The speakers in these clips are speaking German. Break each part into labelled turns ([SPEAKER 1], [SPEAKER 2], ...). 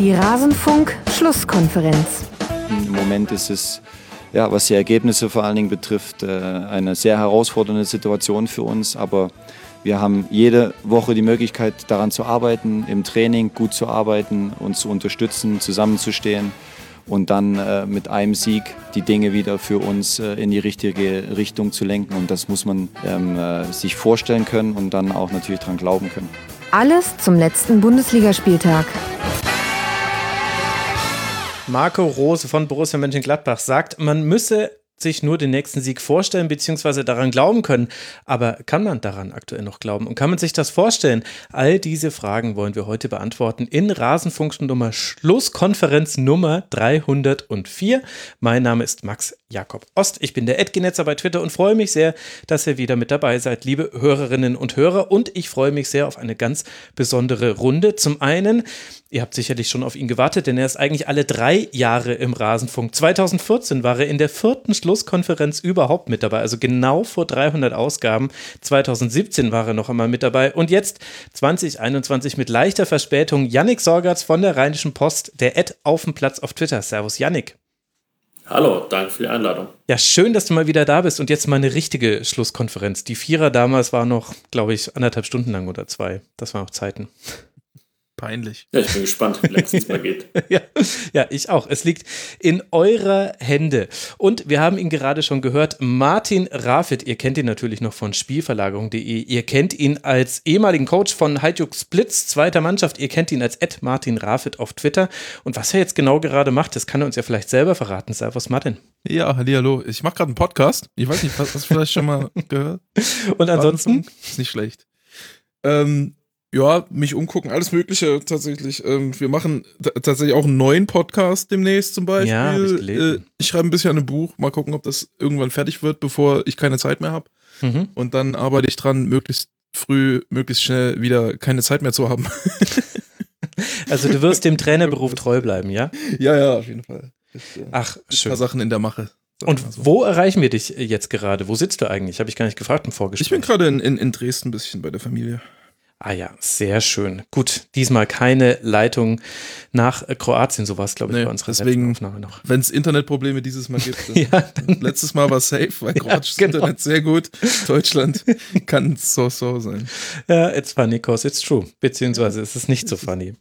[SPEAKER 1] Die Rasenfunk-Schlusskonferenz.
[SPEAKER 2] Im Moment ist es, ja, was die Ergebnisse vor allen Dingen betrifft, äh, eine sehr herausfordernde Situation für uns. Aber wir haben jede Woche die Möglichkeit, daran zu arbeiten, im Training gut zu arbeiten, uns zu unterstützen, zusammenzustehen und dann äh, mit einem Sieg die Dinge wieder für uns äh, in die richtige Richtung zu lenken. Und das muss man ähm, äh, sich vorstellen können und dann auch natürlich daran glauben können.
[SPEAKER 1] Alles zum letzten Bundesligaspieltag.
[SPEAKER 3] Marco Rose von Borussia Mönchengladbach sagt, man müsse sich nur den nächsten Sieg vorstellen bzw. daran glauben können. Aber kann man daran aktuell noch glauben? Und kann man sich das vorstellen? All diese Fragen wollen wir heute beantworten in Rasenfunk Nummer Schlusskonferenz Nummer 304. Mein Name ist Max Jakob Ost. Ich bin der Edgenetzer bei Twitter und freue mich sehr, dass ihr wieder mit dabei seid, liebe Hörerinnen und Hörer. Und ich freue mich sehr auf eine ganz besondere Runde. Zum einen Ihr habt sicherlich schon auf ihn gewartet, denn er ist eigentlich alle drei Jahre im Rasenfunk. 2014 war er in der vierten Schlusskonferenz überhaupt mit dabei, also genau vor 300 Ausgaben. 2017 war er noch einmal mit dabei und jetzt 2021 mit leichter Verspätung. Yannick Sorgatz von der Rheinischen Post, der Ad auf dem Platz auf Twitter. Servus Yannick.
[SPEAKER 4] Hallo, danke für die Einladung.
[SPEAKER 3] Ja, schön, dass du mal wieder da bist und jetzt mal eine richtige Schlusskonferenz. Die Vierer damals war noch, glaube ich, anderthalb Stunden lang oder zwei. Das waren auch Zeiten.
[SPEAKER 5] Peinlich.
[SPEAKER 4] Ja, ich bin gespannt, wie lange es mal geht.
[SPEAKER 3] ja, ja, ich auch. Es liegt in eurer Hände. Und wir haben ihn gerade schon gehört. Martin Rafit, ihr kennt ihn natürlich noch von Spielverlagerung.de. Ihr kennt ihn als ehemaligen Coach von Hajduk Splits, zweiter Mannschaft. Ihr kennt ihn als Ed Martin Rafit auf Twitter. Und was er jetzt genau gerade macht, das kann er uns ja vielleicht selber verraten. Servus, Martin.
[SPEAKER 5] Ja, hallo. Ich mache gerade einen Podcast. Ich weiß nicht, hast du vielleicht schon mal gehört?
[SPEAKER 3] Und ansonsten?
[SPEAKER 5] Ist nicht schlecht. Ähm, ja, mich umgucken, alles Mögliche tatsächlich. Ähm, wir machen tatsächlich auch einen neuen Podcast demnächst zum Beispiel.
[SPEAKER 3] Ja, ich,
[SPEAKER 5] äh, ich schreibe ein bisschen an einem Buch, mal gucken, ob das irgendwann fertig wird, bevor ich keine Zeit mehr habe. Mhm. Und dann arbeite ich dran, möglichst früh, möglichst schnell wieder keine Zeit mehr zu haben.
[SPEAKER 3] also du wirst dem Trainerberuf treu bleiben, ja?
[SPEAKER 5] Ja, ja, auf jeden Fall.
[SPEAKER 3] Ich, äh, Ach, schön.
[SPEAKER 5] Ein paar Sachen in der Mache.
[SPEAKER 3] Und so. wo erreichen wir dich jetzt gerade? Wo sitzt du eigentlich? Habe ich gar nicht gefragt im Vorgespräch.
[SPEAKER 5] Ich bin gerade in, in, in Dresden ein bisschen bei der Familie.
[SPEAKER 3] Ah ja, sehr schön. Gut, diesmal keine Leitung nach Kroatien, sowas, glaube ich,
[SPEAKER 5] nee,
[SPEAKER 3] bei unserer
[SPEAKER 5] deswegen, Aufnahme noch. Wenn es Internetprobleme dieses Mal gibt. ja, letztes Mal war safe, weil kroatisches ja, genau. Internet sehr gut. Deutschland kann so so sein.
[SPEAKER 3] Ja, it's funny cause it's true. Beziehungsweise es ist nicht so funny.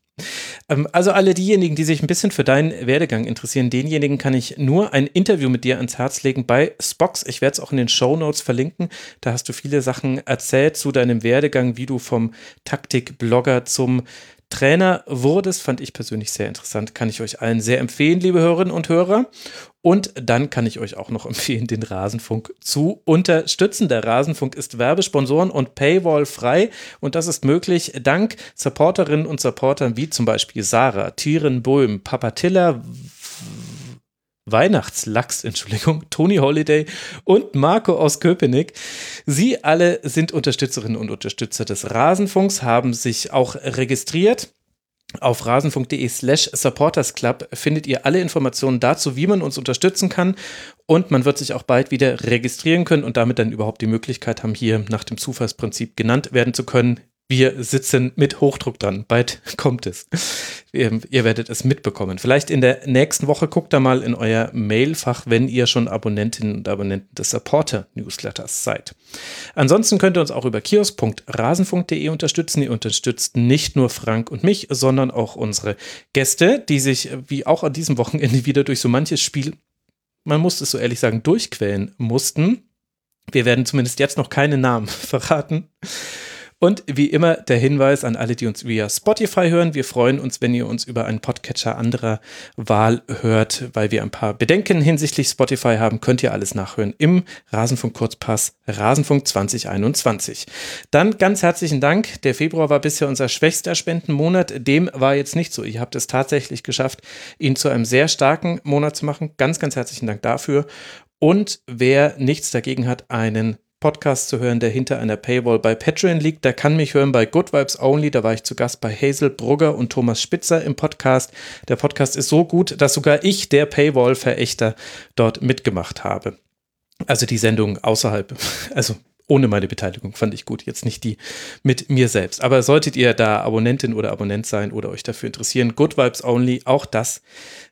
[SPEAKER 3] Ähm, also alle diejenigen, die sich ein bisschen für deinen Werdegang interessieren, denjenigen kann ich nur ein Interview mit dir ans Herz legen bei Spox. Ich werde es auch in den Show Notes verlinken. Da hast du viele Sachen erzählt zu deinem Werdegang, wie du vom Taktikblogger zum Trainer wurdest, fand ich persönlich sehr interessant. Kann ich euch allen sehr empfehlen, liebe Hörerinnen und Hörer. Und dann kann ich euch auch noch empfehlen, den Rasenfunk zu unterstützen. Der Rasenfunk ist Werbesponsoren und Paywall frei. Und das ist möglich dank Supporterinnen und Supportern wie zum Beispiel Sarah, Tieren Böhm, Papatilla, Weihnachtslachs, Entschuldigung, Tony Holiday und Marco aus Köpenick. Sie alle sind Unterstützerinnen und Unterstützer des Rasenfunks, haben sich auch registriert. Auf rasenfunk.de slash supportersclub findet ihr alle Informationen dazu, wie man uns unterstützen kann. Und man wird sich auch bald wieder registrieren können und damit dann überhaupt die Möglichkeit haben, hier nach dem Zufallsprinzip genannt werden zu können. Wir sitzen mit Hochdruck dran. Bald kommt es. Ihr, ihr, werdet es mitbekommen. Vielleicht in der nächsten Woche guckt da mal in euer Mailfach, wenn ihr schon Abonnentinnen und Abonnenten des Supporter-Newsletters seid. Ansonsten könnt ihr uns auch über kiosk.rasenfunk.de unterstützen. Ihr unterstützt nicht nur Frank und mich, sondern auch unsere Gäste, die sich wie auch an diesem Wochenende wieder durch so manches Spiel, man muss es so ehrlich sagen, durchquälen mussten. Wir werden zumindest jetzt noch keine Namen verraten. Und wie immer der Hinweis an alle, die uns via Spotify hören. Wir freuen uns, wenn ihr uns über einen Podcatcher anderer Wahl hört, weil wir ein paar Bedenken hinsichtlich Spotify haben. Könnt ihr alles nachhören im Rasenfunk Kurzpass Rasenfunk 2021. Dann ganz herzlichen Dank. Der Februar war bisher unser schwächster Spendenmonat. Dem war jetzt nicht so. Ihr habt es tatsächlich geschafft, ihn zu einem sehr starken Monat zu machen. Ganz, ganz herzlichen Dank dafür. Und wer nichts dagegen hat, einen Podcast zu hören, der hinter einer Paywall bei Patreon liegt. Der kann mich hören bei Good Vibes Only. Da war ich zu Gast bei Hazel Brugger und Thomas Spitzer im Podcast. Der Podcast ist so gut, dass sogar ich, der Paywall-Verächter, dort mitgemacht habe. Also die Sendung außerhalb, also ohne meine Beteiligung fand ich gut, jetzt nicht die mit mir selbst. Aber solltet ihr da Abonnentin oder Abonnent sein oder euch dafür interessieren, Good Vibes Only, auch das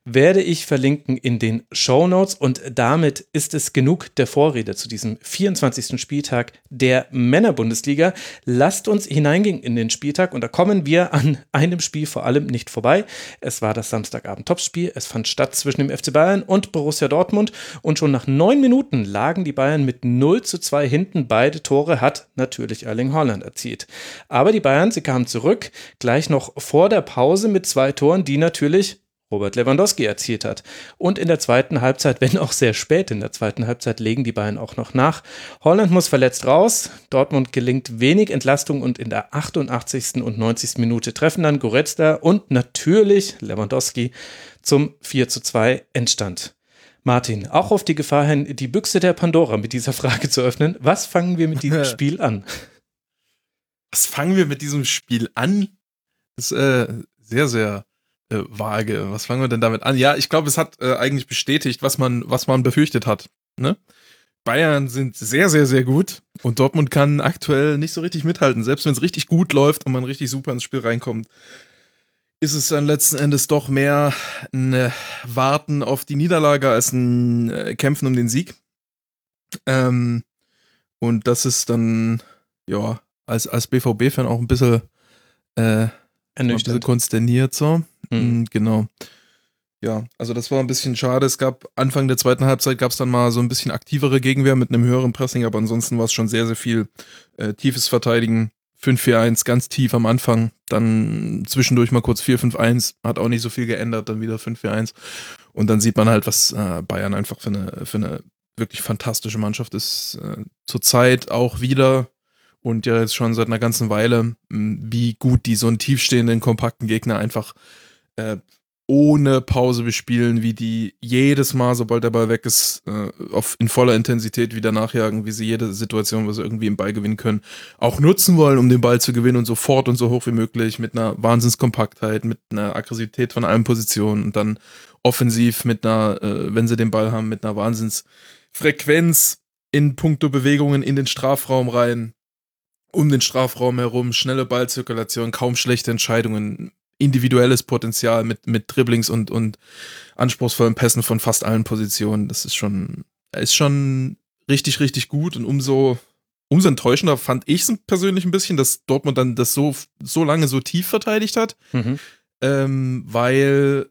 [SPEAKER 3] werde ich verlinken in den Show Notes. Und damit ist es genug der Vorrede zu diesem 24. Spieltag der Männerbundesliga. Lasst uns hineingehen in den Spieltag und da kommen wir an einem Spiel vor allem nicht vorbei. Es war das Samstagabend-Topspiel. Es fand statt zwischen dem FC Bayern und Borussia Dortmund und schon nach neun Minuten lagen die Bayern mit 0 zu 2 hinten. Beide Tore hat natürlich Erling Holland erzielt. Aber die Bayern, sie kamen zurück, gleich noch vor der Pause mit zwei Toren, die natürlich Robert Lewandowski erzielt hat. Und in der zweiten Halbzeit, wenn auch sehr spät in der zweiten Halbzeit, legen die Bayern auch noch nach. Holland muss verletzt raus. Dortmund gelingt wenig Entlastung und in der 88. und 90. Minute treffen dann Goretzka und natürlich Lewandowski zum 4 zu 2 Endstand. Martin, auch auf die Gefahr hin, die Büchse der Pandora mit dieser Frage zu öffnen. Was fangen wir mit diesem Spiel an?
[SPEAKER 5] Was fangen wir mit diesem Spiel an? Das ist äh, sehr, sehr äh, vage. Was fangen wir denn damit an? Ja, ich glaube, es hat äh, eigentlich bestätigt, was man, was man befürchtet hat. Ne? Bayern sind sehr, sehr, sehr gut und Dortmund kann aktuell nicht so richtig mithalten. Selbst wenn es richtig gut läuft und man richtig super ins Spiel reinkommt, ist es dann letzten Endes doch mehr ein äh, Warten auf die Niederlage als ein äh, Kämpfen um den Sieg. Ähm, und das ist dann, ja, als, als BVB-Fan auch ein bisschen, äh, ein bisschen konsterniert so. Mhm. Genau. Ja, also das war ein bisschen schade. Es gab Anfang der zweiten Halbzeit gab es dann mal so ein bisschen aktivere Gegenwehr mit einem höheren Pressing, aber ansonsten war es schon sehr, sehr viel äh, tiefes Verteidigen. 5-4-1 ganz tief am Anfang, dann zwischendurch mal kurz 4-5-1, hat auch nicht so viel geändert, dann wieder 5-4-1. Und dann sieht man halt, was äh, Bayern einfach für eine, für eine wirklich fantastische Mannschaft ist. Äh, Zurzeit auch wieder und ja jetzt schon seit einer ganzen Weile, wie gut die so einen tiefstehenden, kompakten Gegner einfach äh, ohne Pause bespielen, wie die jedes Mal, sobald der Ball weg ist, äh, auf, in voller Intensität wieder nachjagen, wie sie jede Situation, wo sie irgendwie im Ball gewinnen können, auch nutzen wollen, um den Ball zu gewinnen und sofort und so hoch wie möglich mit einer Wahnsinnskompaktheit, mit einer Aggressivität von allen Positionen und dann offensiv mit einer, äh, wenn sie den Ball haben, mit einer Wahnsinnsfrequenz in puncto Bewegungen in den Strafraum rein, um den Strafraum herum, schnelle Ballzirkulation, kaum schlechte Entscheidungen, individuelles Potenzial mit, mit Dribblings und, und anspruchsvollen Pässen von fast allen Positionen. Das ist schon, ist schon richtig, richtig gut und umso, umso enttäuschender fand ich es persönlich ein bisschen, dass Dortmund dann das so, so lange so tief verteidigt hat. Mhm. Ähm, weil,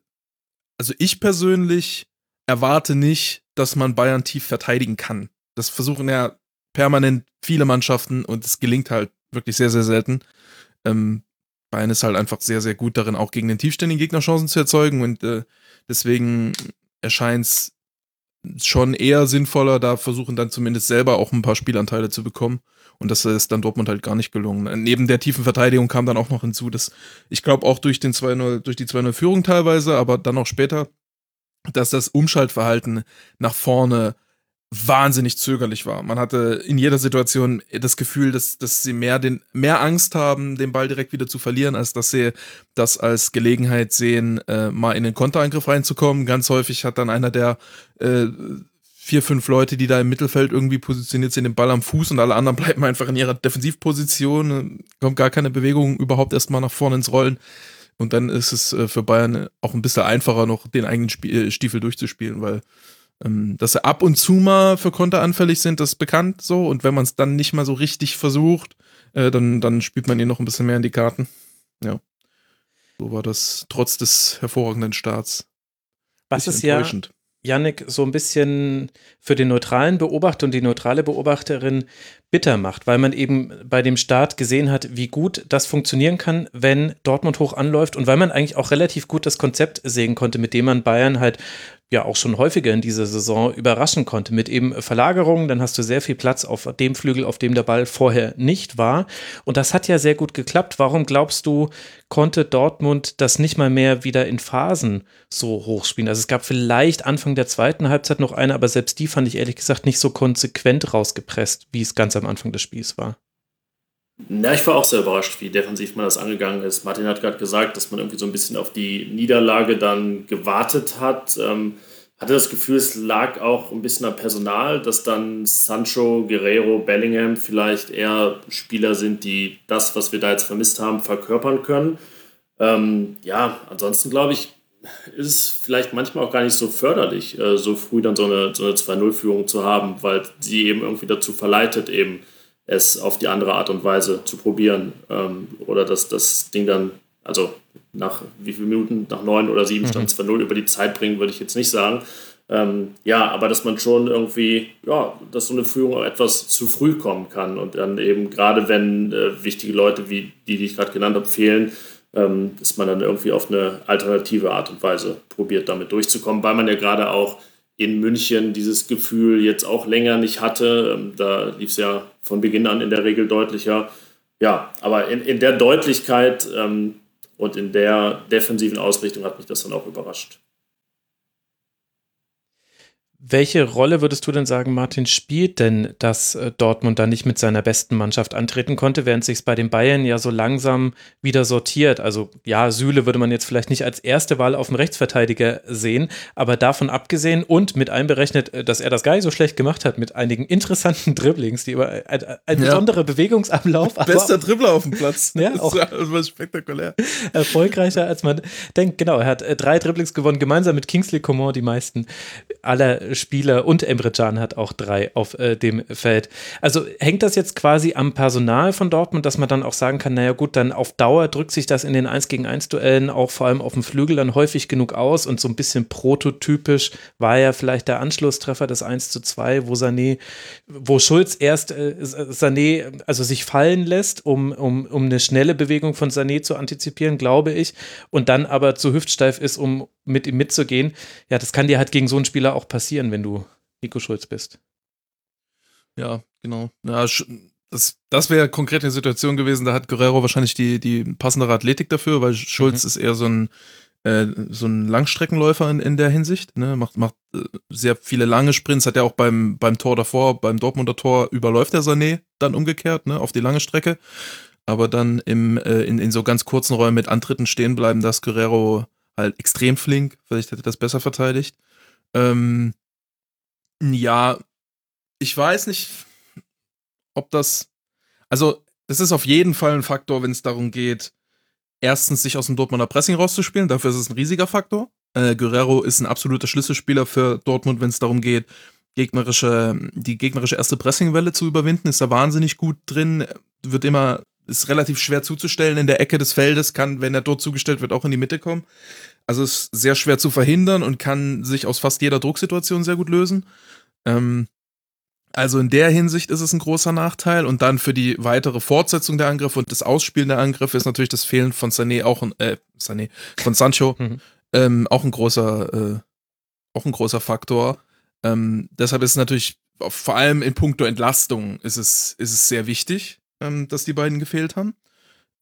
[SPEAKER 5] also ich persönlich erwarte nicht, dass man Bayern tief verteidigen kann. Das versuchen ja permanent viele Mannschaften und es gelingt halt wirklich sehr, sehr selten. Ähm, Bayern ist halt einfach sehr, sehr gut darin, auch gegen den tiefständigen Gegner Chancen zu erzeugen und äh, deswegen erscheint es schon eher sinnvoller, da versuchen dann zumindest selber auch ein paar Spielanteile zu bekommen. Und das ist dann Dortmund halt gar nicht gelungen. Neben der tiefen Verteidigung kam dann auch noch hinzu, dass ich glaube auch durch den 2-0, durch die 2-0-Führung teilweise, aber dann auch später, dass das Umschaltverhalten nach vorne wahnsinnig zögerlich war. Man hatte in jeder Situation das Gefühl, dass, dass sie mehr, den, mehr Angst haben, den Ball direkt wieder zu verlieren, als dass sie das als Gelegenheit sehen, äh, mal in den Konterangriff reinzukommen. Ganz häufig hat dann einer der äh, vier, fünf Leute, die da im Mittelfeld irgendwie positioniert sind, den Ball am Fuß und alle anderen bleiben einfach in ihrer Defensivposition, kommt gar keine Bewegung überhaupt erstmal nach vorne ins Rollen. Und dann ist es äh, für Bayern auch ein bisschen einfacher, noch den eigenen Spiel, Stiefel durchzuspielen, weil dass sie ab und zu mal für Konter anfällig sind, das ist bekannt so. Und wenn man es dann nicht mal so richtig versucht, äh, dann, dann spielt man ihr noch ein bisschen mehr in die Karten. Ja. So war das trotz des hervorragenden Starts.
[SPEAKER 3] Was ist ja, Yannick, so ein bisschen für den neutralen Beobachter und die neutrale Beobachterin bitter macht, weil man eben bei dem Start gesehen hat, wie gut das funktionieren kann, wenn Dortmund hoch anläuft und weil man eigentlich auch relativ gut das Konzept sehen konnte, mit dem man Bayern halt ja auch schon häufiger in dieser Saison überraschen konnte. Mit eben Verlagerungen, dann hast du sehr viel Platz auf dem Flügel, auf dem der Ball vorher nicht war. Und das hat ja sehr gut geklappt. Warum glaubst du, konnte Dortmund das nicht mal mehr wieder in Phasen so hochspielen? Also es gab vielleicht Anfang der zweiten Halbzeit noch eine, aber selbst die fand ich ehrlich gesagt nicht so konsequent rausgepresst, wie es ganz am Anfang des Spiels war.
[SPEAKER 4] Ja, ich war auch sehr überrascht, wie defensiv man das angegangen ist. Martin hat gerade gesagt, dass man irgendwie so ein bisschen auf die Niederlage dann gewartet hat. Ähm, hatte das Gefühl, es lag auch ein bisschen am Personal, dass dann Sancho, Guerrero, Bellingham vielleicht eher Spieler sind, die das, was wir da jetzt vermisst haben, verkörpern können. Ähm, ja, ansonsten glaube ich, ist es vielleicht manchmal auch gar nicht so förderlich, äh, so früh dann so eine, so eine 2-0-Führung zu haben, weil sie eben irgendwie dazu verleitet, eben es auf die andere Art und Weise zu probieren. Ähm, oder dass das Ding dann, also nach wie vielen Minuten, nach neun oder sieben mhm. stand 2-0 über die Zeit bringen, würde ich jetzt nicht sagen. Ähm, ja, aber dass man schon irgendwie, ja, dass so eine Führung auch etwas zu früh kommen kann und dann eben gerade wenn äh, wichtige Leute wie die, die ich gerade genannt habe, fehlen, ähm, dass man dann irgendwie auf eine alternative Art und Weise probiert, damit durchzukommen, weil man ja gerade auch in München dieses Gefühl jetzt auch länger nicht hatte. Ähm, da lief es ja von Beginn an in der Regel deutlicher. Ja, aber in, in der Deutlichkeit ähm, und in der defensiven Ausrichtung hat mich das dann auch überrascht.
[SPEAKER 3] Welche Rolle würdest du denn sagen, Martin, spielt denn, dass äh, Dortmund da nicht mit seiner besten Mannschaft antreten konnte, während sich bei den Bayern ja so langsam wieder sortiert? Also ja, Süle würde man jetzt vielleicht nicht als erste Wahl auf dem Rechtsverteidiger sehen, aber davon abgesehen und mit einberechnet, äh, dass er das gar nicht so schlecht gemacht hat, mit einigen interessanten Dribblings, die über ein, ein ja. besonderer Bewegungsablauf.
[SPEAKER 5] Bester Dribbler auf dem Platz.
[SPEAKER 3] ja, auch das war spektakulär. Erfolgreicher, als man denkt. Genau, er hat äh, drei Dribblings gewonnen, gemeinsam mit Kingsley Coman die meisten aller Spieler und Emre Can hat auch drei auf äh, dem Feld. Also hängt das jetzt quasi am Personal von Dortmund, dass man dann auch sagen kann, naja gut, dann auf Dauer drückt sich das in den 1 gegen 1 Duellen auch vor allem auf dem Flügel dann häufig genug aus und so ein bisschen prototypisch war ja vielleicht der Anschlusstreffer des 1 zu 2, wo Sané, wo Schulz erst äh, Sané, also sich fallen lässt, um, um, um eine schnelle Bewegung von Sané zu antizipieren, glaube ich, und dann aber zu hüftsteif ist, um mit ihm mitzugehen. Ja, das kann dir halt gegen so einen Spieler auch passieren, wenn du Nico Schulz bist.
[SPEAKER 5] Ja, genau. Ja, das, das wäre konkret eine Situation gewesen, da hat Guerrero wahrscheinlich die, die passendere Athletik dafür, weil Schulz mhm. ist eher so ein, äh, so ein Langstreckenläufer in, in der Hinsicht, ne? macht, macht äh, sehr viele lange Sprints, hat er auch beim, beim Tor davor, beim Dortmunder Tor überläuft der Sané dann umgekehrt, ne? auf die lange Strecke. Aber dann im, äh, in, in so ganz kurzen Räumen mit Antritten stehen bleiben, dass Guerrero halt extrem flink, vielleicht hätte das besser verteidigt. Ähm, ja, ich weiß nicht, ob das. Also, das ist auf jeden Fall ein Faktor, wenn es darum geht, erstens sich aus dem Dortmunder Pressing rauszuspielen. Dafür ist es ein riesiger Faktor. Äh, Guerrero ist ein absoluter Schlüsselspieler für Dortmund, wenn es darum geht, gegnerische, die gegnerische erste Pressingwelle zu überwinden. Ist da wahnsinnig gut drin. Wird immer, ist relativ schwer zuzustellen in der Ecke des Feldes, kann, wenn er dort zugestellt wird, auch in die Mitte kommen. Also ist sehr schwer zu verhindern und kann sich aus fast jeder Drucksituation sehr gut lösen. Ähm, also in der Hinsicht ist es ein großer Nachteil. Und dann für die weitere Fortsetzung der Angriffe und das Ausspielen der Angriffe ist natürlich das Fehlen von Sané auch ein, äh, Sané, von Sancho mhm. ähm, auch ein großer, äh, auch ein großer Faktor. Ähm, deshalb ist es natürlich, vor allem in puncto Entlastung, ist es, ist es sehr wichtig, ähm, dass die beiden gefehlt haben.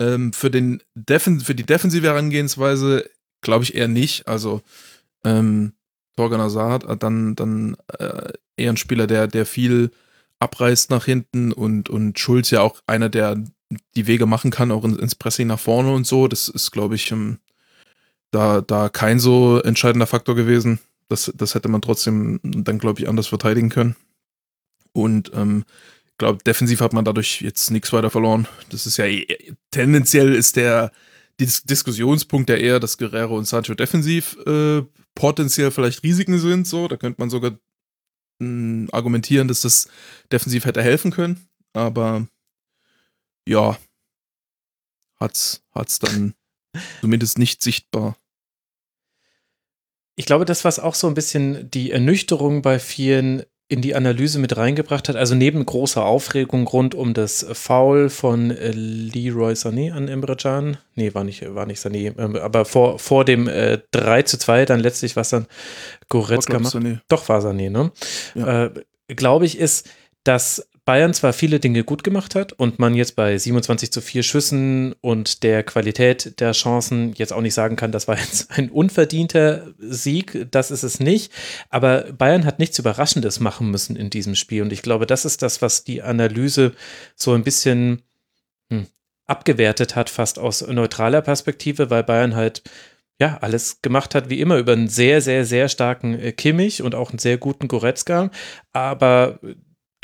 [SPEAKER 5] Ähm, für, den Defen für die defensive Herangehensweise glaube ich eher nicht. Also ähm, Torgan Hazard dann, dann äh, eher ein Spieler, der, der viel abreißt nach hinten und, und Schulz ja auch einer, der die Wege machen kann, auch ins Pressing nach vorne und so. Das ist, glaube ich, ähm, da, da kein so entscheidender Faktor gewesen. Das, das hätte man trotzdem dann, glaube ich, anders verteidigen können. Und ähm, glaube, defensiv hat man dadurch jetzt nichts weiter verloren. Das ist ja eh, tendenziell ist der Dis Diskussionspunkt ja eher, dass Guerrero und Sancho defensiv äh, potenziell vielleicht Risiken sind. So, da könnte man sogar mh, hm, argumentieren, dass das defensiv hätte helfen können. Aber ja, hat's, hat's dann zumindest nicht sichtbar.
[SPEAKER 3] Ich glaube, das, was auch so ein bisschen die Ernüchterung bei vielen in die Analyse mit reingebracht hat, also neben großer Aufregung rund um das Foul von äh, Leroy Sané an Emre Can, nee, war nicht, war nicht Sané, ähm, aber vor, vor dem äh, 3 zu 2 dann letztlich, was dann Goretzka macht, Sané. doch war Sané, ne? Ja. Äh, Glaube ich, ist, dass Bayern zwar viele Dinge gut gemacht hat und man jetzt bei 27 zu 4 Schüssen und der Qualität der Chancen jetzt auch nicht sagen kann, das war jetzt ein unverdienter Sieg, das ist es nicht. Aber Bayern hat nichts Überraschendes machen müssen in diesem Spiel und ich glaube, das ist das, was die Analyse so ein bisschen hm, abgewertet hat, fast aus neutraler Perspektive, weil Bayern halt ja, alles gemacht hat, wie immer, über einen sehr, sehr, sehr starken äh, Kimmich und auch einen sehr guten Goretzka. Aber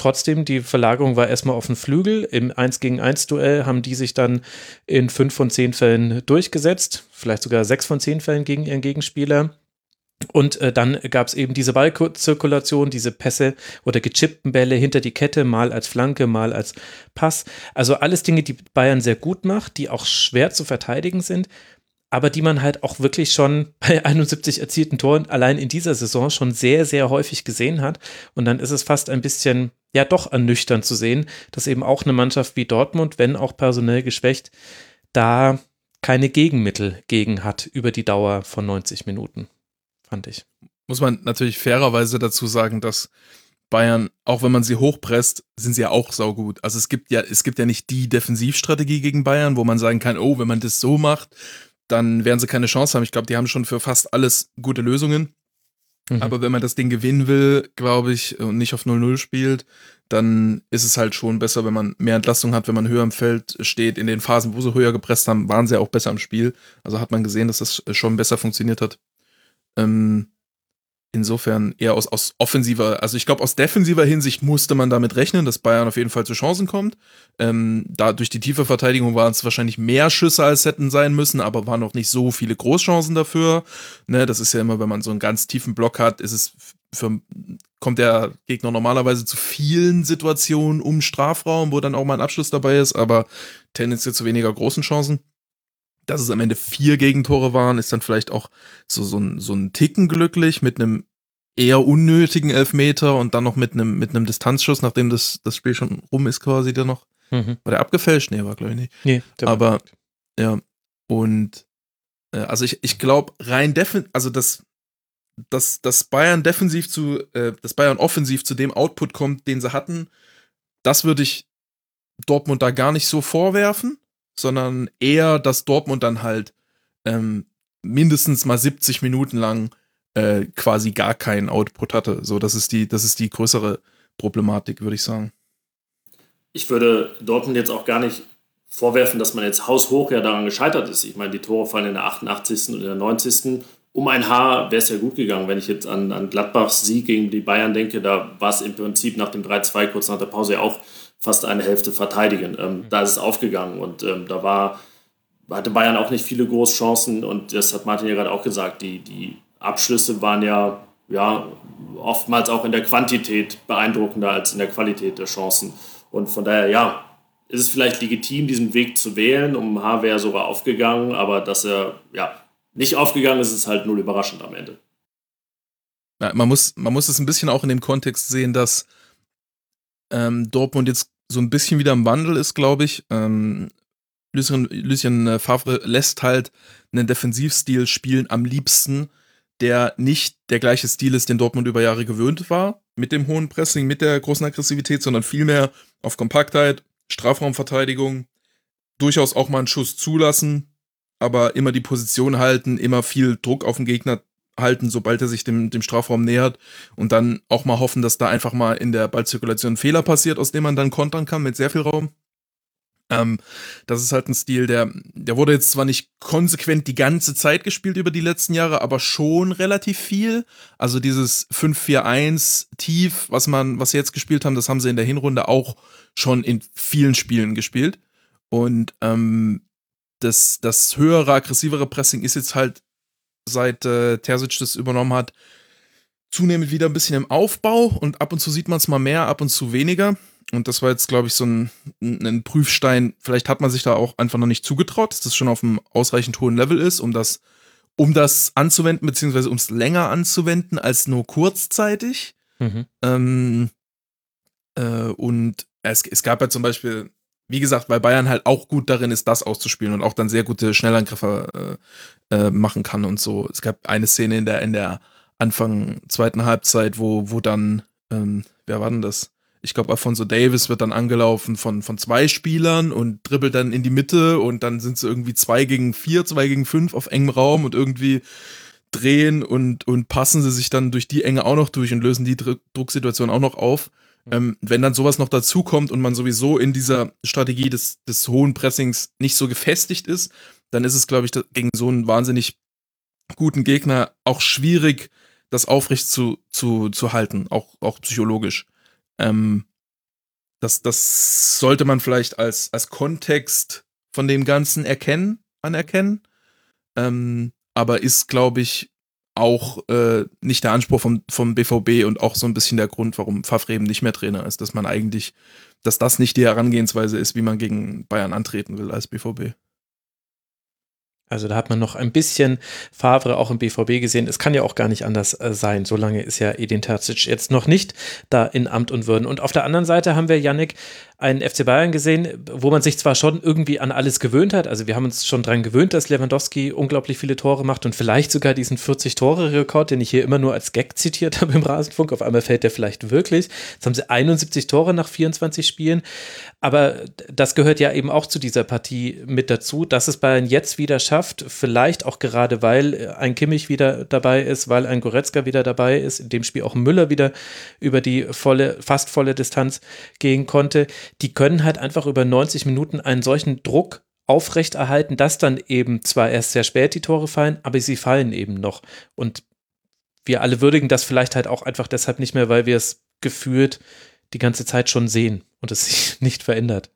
[SPEAKER 3] trotzdem, die Verlagerung war erstmal auf den Flügel. Im 1 gegen 1 Duell haben die sich dann in fünf von zehn Fällen durchgesetzt, vielleicht sogar sechs von zehn Fällen gegen ihren Gegenspieler. Und äh, dann gab es eben diese Ballzirkulation, diese Pässe oder gechippten Bälle hinter die Kette, mal als Flanke, mal als Pass. Also alles Dinge, die Bayern sehr gut macht, die auch schwer zu verteidigen sind, aber die man halt auch wirklich schon bei 71 erzielten Toren allein in dieser Saison schon sehr, sehr häufig gesehen hat. Und dann ist es fast ein bisschen, ja, doch ernüchternd zu sehen, dass eben auch eine Mannschaft wie Dortmund, wenn auch personell geschwächt, da keine Gegenmittel gegen hat über die Dauer von 90 Minuten fand ich.
[SPEAKER 5] Muss man natürlich fairerweise dazu sagen, dass Bayern, auch wenn man sie hochpresst, sind sie ja auch saugut. Also es gibt ja, es gibt ja nicht die Defensivstrategie gegen Bayern, wo man sagen kann, oh, wenn man das so macht, dann werden sie keine Chance haben. Ich glaube, die haben schon für fast alles gute Lösungen. Mhm. Aber wenn man das Ding gewinnen will, glaube ich, und nicht auf 0-0 spielt, dann ist es halt schon besser, wenn man mehr Entlastung hat, wenn man höher im Feld steht. In den Phasen, wo sie höher gepresst haben, waren sie auch besser im Spiel. Also hat man gesehen, dass das schon besser funktioniert hat. Ähm, insofern eher aus, aus offensiver, also ich glaube, aus defensiver Hinsicht musste man damit rechnen, dass Bayern auf jeden Fall zu Chancen kommt. Ähm, da durch die tiefe Verteidigung waren es wahrscheinlich mehr Schüsse, als hätten sein müssen, aber waren noch nicht so viele Großchancen dafür. Ne, das ist ja immer, wenn man so einen ganz tiefen Block hat, ist es für, kommt der Gegner normalerweise zu vielen Situationen um Strafraum, wo dann auch mal ein Abschluss dabei ist, aber tendenziell zu weniger großen Chancen dass es am Ende vier Gegentore waren, ist dann vielleicht auch so, so, ein, so ein Ticken glücklich mit einem eher unnötigen Elfmeter und dann noch mit einem, mit einem Distanzschuss, nachdem das, das Spiel schon rum ist, quasi der noch. Mhm. War der abgefälscht? Nee, war glaube ich nicht. Nee, Aber, ja, und äh, also ich, ich glaube, rein defensiv, also das, dass, dass Bayern defensiv zu, äh, dass Bayern offensiv zu dem Output kommt, den sie hatten, das würde ich Dortmund da gar nicht so vorwerfen sondern eher, dass Dortmund dann halt ähm, mindestens mal 70 Minuten lang äh, quasi gar keinen Output hatte. So, das ist die, das ist die größere Problematik, würde ich sagen.
[SPEAKER 4] Ich würde Dortmund jetzt auch gar nicht vorwerfen, dass man jetzt haushoch ja daran gescheitert ist. Ich meine, die Tore fallen in der 88. und in der 90. Um ein Haar wäre es ja gut gegangen. Wenn ich jetzt an, an Gladbachs Sieg gegen die Bayern denke, da war es im Prinzip nach dem 3-2 kurz nach der Pause ja auch fast eine Hälfte verteidigen. Ähm, mhm. Da ist es aufgegangen und ähm, da war, hatte Bayern auch nicht viele Großchancen und das hat Martin ja gerade auch gesagt, die, die Abschlüsse waren ja, ja oftmals auch in der Quantität beeindruckender als in der Qualität der Chancen. Und von daher, ja, ist es vielleicht legitim, diesen Weg zu wählen. Um H wäre sogar aufgegangen, aber dass er ja, nicht aufgegangen ist, ist halt null überraschend am Ende.
[SPEAKER 5] Ja, man, muss, man muss es ein bisschen auch in dem Kontext sehen, dass ähm, Dortmund jetzt so ein bisschen wieder im Wandel ist, glaube ich. Ähm, Lucien, Lucien äh, Favre lässt halt einen Defensivstil spielen am liebsten, der nicht der gleiche Stil ist, den Dortmund über Jahre gewöhnt war, mit dem hohen Pressing, mit der großen Aggressivität, sondern vielmehr auf Kompaktheit, Strafraumverteidigung, durchaus auch mal einen Schuss zulassen, aber immer die Position halten, immer viel Druck auf den Gegner halten, sobald er sich dem, dem Strafraum nähert und dann auch mal hoffen, dass da einfach mal in der Ballzirkulation ein Fehler passiert, aus dem man dann kontern kann mit sehr viel Raum. Ähm, das ist halt ein Stil, der, der wurde jetzt zwar nicht konsequent die ganze Zeit gespielt über die letzten Jahre, aber schon relativ viel. Also dieses 5-4-1 tief, was man, was sie jetzt gespielt haben, das haben sie in der Hinrunde auch schon in vielen Spielen gespielt. Und ähm, das, das höhere, aggressivere Pressing ist jetzt halt seit äh, Terzic das übernommen hat, zunehmend wieder ein bisschen im Aufbau und ab und zu sieht man es mal mehr, ab und zu weniger. Und das war jetzt, glaube ich, so ein, ein, Prüfstein. Vielleicht hat man sich da auch einfach noch nicht zugetraut, dass das schon auf einem ausreichend hohen Level ist, um das, um das anzuwenden, beziehungsweise um es länger anzuwenden als nur kurzzeitig. Mhm. Ähm, äh, und es, es gab ja zum Beispiel wie gesagt, weil Bayern halt auch gut darin ist, das auszuspielen und auch dann sehr gute Schnellangriffe äh, äh, machen kann und so. Es gab eine Szene in der, in der Anfang zweiten Halbzeit, wo, wo dann, ähm, wer war denn das? Ich glaube, Alfonso Davis wird dann angelaufen von, von zwei Spielern und dribbelt dann in die Mitte und dann sind sie irgendwie zwei gegen vier, zwei gegen fünf auf engem Raum und irgendwie drehen und, und passen sie sich dann durch die Enge auch noch durch und lösen die Drucksituation auch noch auf. Ähm, wenn dann sowas noch dazukommt und man sowieso in dieser Strategie des, des hohen Pressings nicht so gefestigt ist, dann ist es, glaube ich, gegen so einen wahnsinnig guten Gegner auch schwierig, das aufrecht zu, zu, zu halten, auch, auch psychologisch. Ähm, das, das sollte man vielleicht als, als Kontext von dem Ganzen erkennen, anerkennen. Ähm, aber ist, glaube ich, auch äh, nicht der Anspruch vom, vom BVB und auch so ein bisschen der Grund, warum Favre eben nicht mehr Trainer ist, dass man eigentlich, dass das nicht die Herangehensweise ist, wie man gegen Bayern antreten will als BVB.
[SPEAKER 3] Also da hat man noch ein bisschen Favre auch im BVB gesehen. Es kann ja auch gar nicht anders äh, sein. So lange ist ja Edin Terzic jetzt noch nicht da in Amt und Würden. Und auf der anderen Seite haben wir Yannick einen FC Bayern gesehen, wo man sich zwar schon irgendwie an alles gewöhnt hat. Also wir haben uns schon daran gewöhnt, dass Lewandowski unglaublich viele Tore macht und vielleicht sogar diesen 40-Tore-Rekord, den ich hier immer nur als Gag zitiert habe im Rasenfunk. Auf einmal fällt der vielleicht wirklich. Jetzt haben sie 71 Tore nach 24 Spielen. Aber das gehört ja eben auch zu dieser Partie mit dazu, dass es Bayern jetzt wieder schafft, vielleicht auch gerade, weil ein Kimmich wieder dabei ist, weil ein Goretzka wieder dabei ist, in dem Spiel auch Müller wieder über die volle, fast volle Distanz gehen konnte, die können halt einfach über 90 Minuten einen solchen Druck aufrechterhalten, dass dann eben zwar erst sehr spät die Tore fallen, aber sie fallen eben noch. Und wir alle würdigen das vielleicht halt auch einfach deshalb nicht mehr, weil wir es gefühlt die ganze Zeit schon sehen und es sich nicht verändert.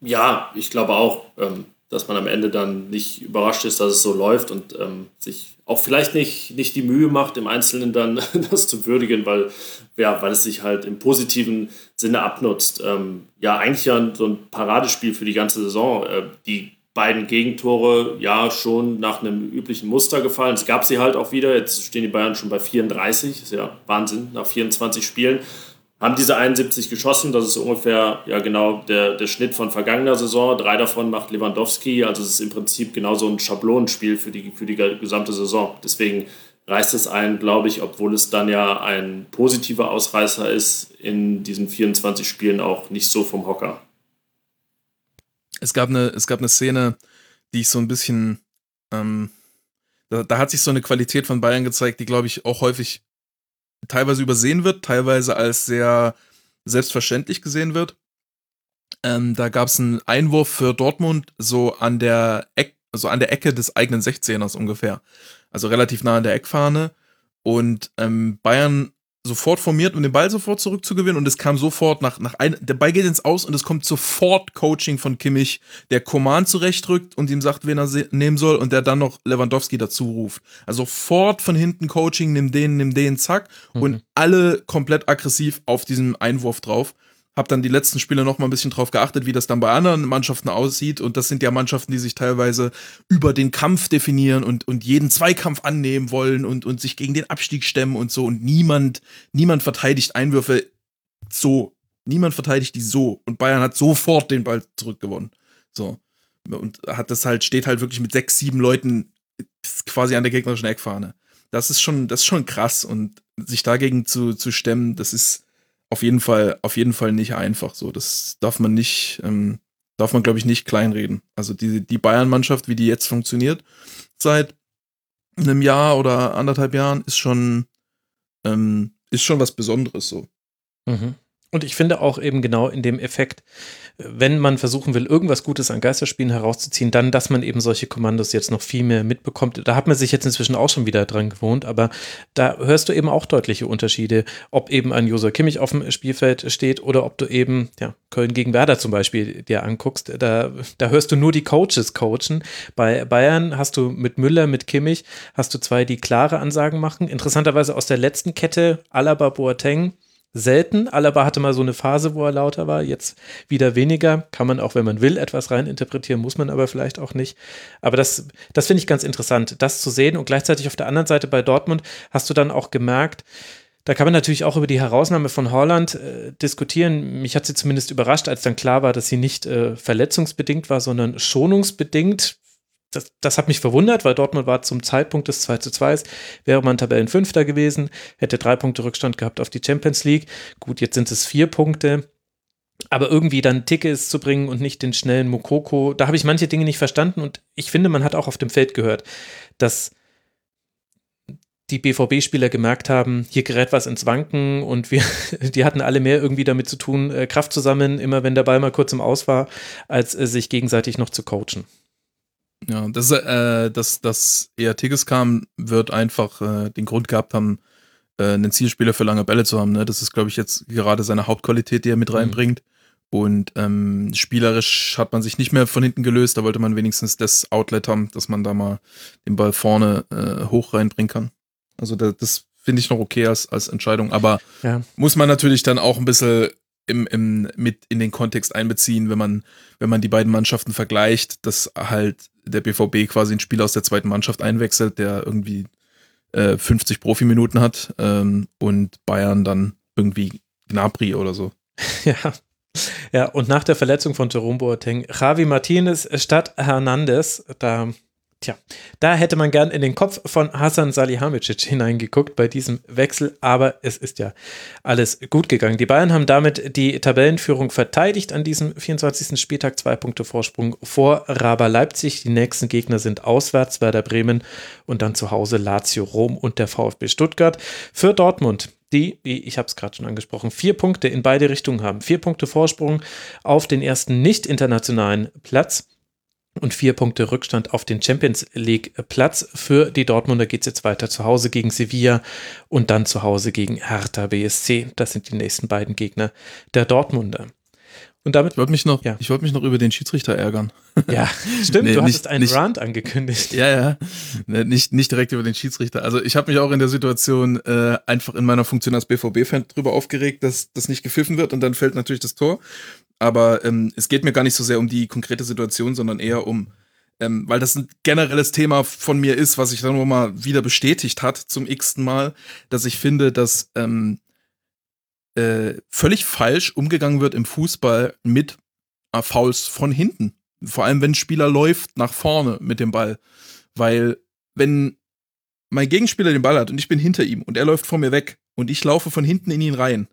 [SPEAKER 4] Ja, ich glaube auch. Ähm, dass man am Ende dann nicht überrascht ist, dass es so läuft und ähm, sich auch vielleicht nicht, nicht die Mühe macht, im Einzelnen dann das zu würdigen, weil, ja, weil es sich halt im positiven Sinne abnutzt. Ähm, ja, eigentlich ja so ein Paradespiel für die ganze Saison. Äh, die beiden Gegentore ja schon nach einem üblichen Muster gefallen. Es gab sie halt auch wieder. Jetzt stehen die Bayern schon bei 34. Ist ja Wahnsinn nach 24 Spielen haben diese 71 geschossen. Das ist ungefähr ja genau der, der Schnitt von vergangener Saison. Drei davon macht Lewandowski. Also es ist im Prinzip genau so ein Schablonenspiel für die, für die gesamte Saison. Deswegen reißt es einen, glaube ich, obwohl es dann ja ein positiver Ausreißer ist, in diesen 24 Spielen auch nicht so vom Hocker.
[SPEAKER 5] Es gab eine, es gab eine Szene, die ich so ein bisschen, ähm, da, da hat sich so eine Qualität von Bayern gezeigt, die, glaube ich, auch häufig teilweise übersehen wird, teilweise als sehr selbstverständlich gesehen wird. Ähm, da gab es einen Einwurf für Dortmund so an der Eck, also an der Ecke des eigenen 16ers ungefähr. Also relativ nah an der Eckfahne. Und ähm, Bayern sofort formiert, um den Ball sofort zurückzugewinnen und es kam sofort nach, nach ein, der Ball geht ins Aus und es kommt sofort Coaching von Kimmich, der Coman zurechtrückt und ihm sagt, wen er nehmen soll und der dann noch Lewandowski dazu ruft. Also sofort von hinten Coaching, nimm den, nimm den, zack mhm. und alle komplett aggressiv auf diesen Einwurf drauf habe dann die letzten Spiele noch mal ein bisschen drauf geachtet, wie das dann bei anderen Mannschaften aussieht. Und das sind ja Mannschaften, die sich teilweise über den Kampf definieren und, und jeden Zweikampf annehmen wollen und, und sich gegen den Abstieg stemmen und so. Und niemand, niemand verteidigt Einwürfe so. Niemand verteidigt die so. Und Bayern hat sofort den Ball zurückgewonnen. So. Und hat das halt, steht halt wirklich mit sechs, sieben Leuten quasi an der gegnerischen Eckfahne. Das ist schon, das ist schon krass. Und sich dagegen zu, zu stemmen, das ist, auf jeden Fall, auf jeden Fall nicht einfach. So, das darf man nicht, ähm, darf man, glaube ich, nicht kleinreden. Also die, die Bayern-Mannschaft, wie die jetzt funktioniert, seit einem Jahr oder anderthalb Jahren, ist schon, ähm, ist schon was Besonderes so.
[SPEAKER 3] Mhm. Und ich finde auch eben genau in dem Effekt, wenn man versuchen will, irgendwas Gutes an Geisterspielen herauszuziehen, dann, dass man eben solche Kommandos jetzt noch viel mehr mitbekommt. Da hat man sich jetzt inzwischen auch schon wieder dran gewohnt, aber da hörst du eben auch deutliche Unterschiede, ob eben ein Josua Kimmich auf dem Spielfeld steht oder ob du eben, ja, Köln gegen Werder zum Beispiel dir anguckst. Da, da hörst du nur die Coaches coachen. Bei Bayern hast du mit Müller, mit Kimmich, hast du zwei, die klare Ansagen machen. Interessanterweise aus der letzten Kette, Alaba Boateng, selten. Alaba hatte mal so eine Phase, wo er lauter war, jetzt wieder weniger. Kann man auch, wenn man will, etwas reininterpretieren, muss man aber vielleicht auch nicht. Aber das, das finde ich ganz interessant, das zu sehen. Und gleichzeitig auf der anderen Seite bei Dortmund hast du dann auch gemerkt, da kann man natürlich auch über die Herausnahme von Holland äh, diskutieren. Mich hat sie zumindest überrascht, als dann klar war, dass sie nicht äh, verletzungsbedingt war, sondern schonungsbedingt das, das hat mich verwundert, weil Dortmund war zum Zeitpunkt des 2 zu 2 wäre man Tabellenfünfter gewesen, hätte drei Punkte Rückstand gehabt auf die Champions League. Gut, jetzt sind es vier Punkte. Aber irgendwie dann Tickets zu bringen und nicht den schnellen Mokoko, da habe ich manche Dinge nicht verstanden und ich finde, man hat auch auf dem Feld gehört, dass die BVB-Spieler gemerkt haben, hier gerät was ins Wanken und wir, die hatten alle mehr irgendwie damit zu tun, äh, Kraft zu sammeln, immer wenn der Ball mal kurz im Aus war, als äh, sich gegenseitig noch zu coachen.
[SPEAKER 5] Ja, dass, äh, dass, dass eher Tigges kam, wird einfach äh, den Grund gehabt haben, äh, einen Zielspieler für lange Bälle zu haben. Ne? Das ist, glaube ich, jetzt gerade seine Hauptqualität, die er mit reinbringt. Und ähm, spielerisch hat man sich nicht mehr von hinten gelöst. Da wollte man wenigstens das Outlet haben, dass man da mal den Ball vorne äh, hoch reinbringen kann. Also da, das finde ich noch okay als, als Entscheidung. Aber
[SPEAKER 3] Ja.
[SPEAKER 5] muss man natürlich dann auch ein bisschen im, im, mit in den Kontext einbeziehen, wenn man, wenn man die beiden Mannschaften vergleicht, dass halt der BVB quasi einen Spieler aus der zweiten Mannschaft einwechselt, der irgendwie äh, 50 Profiminuten hat ähm, und Bayern dann irgendwie Gnabry oder so.
[SPEAKER 3] Ja. Ja, und nach der Verletzung von Jerome Boateng, Javi Martinez statt Hernandez, da, tja, da hätte man gern in den Kopf von Hassan Salihamidzic hineingeguckt bei diesem Wechsel, aber es ist ja alles gut gegangen. Die Bayern haben damit die Tabellenführung verteidigt an diesem 24. Spieltag, zwei Punkte Vorsprung vor Raber Leipzig. Die nächsten Gegner sind auswärts Werder Bremen und dann zu Hause Lazio Rom und der VfB Stuttgart. Für Dortmund die, wie ich habe es gerade schon angesprochen, vier Punkte in beide Richtungen haben. Vier Punkte Vorsprung auf den ersten nicht internationalen Platz und vier Punkte Rückstand auf den Champions League Platz. Für die Dortmunder geht es jetzt weiter zu Hause gegen Sevilla und dann zu Hause gegen Hertha BSC. Das sind die nächsten beiden Gegner der Dortmunder. Und damit,
[SPEAKER 5] Ich wollte mich noch,
[SPEAKER 3] Ja.
[SPEAKER 5] ich wollte mich noch über den Schiedsrichter ärgern.
[SPEAKER 3] ja, stimmt,
[SPEAKER 5] Nee,
[SPEAKER 3] du
[SPEAKER 5] nicht-
[SPEAKER 3] hattest einen
[SPEAKER 5] nicht-
[SPEAKER 3] Rant angekündigt.
[SPEAKER 5] Ja, ja. Ne, Nicht, nicht direkt über den Schiedsrichter. Also ich habe mich auch in der Situation äh, einfach in meiner Funktion als BVB-Fan drüber aufgeregt, dass das nicht gepfiffen wird und dann fällt natürlich das Tor. Aber ähm, es geht mir gar nicht so sehr um die konkrete Situation, sondern eher um, ähm, weil das ein generelles Thema von mir ist, was sich dann nur mal wieder bestätigt hat zum x-ten Mal, dass ich finde, dass ähm, äh, völlig falsch umgegangen wird im Fußball mit äh, Fouls von hinten. Vor allem, wenn ein Spieler läuft nach vorne mit dem Ball. Weil, wenn mein Gegenspieler den Ball hat und ich bin hinter ihm und er läuft vor mir weg und ich laufe von hinten in ihn rein,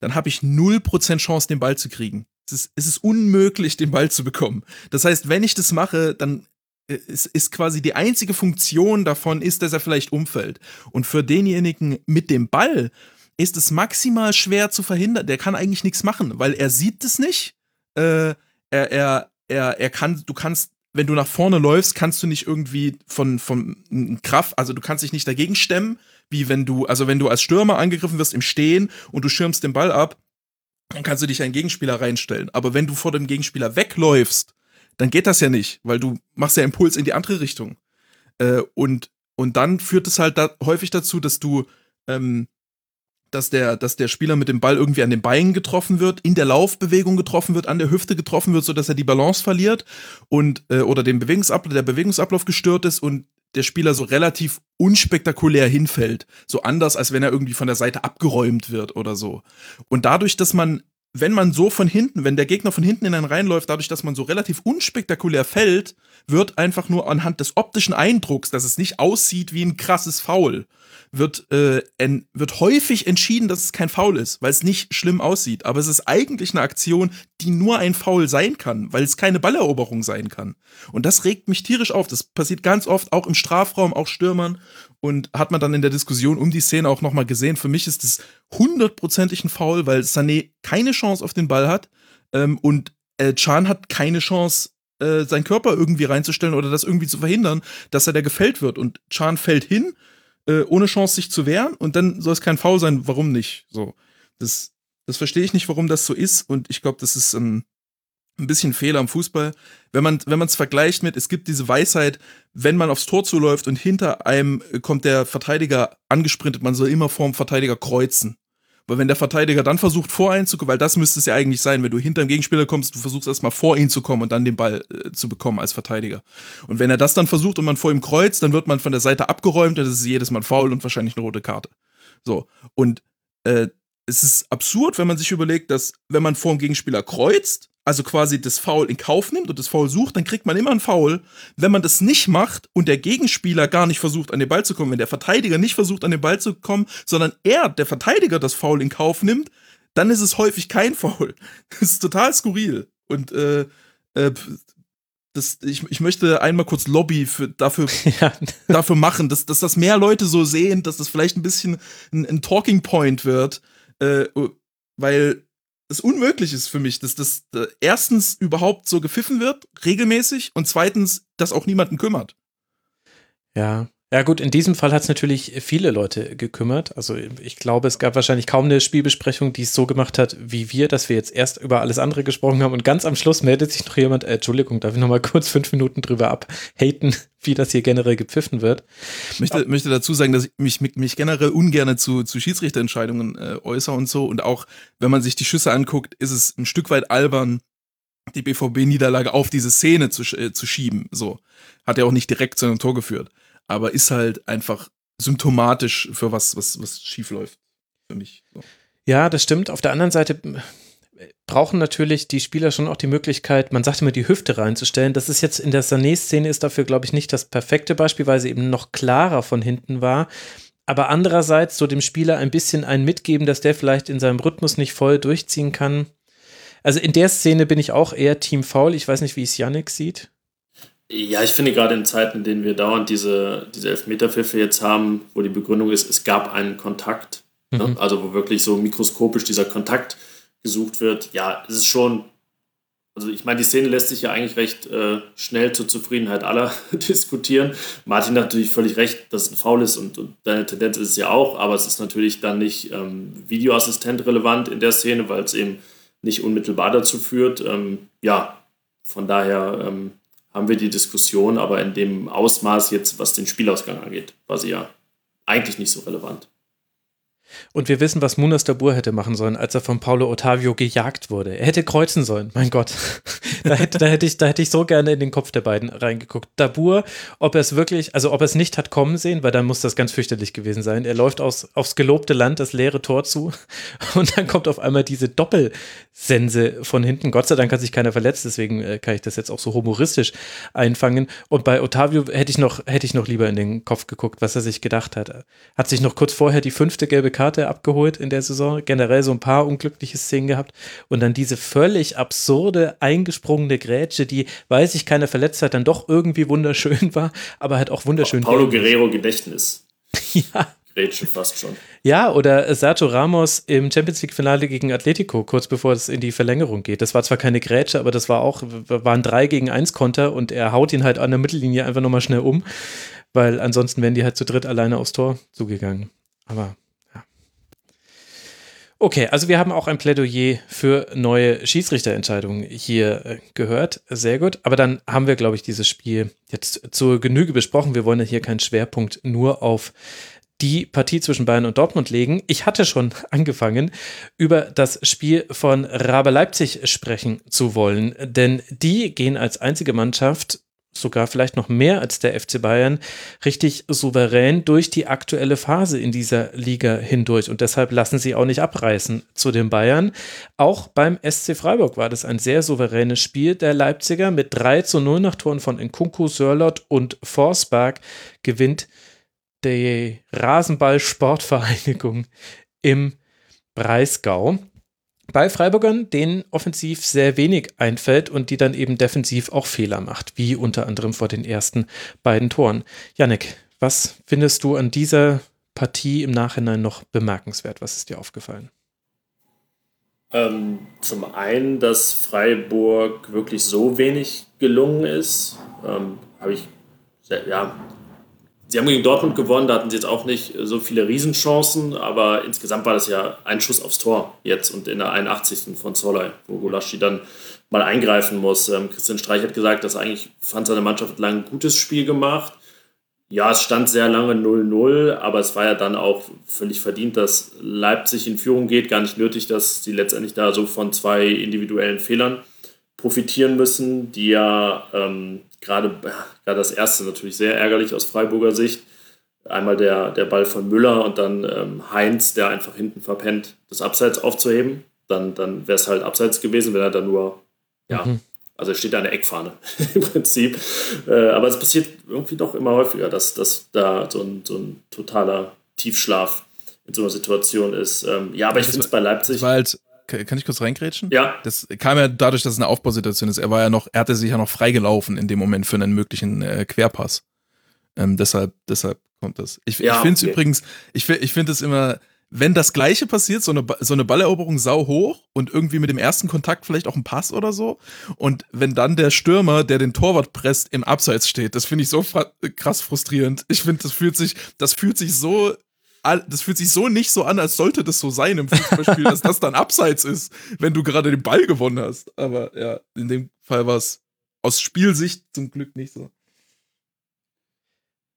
[SPEAKER 5] dann habe ich 0% Chance, den Ball zu kriegen. Es ist, es ist unmöglich, den Ball zu bekommen. Das heißt, wenn ich das mache, dann äh, ist, ist quasi die einzige Funktion davon, ist, dass er vielleicht umfällt. Und für denjenigen mit dem Ball ist es maximal schwer zu verhindern. Der kann eigentlich nichts machen, weil er sieht es nicht. Äh, er, er, er, er kann, du kannst, wenn du nach vorne läufst, kannst du nicht irgendwie von, von Kraft, also du kannst dich nicht dagegen stemmen, wie wenn du, also wenn du als Stürmer angegriffen wirst im Stehen und du schirmst den Ball ab, dann kannst du dich einen Gegenspieler reinstellen. Aber wenn du vor dem Gegenspieler wegläufst, dann geht das ja nicht, weil du machst ja Impuls in die andere Richtung. Äh, und, und dann führt es halt da häufig dazu, dass du, ähm, dass der, dass der Spieler mit dem Ball irgendwie an den Beinen getroffen wird, in der Laufbewegung getroffen wird, an der Hüfte getroffen wird, sodass er die Balance verliert und äh, oder den Bewegungsablauf, der Bewegungsablauf gestört ist und der Spieler so relativ unspektakulär hinfällt. So anders, als wenn er irgendwie von der Seite abgeräumt wird oder so. Und dadurch, dass man, wenn man so von hinten, wenn der Gegner von hinten in einen reinläuft, dadurch, dass man so relativ unspektakulär fällt, wird einfach nur anhand des optischen Eindrucks, dass es nicht aussieht wie ein krasses Foul, wird, äh, en, wird häufig entschieden, dass es kein Foul ist, weil es nicht schlimm aussieht. Aber es ist eigentlich eine Aktion, die nur ein Foul sein kann, weil es keine Balleroberung sein kann. Und das regt mich tierisch auf. Das passiert ganz oft, auch im Strafraum, auch Stürmern. Und hat man dann in der Diskussion um die Szene auch nochmal gesehen. Für mich ist es hundertprozentig ein Foul, weil Sané keine Chance auf den Ball hat. Ähm, und äh, Chan hat keine Chance, äh, seinen Körper irgendwie reinzustellen oder das irgendwie zu verhindern, dass er da gefällt wird. Und Chan fällt hin, äh, ohne Chance, sich zu wehren. Und dann soll es kein Foul sein. Warum nicht? So. Das, das verstehe ich nicht, warum das so ist. Und ich glaube, das ist ähm, ein bisschen Fehler am Fußball. Wenn man wenn man es vergleicht mit, es gibt diese Weisheit, wenn man aufs Tor zuläuft und hinter einem äh, kommt der Verteidiger angesprintet, man soll immer vorm Verteidiger kreuzen. Weil wenn der Verteidiger dann versucht, vor einen zu kommen, weil das müsste es ja eigentlich sein, wenn du hinter dem Gegenspieler kommst, du versuchst erstmal vor ihn zu kommen und dann den Ball äh, zu bekommen als Verteidiger. Und wenn er das dann versucht und man vor ihm kreuzt, dann wird man von der Seite abgeräumt und das ist jedes Mal faul und wahrscheinlich eine rote Karte. So. Und äh, es ist absurd, wenn man sich überlegt, dass wenn man vor dem Gegenspieler kreuzt, also quasi das Foul in Kauf nimmt und das Foul sucht, dann kriegt man immer ein Foul. Wenn man das nicht macht und der Gegenspieler gar nicht versucht, an den Ball zu kommen, wenn der Verteidiger nicht versucht, an den Ball zu kommen, sondern er, der Verteidiger, das Foul in Kauf nimmt, dann ist es häufig kein Foul. Das ist total skurril. Und äh, äh, das, ich, ich möchte einmal kurz Lobby für, dafür
[SPEAKER 3] Ja,
[SPEAKER 5] dafür machen, dass, dass das mehr Leute so sehen, dass das vielleicht ein bisschen ein, ein Talking Point wird, äh, weil es unmöglich ist für mich, dass das äh, erstens überhaupt so gepfiffen wird, regelmäßig, und zweitens, dass auch niemanden kümmert.
[SPEAKER 3] Ja, ja gut, in diesem Fall hat es natürlich viele Leute gekümmert. Also ich glaube, es gab wahrscheinlich kaum eine Spielbesprechung, die es so gemacht hat wie wir, dass wir jetzt erst über alles andere gesprochen haben und ganz am Schluss meldet sich noch jemand, äh, Entschuldigung, darf ich noch mal kurz fünf Minuten drüber abhaten, wie das hier generell gepfiffen wird.
[SPEAKER 5] Möchte, Ab möchte dazu sagen, dass ich mich, mich generell ungern zu, zu Schiedsrichterentscheidungen äh, äußere und so. Und auch, wenn man sich die Schüsse anguckt, ist es ein Stück weit albern, die BVB-Niederlage auf diese Szene zu, äh, zu schieben. So. Hat ja auch nicht direkt zu einem Tor geführt aber ist halt einfach symptomatisch für was, was, was schief läuft. Für mich. So.
[SPEAKER 3] Ja, das stimmt. Auf der anderen Seite brauchen natürlich die Spieler schon auch die Möglichkeit, man sagt immer, die Hüfte reinzustellen. Das ist jetzt in der Sané-Szene ist dafür, glaube ich, nicht das perfekte Beispiel, weil sie eben noch klarer von hinten war. Aber andererseits so dem Spieler ein bisschen ein mitgeben, dass der vielleicht in seinem Rhythmus nicht voll durchziehen kann. Also in der Szene bin ich auch eher Team Foul. Ich weiß nicht, wie es Yannick sieht.
[SPEAKER 4] Ja, ich finde gerade in Zeiten, in denen wir dauernd diese, diese Elfmeterpfiffe jetzt haben, wo die Begründung ist, es gab einen Kontakt, ne? mhm. ne? also wo wirklich so mikroskopisch dieser Kontakt gesucht wird, ja, es ist schon, also ich meine, die Szene lässt sich ja eigentlich recht äh, schnell zur Zufriedenheit aller diskutieren. Martin hat natürlich völlig recht, dass es ein Foul ist und, und, deine Tendenz ist es ja auch, aber es ist natürlich dann nicht ähm, Videoassistent relevant in der Szene, weil es eben nicht unmittelbar dazu führt. Ähm, ja, von daher ähm, haben wir die Diskussion, aber in dem Ausmaß jetzt, was den Spielausgang angeht, war sie ja eigentlich nicht so relevant.
[SPEAKER 3] Und wir wissen, was Munas Dabur hätte machen sollen, als er von Paulo Ottavio gejagt wurde. Er hätte kreuzen sollen, mein Gott. da, hätte, da, hätte ich, da hätte ich so gerne in den Kopf der beiden reingeguckt. Dabur, ob er es wirklich, also ob er es nicht hat kommen sehen, weil dann muss das ganz fürchterlich gewesen sein. Er läuft aus, aufs gelobte Land, das leere Tor zu und dann kommt auf einmal diese Doppelsense von hinten. Gott sei Dank hat sich keiner verletzt, deswegen äh, kann ich das jetzt auch so humoristisch einfangen. Und bei Ottavio hätte ich noch, hätte ich noch lieber in den Kopf geguckt, was er sich gedacht hat. Hat sich noch kurz vorher die fünfte gelbe Karte abgeholt in der Saison, generell so ein paar unglückliche Szenen gehabt und dann diese völlig absurde, eingesprungene Grätsche, die, weiß ich, keine Verletztheit, dann doch irgendwie wunderschön war, aber halt auch wunderschön.
[SPEAKER 4] Paulo Guerrero Gedächtnis.
[SPEAKER 3] ja.
[SPEAKER 4] Grätsche fast schon.
[SPEAKER 3] Ja, oder Sergio Ramos im Champions League Finale gegen Atletico, kurz bevor es in die Verlängerung geht. Das war zwar keine Grätsche, aber das war auch, waren drei gegen eins Konter und er haut ihn halt an der Mittellinie einfach nochmal schnell um, weil ansonsten wären die halt zu dritt alleine aufs Tor zugegangen. Aber Okay, also wir haben auch ein Plädoyer für neue Schiedsrichterentscheidungen hier äh, gehört. Sehr gut. Aber dann haben wir, glaube ich, dieses Spiel jetzt zur Genüge besprochen. Wir wollen ja hier keinen Schwerpunkt nur auf die Partie zwischen Bayern und Dortmund legen. Ich hatte schon angefangen, über das Spiel von Rabe Leipzig sprechen zu wollen, denn die gehen als einzige Mannschaft sogar vielleicht noch mehr als der FC Bayern, richtig souverän durch die aktuelle Phase in dieser Liga hindurch. Und deshalb lassen sie auch nicht abreißen zu den Bayern. Auch beim SC Freiburg war das ein sehr souveränes Spiel. Der Leipziger mit 3 zu 0 nach Toren von Nkunku, Sörlot und Forsberg gewinnt die Rasenball-Sportvereinigung im Breisgau bei Freiburgern, denen offensiv sehr wenig einfällt und die dann eben defensiv auch Fehler macht, wie unter anderem vor den ersten beiden Toren. Janik, was findest du an dieser Partie im Nachhinein noch bemerkenswert? Was ist dir aufgefallen?
[SPEAKER 4] Ähm, zum einen, dass Freiburg wirklich so wenig gelungen ist, ähm, habe ich sehr, ja, Sie haben gegen Dortmund gewonnen, da hatten sie jetzt auch nicht so viele Riesenchancen, aber insgesamt war das ja ein Schuss aufs Tor jetzt und in der 81. von Zolai, wo Gulaschi dann mal eingreifen muss. Ähm, Christian Streich hat gesagt, dass eigentlich fand seine Mannschaft lang ein gutes Spiel gemacht. Ja, es stand sehr lange 0-0, aber es war ja dann auch völlig verdient, dass Leipzig in Führung geht. Gar nicht nötig, dass sie letztendlich da so von zwei individuellen Fehlern profitieren müssen, die ja ähm, gerade, gerade das erste natürlich sehr ärgerlich aus Freiburger Sicht. Einmal der, der Ball von Müller und dann ähm, Heinz, der einfach hinten verpennt, das Abseits aufzuheben. Dann, dann wäre es halt Abseits gewesen, wenn er dann nur, ja, mhm. also es steht da eine Eckfahne im Prinzip. Äh, aber es passiert irgendwie doch immer häufiger, dass, dass da so ein, so ein totaler Tiefschlaf in so einer Situation ist. Ähm, ja, aber ich finde es bei Leipzig.
[SPEAKER 5] War halt kann ich kurz reingrätschen?
[SPEAKER 4] Ja.
[SPEAKER 5] Das kam ja dadurch, dass es eine Aufbausituation ist. Er war ja noch, er hatte sich ja noch freigelaufen in dem Moment für einen möglichen äh, Querpass. Ähm, deshalb, deshalb kommt das. Ich, ja, ich finde es okay. übrigens, ich, ich finde es immer wenn das Gleiche passiert, so eine, so eine Balleroberung sau hoch und irgendwie mit dem ersten Kontakt vielleicht auch ein Pass oder so. Und wenn dann der Stürmer, der den Torwart presst, im Abseits steht, das finde ich so krass frustrierend. Ich finde, das fühlt sich, das fühlt sich so, das fühlt sich so nicht so an, als sollte das so sein im Fußballspiel, dass das dann Abseits ist, wenn du gerade den Ball gewonnen hast. Aber ja, in dem Fall war es aus Spielsicht zum Glück nicht so.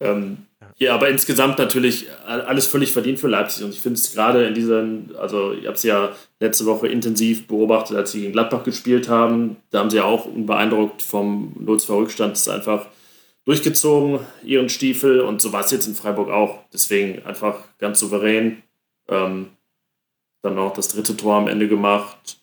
[SPEAKER 4] Ähm, ja, aber insgesamt natürlich alles völlig verdient für Leipzig. Und ich finde es gerade in diesen, also ich habe es ja letzte Woche intensiv beobachtet, als sie gegen Gladbach gespielt haben. Da haben sie ja auch unbeeindruckt vom 0-2 Rückstand das einfach durchgezogen, ihren Stiefel. Und so war es jetzt in Freiburg auch. Deswegen einfach ganz souverän. Ähm, dann noch das dritte Tor am Ende gemacht.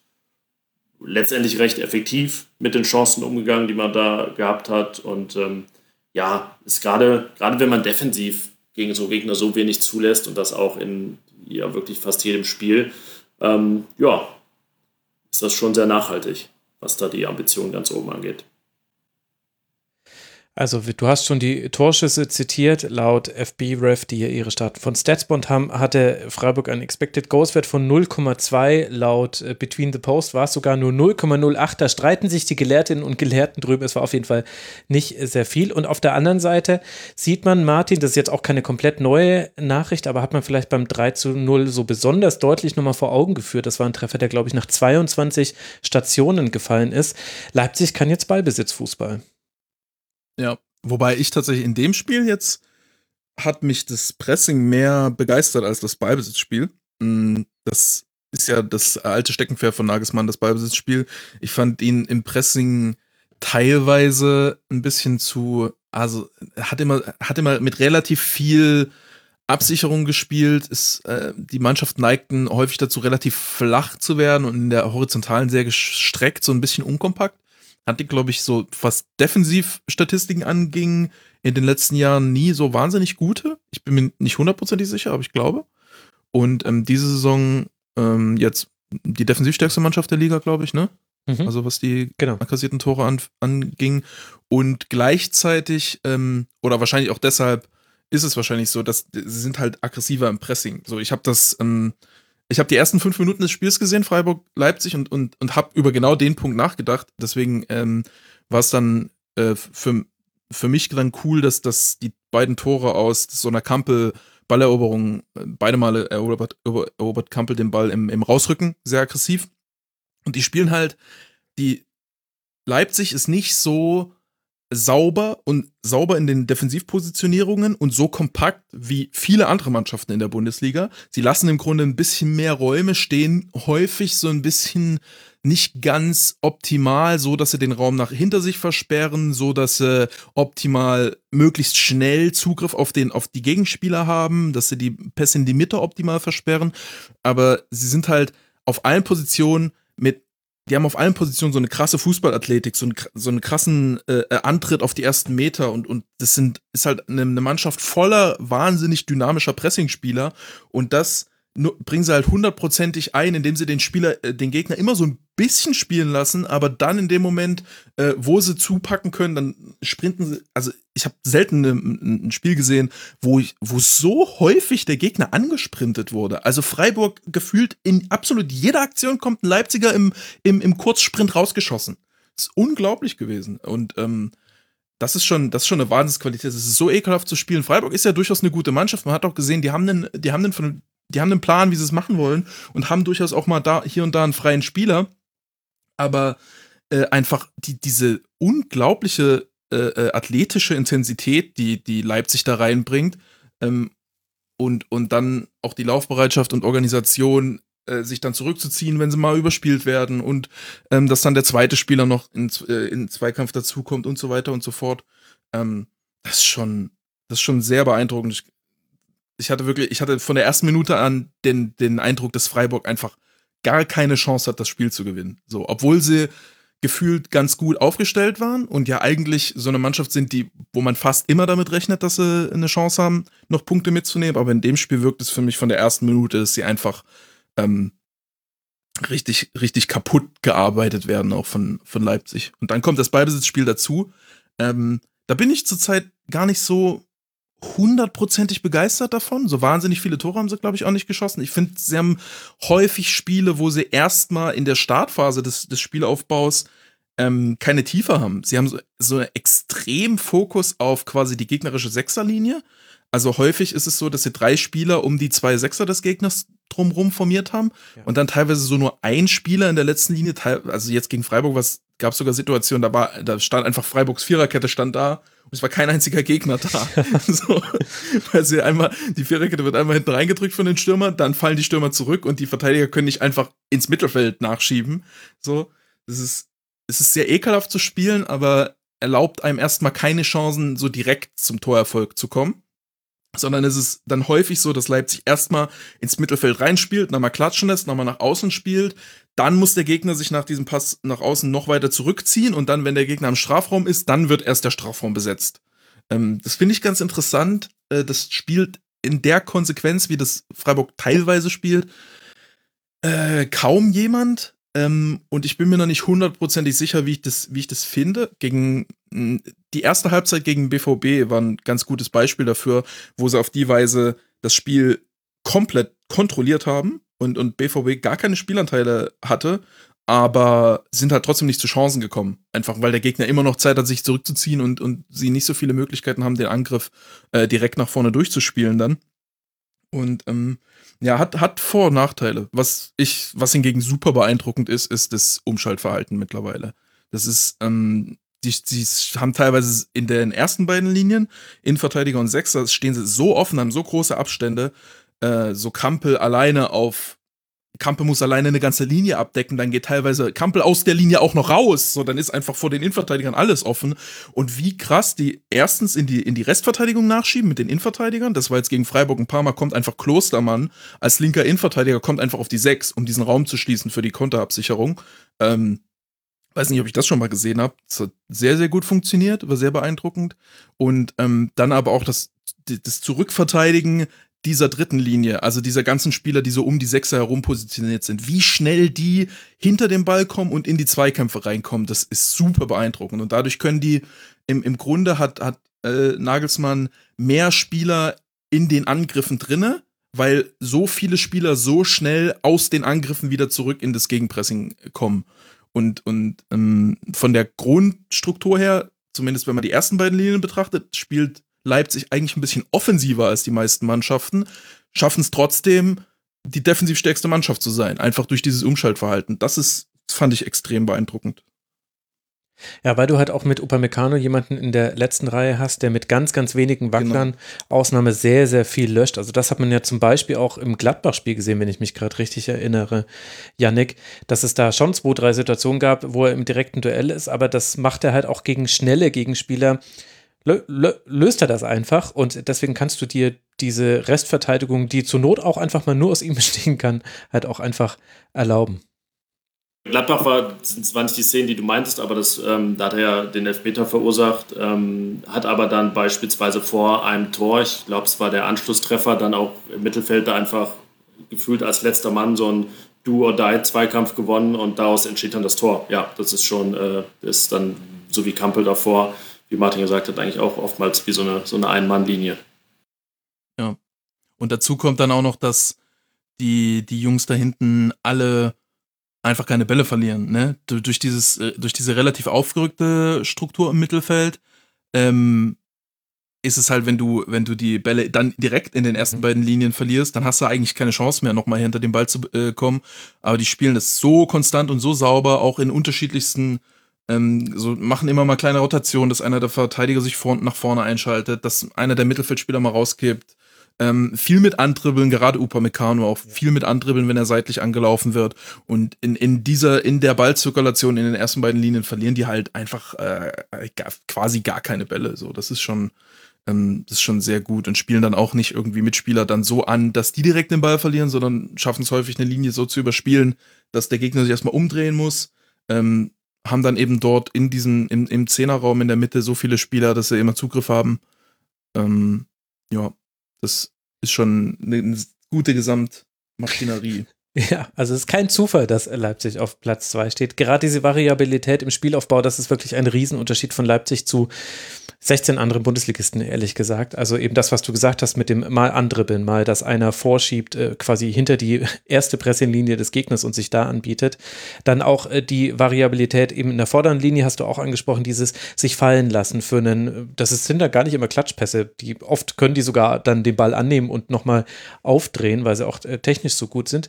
[SPEAKER 4] Letztendlich recht effektiv mit den Chancen umgegangen, die man da gehabt hat. Und ähm, ja, ist gerade, gerade wenn man defensiv gegen so Gegner so wenig zulässt und das auch in ja wirklich fast jedem Spiel, ähm, ja, ist das schon sehr nachhaltig, was da die Ambitionen ganz oben angeht.
[SPEAKER 3] Also du hast schon die Torschüsse zitiert. Laut FB-Ref, die hier ihre Start von Statsbond haben, hatte Freiburg einen Expected Goals Wert von 0,2. Laut äh, Between the Post war es sogar nur 0,08. Da streiten sich die Gelehrtinnen und Gelehrten drüber. Es war auf jeden Fall nicht sehr viel. Und auf der anderen Seite sieht man, Martin, das ist jetzt auch keine komplett neue Nachricht, aber hat man vielleicht beim 3 zu 0 so besonders deutlich nochmal vor Augen geführt. Das war ein Treffer, der, glaube ich, nach 22 Stationen gefallen ist. Leipzig kann jetzt Ballbesitzfußball.
[SPEAKER 5] Ja, wobei ich tatsächlich in dem Spiel jetzt hat mich das Pressing mehr begeistert als das Ballbesitzspiel. Mm, das ist ja das alte Steckenpferd von Nagelsmann, das Ballbesitzspiel. Ich fand ihn im Pressing teilweise ein bisschen zu, also hat immer, hat immer mit relativ viel Absicherung gespielt. Ist, äh, die Mannschaften neigten häufig dazu, relativ flach zu werden und in der horizontalen sehr gestreckt, so ein bisschen unkompakt hatte, glaube ich, so was Defensivstatistiken anging, in den letzten Jahren nie so wahnsinnig gute. Ich bin mir nicht hundertprozentig sicher, aber ich glaube. Und ähm, diese Saison ähm, jetzt die defensivstärkste Mannschaft der Liga, glaube ich, ne? Mhm. Also was die genau. ankassierten Tore an, anging. Und gleichzeitig, ähm, oder wahrscheinlich auch deshalb, ist es wahrscheinlich so, dass sie sind halt aggressiver im Pressing. So, ich habe das ähm, ich habe die ersten fünf Minuten des Spiels gesehen, Freiburg-Leipzig, und, und, und habe über genau den Punkt nachgedacht. Deswegen ähm, war es dann äh, für, für mich dann cool, dass, dass die beiden Tore aus so einer Kampel Balleroberung, äh, beide Male erobert, erobert Kampel den Ball im, im Rausrücken, sehr aggressiv. Und die spielen halt, die Leipzig ist nicht so sauber und sauber in den Defensivpositionierungen und so kompakt wie viele andere Mannschaften in der Bundesliga. Sie lassen im Grunde ein bisschen mehr Räume stehen, häufig so ein bisschen nicht ganz optimal, so dass sie den Raum nach hinter sich versperren, so dass sie optimal möglichst schnell Zugriff auf den auf die Gegenspieler haben, dass sie die Pässe in die Mitte optimal versperren, aber sie sind halt auf allen Positionen mit die haben auf allen Positionen so eine krasse Fußballathletik, so, ein, so einen krassen äh, äh, Antritt auf die ersten Meter und, und das sind, ist halt eine, eine Mannschaft voller wahnsinnig dynamischer Pressingspieler und das bringen sie halt hundertprozentig ein, indem sie den Spieler, äh, den Gegner immer so ein bisschen spielen lassen, aber dann in dem Moment, äh, wo sie zupacken können, dann sprinten sie. Also ich habe selten ein, ein, Spiel gesehen, wo ich, wo so häufig der Gegner angesprintet wurde. Also Freiburg gefühlt in absolut jeder Aktion kommt ein Leipziger im, im, im Kurzsprint rausgeschossen. Das ist unglaublich gewesen. Und ähm, das ist schon, das ist schon eine Wahnsinnsqualität. Es ist so ekelhaft zu spielen. Freiburg ist ja durchaus eine gute Mannschaft. Man hat auch gesehen, die haben einen, die haben einen von die haben einen Plan, wie sie es machen wollen und haben durchaus auch mal da hier und da einen freien Spieler. Aber äh, einfach die, diese unglaubliche äh, äh, athletische Intensität, die, die Leipzig da reinbringt, ähm, und, und dann auch die Laufbereitschaft und Organisation, äh, sich dann zurückzuziehen, wenn sie mal überspielt werden und ähm, dass dann der zweite Spieler noch in, äh, in Zweikampf dazukommt und so weiter und so fort. Ähm, das ist schon, das ist schon sehr beeindruckend. Ich ich hatte wirklich, ich hatte von der ersten Minute an den, den Eindruck, dass Freiburg einfach gar keine Chance hat, das Spiel zu gewinnen. So, obwohl sie gefühlt ganz gut aufgestellt waren und ja eigentlich so eine Mannschaft sind, die, wo man fast immer damit rechnet, dass sie eine Chance haben, noch Punkte mitzunehmen. Aber in dem Spiel wirkt es für mich von der ersten Minute, dass sie einfach ähm, richtig, richtig kaputt gearbeitet werden, auch von, von Leipzig. Und dann kommt das Ballbesitzspiel dazu. Ähm, da bin ich zurzeit gar nicht so hundertprozentig begeistert davon. So wahnsinnig viele Tore haben sie, glaube ich, auch nicht geschossen. Ich finde, sie haben häufig Spiele, wo sie erstmal in der Startphase des, des Spielaufbaus ähm, keine Tiefe haben. Sie haben so, so einen extrem Fokus auf quasi die gegnerische Sechserlinie. Also häufig ist es so, dass sie drei Spieler um die zwei Sechser des Gegners drumherum formiert haben ja. und dann teilweise so nur ein Spieler in der letzten Linie, also jetzt gegen Freiburg gab es sogar Situationen, da war, da stand einfach Freiburgs Viererkette stand da und es war kein einziger Gegner da. so, weil sie einmal, die Viererkette wird einmal hinten reingedrückt von den Stürmern, dann fallen die Stürmer zurück und die Verteidiger können nicht einfach ins Mittelfeld nachschieben. So, das ist, es ist sehr ekelhaft zu spielen, aber erlaubt einem erstmal keine Chancen, so direkt zum Torerfolg zu kommen. Sondern es ist dann häufig so, dass Leipzig erstmal ins Mittelfeld reinspielt, nochmal klatschen lässt, nochmal nach außen spielt. Dann muss der Gegner sich nach diesem Pass nach außen noch weiter zurückziehen und dann, wenn der Gegner im Strafraum ist, dann wird erst der Strafraum besetzt. Ähm, das finde ich ganz interessant. Äh, das spielt in der Konsequenz, wie das Freiburg teilweise spielt, äh, kaum jemand. Ähm, und ich bin mir noch nicht hundertprozentig sicher, wie ich das, wie ich das finde. Gegen die erste Halbzeit gegen BVB war ein ganz gutes Beispiel dafür, wo sie auf die Weise das Spiel komplett kontrolliert haben und, und BVB gar keine Spielanteile hatte, aber sind halt trotzdem nicht zu Chancen gekommen. Einfach weil der Gegner immer noch Zeit hat, sich zurückzuziehen und, und sie nicht so viele Möglichkeiten haben, den Angriff äh, direkt nach vorne durchzuspielen dann. Und ähm, ja, hat, hat Vor- und Nachteile. Was ich, was hingegen super beeindruckend ist, ist das Umschaltverhalten mittlerweile. Das ist, ähm, die, die haben teilweise in den ersten beiden Linien, Innenverteidiger und Sechser, stehen sie so offen, haben so große Abstände, äh, so Kampel alleine auf Kampel muss alleine eine ganze Linie abdecken, dann geht teilweise Kampel aus der Linie auch noch raus, so dann ist einfach vor den Innenverteidigern alles offen und wie krass die erstens in die in die Restverteidigung nachschieben mit den Innenverteidigern, das war jetzt gegen Freiburg ein paar Mal kommt einfach Klostermann als linker Innenverteidiger kommt einfach auf die 6, um diesen Raum zu schließen für die Konterabsicherung. Ähm, weiß nicht, ob ich das schon mal gesehen habe. Das hat sehr, sehr gut funktioniert, war sehr beeindruckend. Und ähm, dann aber auch das, das Zurückverteidigen dieser dritten Linie, also dieser ganzen Spieler, die so um die Sechser herum positioniert sind, wie schnell die hinter den Ball kommen und in die Zweikämpfe reinkommen, das ist super beeindruckend. Und dadurch können die, im, im Grunde hat, hat äh, Nagelsmann mehr Spieler in den Angriffen drinne, weil so viele Spieler so schnell aus den Angriffen wieder zurück in das Gegenpressing kommen. Und, und ähm, von der Grundstruktur her, zumindest wenn man die ersten beiden Linien betrachtet, spielt Leipzig eigentlich ein bisschen offensiver als die meisten Mannschaften, schaffen es trotzdem, die defensiv stärkste Mannschaft zu sein, einfach durch dieses Umschaltverhalten. Das ist, das fand ich extrem beeindruckend.
[SPEAKER 3] Ja, weil du halt auch mit Upamecano jemanden in der letzten Reihe hast, der mit ganz, ganz wenigen Wacklern genau. Ausnahme sehr, sehr viel löscht. Also das hat man ja zum Beispiel auch im Gladbach-Spiel gesehen, wenn ich mich gerade richtig erinnere, Yannick, dass es da schon zwei, drei Situationen gab, wo er im direkten Duell ist, aber das macht er halt auch gegen schnelle Gegenspieler, löst er das einfach und deswegen kannst du dir diese Restverteidigung, die zur Not auch einfach mal nur aus ihm bestehen kann, halt auch einfach erlauben.
[SPEAKER 4] Gladbach war, das waren nicht die Szenen, die du meintest, aber das, ähm, da hat er ja den Elfmeter verursacht, ähm, hat aber dann beispielsweise vor einem Tor, ich glaube, es war der Anschlusstreffer, dann auch im Mittelfeld da einfach gefühlt als letzter Mann so ein Do-or-Die-Zweikampf gewonnen und daraus entsteht dann das Tor. Ja, das ist schon, äh, ist dann so wie Kampel davor wie Martin gesagt hat, eigentlich auch oftmals wie so eine, so eine Ein-Mann-Linie.
[SPEAKER 5] Ja. Und dazu kommt dann auch noch, dass die, die Jungs da hinten alle einfach keine Bälle verlieren. Ne? Durch, dieses, äh, durch diese relativ aufgerückte Struktur im Mittelfeld ähm, ist es halt, wenn du, wenn du die Bälle dann direkt in den ersten mhm. beiden Linien verlierst, dann hast du eigentlich keine Chance mehr, nochmal hinter den Ball zu äh, kommen. Aber die spielen das so konstant und so sauber, auch in unterschiedlichsten ähm, so machen immer mal kleine Rotationen, dass einer der Verteidiger sich vor, nach vorne einschaltet, dass einer der Mittelfeldspieler mal rauskippt. Ähm, viel mit andribbeln, gerade Upamecano auch viel mit andribbeln, wenn er seitlich angelaufen wird. Und in, in dieser, in der Ballzirkulation in den ersten beiden Linien verlieren die halt einfach äh, gar, quasi gar keine Bälle. So, das ist schon, ähm, das ist schon sehr gut und spielen dann auch nicht irgendwie Mitspieler dann so an, dass die direkt den Ball verlieren, sondern schaffen es häufig eine Linie so zu überspielen, dass der Gegner sich erstmal umdrehen muss. Ähm, haben dann eben dort in diesem, im, im Zehnerraum in der Mitte so viele Spieler, dass sie immer Zugriff haben. Ähm, ja, das ist schon eine, eine gute Gesamtmaschinerie.
[SPEAKER 3] Ja, also es ist kein Zufall, dass Leipzig auf Platz 2 steht. Gerade diese Variabilität im Spielaufbau, das ist wirklich ein Riesenunterschied von Leipzig zu 16 anderen Bundesligisten, ehrlich gesagt. Also eben das, was du gesagt hast mit dem mal andribbeln, mal, dass einer vorschiebt, äh, quasi hinter die erste Presselinie des Gegners und sich da anbietet. Dann auch äh, die Variabilität eben in der vorderen Linie hast du auch angesprochen, dieses sich fallen lassen für einen, das sind da gar nicht immer Klatschpässe, die oft können die sogar dann den Ball annehmen und nochmal aufdrehen, weil sie auch äh, technisch so gut sind.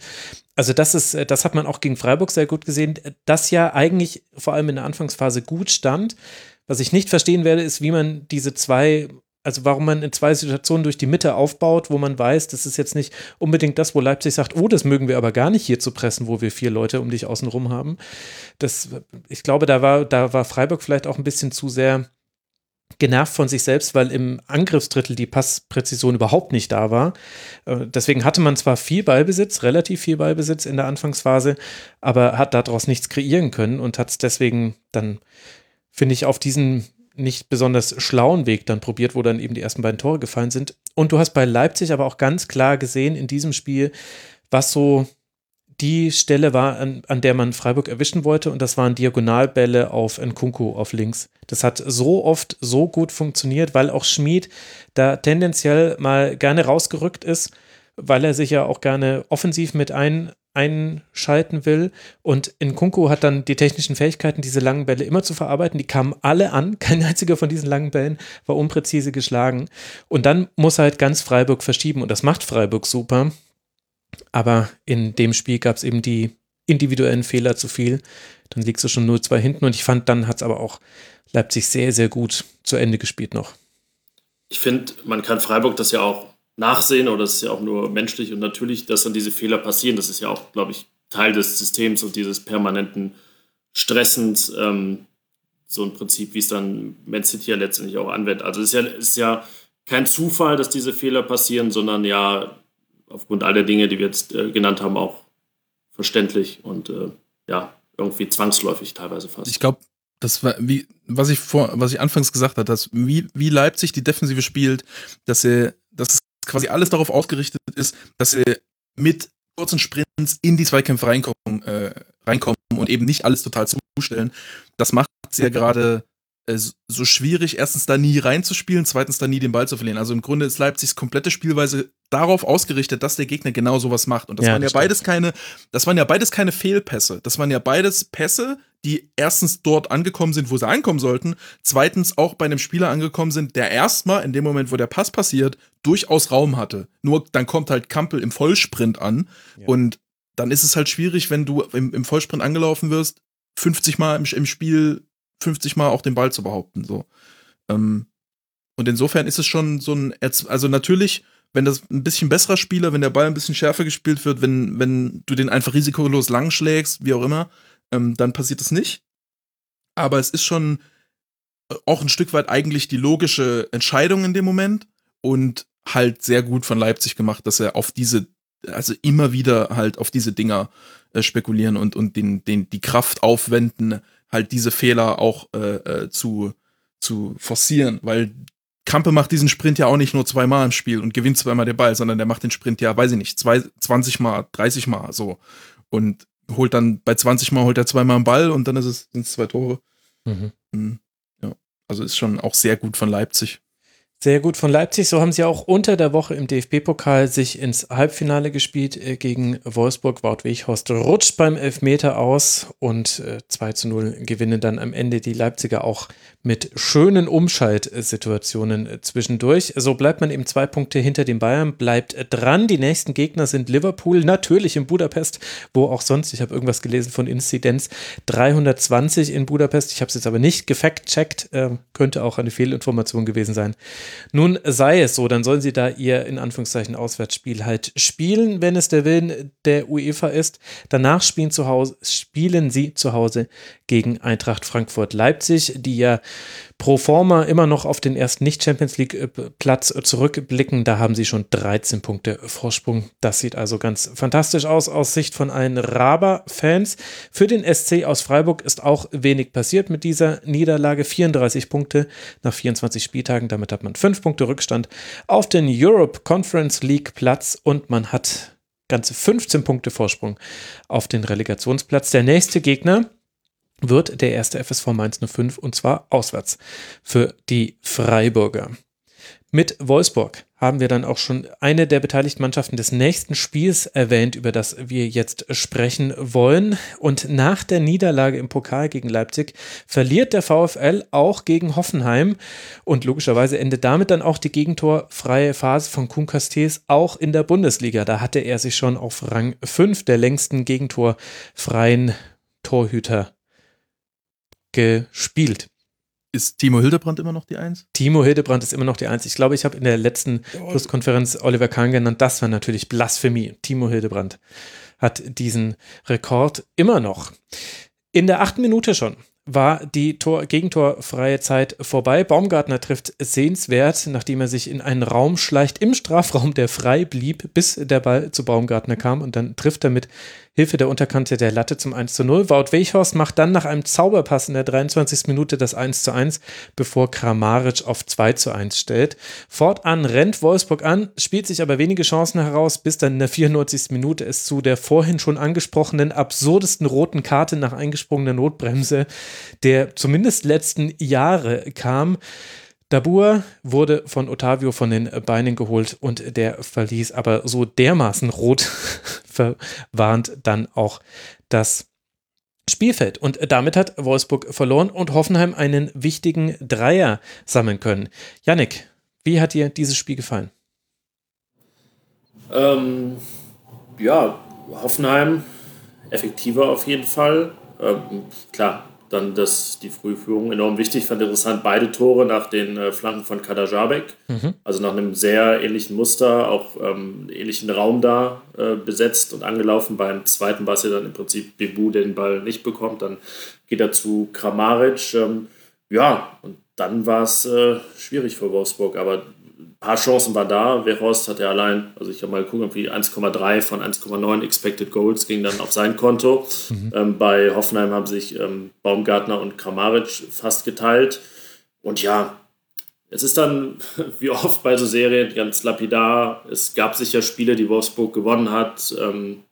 [SPEAKER 3] Also das ist, äh, das hat man auch gegen Freiburg sehr gut gesehen, das ja eigentlich vor allem in der Anfangsphase gut stand. Was ich nicht verstehen werde, ist, wie man diese zwei, also warum man in zwei Situationen durch die Mitte aufbaut, wo man weiß, das ist jetzt nicht unbedingt das, wo Leipzig sagt, oh, das mögen wir aber gar nicht hier zu pressen, wo wir vier Leute um dich außenrum haben. Das, ich glaube, da war, da war Freiburg vielleicht auch ein bisschen zu sehr genervt von sich selbst, weil im Angriffsdrittel die Passpräzision überhaupt nicht da war. Äh, deswegen hatte man zwar viel Ballbesitz, relativ viel Ballbesitz in der Anfangsphase, aber hat daraus nichts kreieren können und hat es deswegen dann finde ich, auf diesen nicht besonders schlauen Weg dann probiert, wo dann eben die ersten beiden Tore gefallen sind. Und du hast bei Leipzig aber auch ganz klar gesehen in diesem Spiel, was so die Stelle war, an, an der man Freiburg erwischen wollte, und das waren Diagonalbälle auf Nkunku auf links. Das hat so oft so gut funktioniert, weil auch Schmid da tendenziell mal gerne rausgerückt ist, weil er sich ja auch gerne offensiv mit ein, einschalten will. Und in Kunku hat dann die technischen Fähigkeiten, diese langen Bälle immer zu verarbeiten. Die kamen alle an. Kein einziger von diesen langen Bällen war unpräzise geschlagen. Und dann muss er halt ganz Freiburg verschieben. Und das macht Freiburg super. Aber in dem Spiel gab es eben die individuellen Fehler zu viel. Dann liegst du schon 0-2 hinten. Und ich fand, dann hat es aber auch Leipzig sehr, sehr gut zu Ende gespielt noch.
[SPEAKER 4] Ich finde, man kann Freiburg das ja auch nachsehen oder es ist ja auch nur menschlich und natürlich, dass dann diese Fehler passieren. Das ist ja auch, glaube ich, Teil des Systems und dieses permanenten Stressens, ähm, so ein Prinzip, wie es dann Man City ja letztendlich auch anwendet. Also es ist ja, ist ja kein Zufall, dass diese Fehler passieren, sondern ja aufgrund all der Dinge, die wir jetzt äh, genannt haben, auch verständlich und äh, ja, irgendwie zwangsläufig teilweise fast.
[SPEAKER 5] Ich glaube, das war wie, was ich vor, was ich anfangs gesagt habe, dass wie, wie Leipzig die Defensive spielt, dass er, dass es quasi alles darauf ausgerichtet ist, dass sie mit kurzen Sprints in die Zweikämpfe reinkommen, äh, reinkommen und eben nicht alles total zustellen. Das macht es ja gerade so schwierig, erstens da nie reinzuspielen, zweitens da nie den Ball zu verlieren. Also im Grunde ist Leipzigs komplette Spielweise darauf ausgerichtet, dass der Gegner genau sowas macht. Und das ja, waren ja stimmt. beides keine, das waren ja beides keine Fehlpässe. Das waren ja beides Pässe, die erstens dort angekommen sind, wo sie ankommen sollten, zweitens auch bei einem Spieler angekommen sind, der erstmal in dem Moment, wo der Pass passiert, durchaus Raum hatte. Nur dann kommt halt Kampel im Vollsprint an ja. und dann ist es halt schwierig, wenn du im, im Vollsprint angelaufen wirst, 50 Mal im, im, Spiel, 50 Mal auch den Ball zu behaupten. So. Ähm, und insofern ist es schon so ein, also natürlich, wenn das ein bisschen besserer Spieler, wenn der Ball ein bisschen schärfer gespielt wird, wenn, wenn du den einfach risikolos lang schlägst, wie auch immer, ähm, dann passiert das nicht. Aber es ist schon äh, auch ein Stück weit eigentlich die logische Entscheidung in dem Moment und halt sehr gut von Leipzig gemacht, dass er auf diese, also immer wieder halt auf diese Dinger äh, spekulieren und, und den, den, die Kraft aufwenden, halt diese Fehler auch äh, äh, zu, zu forcieren, weil Kampe macht diesen Sprint ja auch nicht nur zweimal im Spiel und gewinnt zweimal den Ball, sondern der macht den Sprint ja, weiß ich nicht, zwei, 20 Mal, 30 Mal so. Und holt dann bei 20 Mal holt er zweimal einen Ball und dann ist es, sind es zwei Tore. Mhm. mhm. Ja, also ist schon auch sehr gut von Leipzig.
[SPEAKER 3] Sehr gut von Leipzig. So haben sie auch unter der Woche im DFB-Pokal sich ins Halbfinale gespielt äh, gegen Wolfsburg. Wout Weghorst rutscht beim Elfmeter aus und äh, 2 zu 0 gewinnen dann am Ende die Leipziger auch mit schönen Umschaltsituationen äh, zwischendurch. So bleibt man eben zwei Punkte hinter den Bayern, bleibt dran. Die nächsten Gegner sind Liverpool, natürlich in Budapest, wo auch sonst, ich habe irgendwas gelesen von Inzidenz, 320 in Budapest. Ich habe es jetzt aber nicht gefact-checkt, äh, könnte auch eine Fehlinformation gewesen sein. Nun sei es so, dann sollen sie da ihr in Anführungszeichen Auswärtsspiel halt spielen, wenn es der Willen der UEFA ist. Danach spielen, zu Hause, spielen sie zu Hause gegen Eintracht Frankfurt Leipzig, die ja pro forma immer noch auf den ersten Nicht-Champions League-Platz zurückblicken. Da haben sie schon 13 Punkte Vorsprung. Das sieht also ganz fantastisch aus aus Sicht von allen Raber-Fans. Für den SC aus Freiburg ist auch wenig passiert mit dieser Niederlage. 34 Punkte nach 24 Spieltagen. Damit hat man 5 Punkte Rückstand auf den Europe Conference League Platz und man hat ganze 15 Punkte Vorsprung auf den Relegationsplatz. Der nächste Gegner wird der erste FSV Mainz 05 und zwar auswärts für die Freiburger. Mit Wolfsburg haben wir dann auch schon eine der beteiligten Mannschaften des nächsten Spiels erwähnt, über das wir jetzt sprechen wollen. Und nach der Niederlage im Pokal gegen Leipzig verliert der VfL auch gegen Hoffenheim. Und logischerweise endet damit dann auch die gegentorfreie Phase von Kuhn Castells auch in der Bundesliga. Da hatte er sich schon auf Rang 5 der längsten gegentorfreien Torhüter gespielt.
[SPEAKER 5] Ist Timo Hildebrand immer noch die Eins?
[SPEAKER 3] Timo Hildebrand ist immer noch die Eins. Ich glaube, ich habe in der letzten Schlusskonferenz Oliver Kahn genannt. Das war natürlich Blasphemie. Timo Hildebrand hat diesen Rekord immer noch. In der achten Minute schon war die Tor Gegentorfreie Zeit vorbei. Baumgartner trifft sehenswert, nachdem er sich in einen Raum schleicht im Strafraum, der frei blieb, bis der Ball zu Baumgartner kam und dann trifft er mit Hilfe der Unterkante der Latte zum 1 zu 0. Wout Weichhorst macht dann nach einem Zauberpass in der 23. Minute das 1 zu 1, bevor Kramaric auf 2 zu 1 stellt. Fortan rennt Wolfsburg an, spielt sich aber wenige Chancen heraus, bis dann in der 94. Minute es zu der vorhin schon angesprochenen absurdesten roten Karte nach eingesprungener Notbremse der zumindest letzten Jahre kam. Dabur wurde von Otavio von den Beinen geholt und der verließ aber so dermaßen rot verwarnt dann auch das Spielfeld. Und damit hat Wolfsburg verloren und Hoffenheim einen wichtigen Dreier sammeln können. Yannick, wie hat dir dieses Spiel gefallen?
[SPEAKER 4] Ähm, ja, Hoffenheim effektiver auf jeden Fall. Ähm, klar, dann das, die Frühführung enorm wichtig. Ich fand interessant beide Tore nach den äh, Flanken von Kadajabek. Mhm. Also nach einem sehr ähnlichen Muster, auch ähm, ähnlichen Raum da äh, besetzt und angelaufen. Beim zweiten war es ja dann im Prinzip Bebu, der den Ball nicht bekommt. Dann geht er zu Kramaric. Ähm, ja, und dann war es äh, schwierig für Wolfsburg. Aber paar Chancen war da. Weghorst hat ja allein, also ich habe mal geguckt, irgendwie 1,3 von 1,9 Expected Goals ging dann auf sein Konto. Mhm. Ähm, bei Hoffenheim haben sich ähm, Baumgartner und Kramaric fast geteilt. Und ja, es ist dann, wie oft bei so Serien, ganz lapidar. Es gab sicher Spiele, die Wolfsburg gewonnen hat, ähm,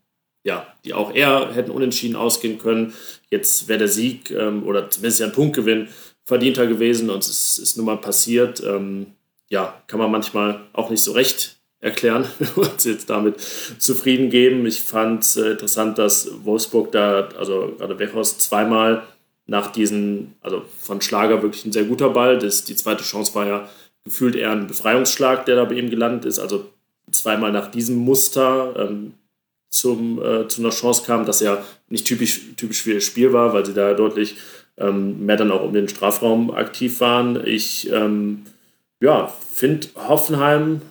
[SPEAKER 4] ja, die auch eher hätten unentschieden ausgehen können. Jetzt wäre der Sieg ähm, oder zumindest ein Punktgewinn verdienter gewesen und es ist nun mal passiert. Ähm, ja, kann man manchmal auch nicht so recht erklären, uns jetzt damit zufrieden geben. Ich fand es äh, interessant, dass Wolfsburg da, also gerade Wechhaus zweimal nach diesen, also von Schlager wirklich ein sehr guter Ball. Das, die zweite Chance war ja gefühlt eher ein Befreiungsschlag, der da bei ihm gelandet ist. Also zweimal nach diesem Muster ähm, zum, äh, zu einer Chance kam, dass ja nicht typisch, typisch für ihr Spiel war, weil sie da deutlich ähm, mehr dann auch um den Strafraum aktiv waren. Ich ähm, ja, finde Hoffenheim,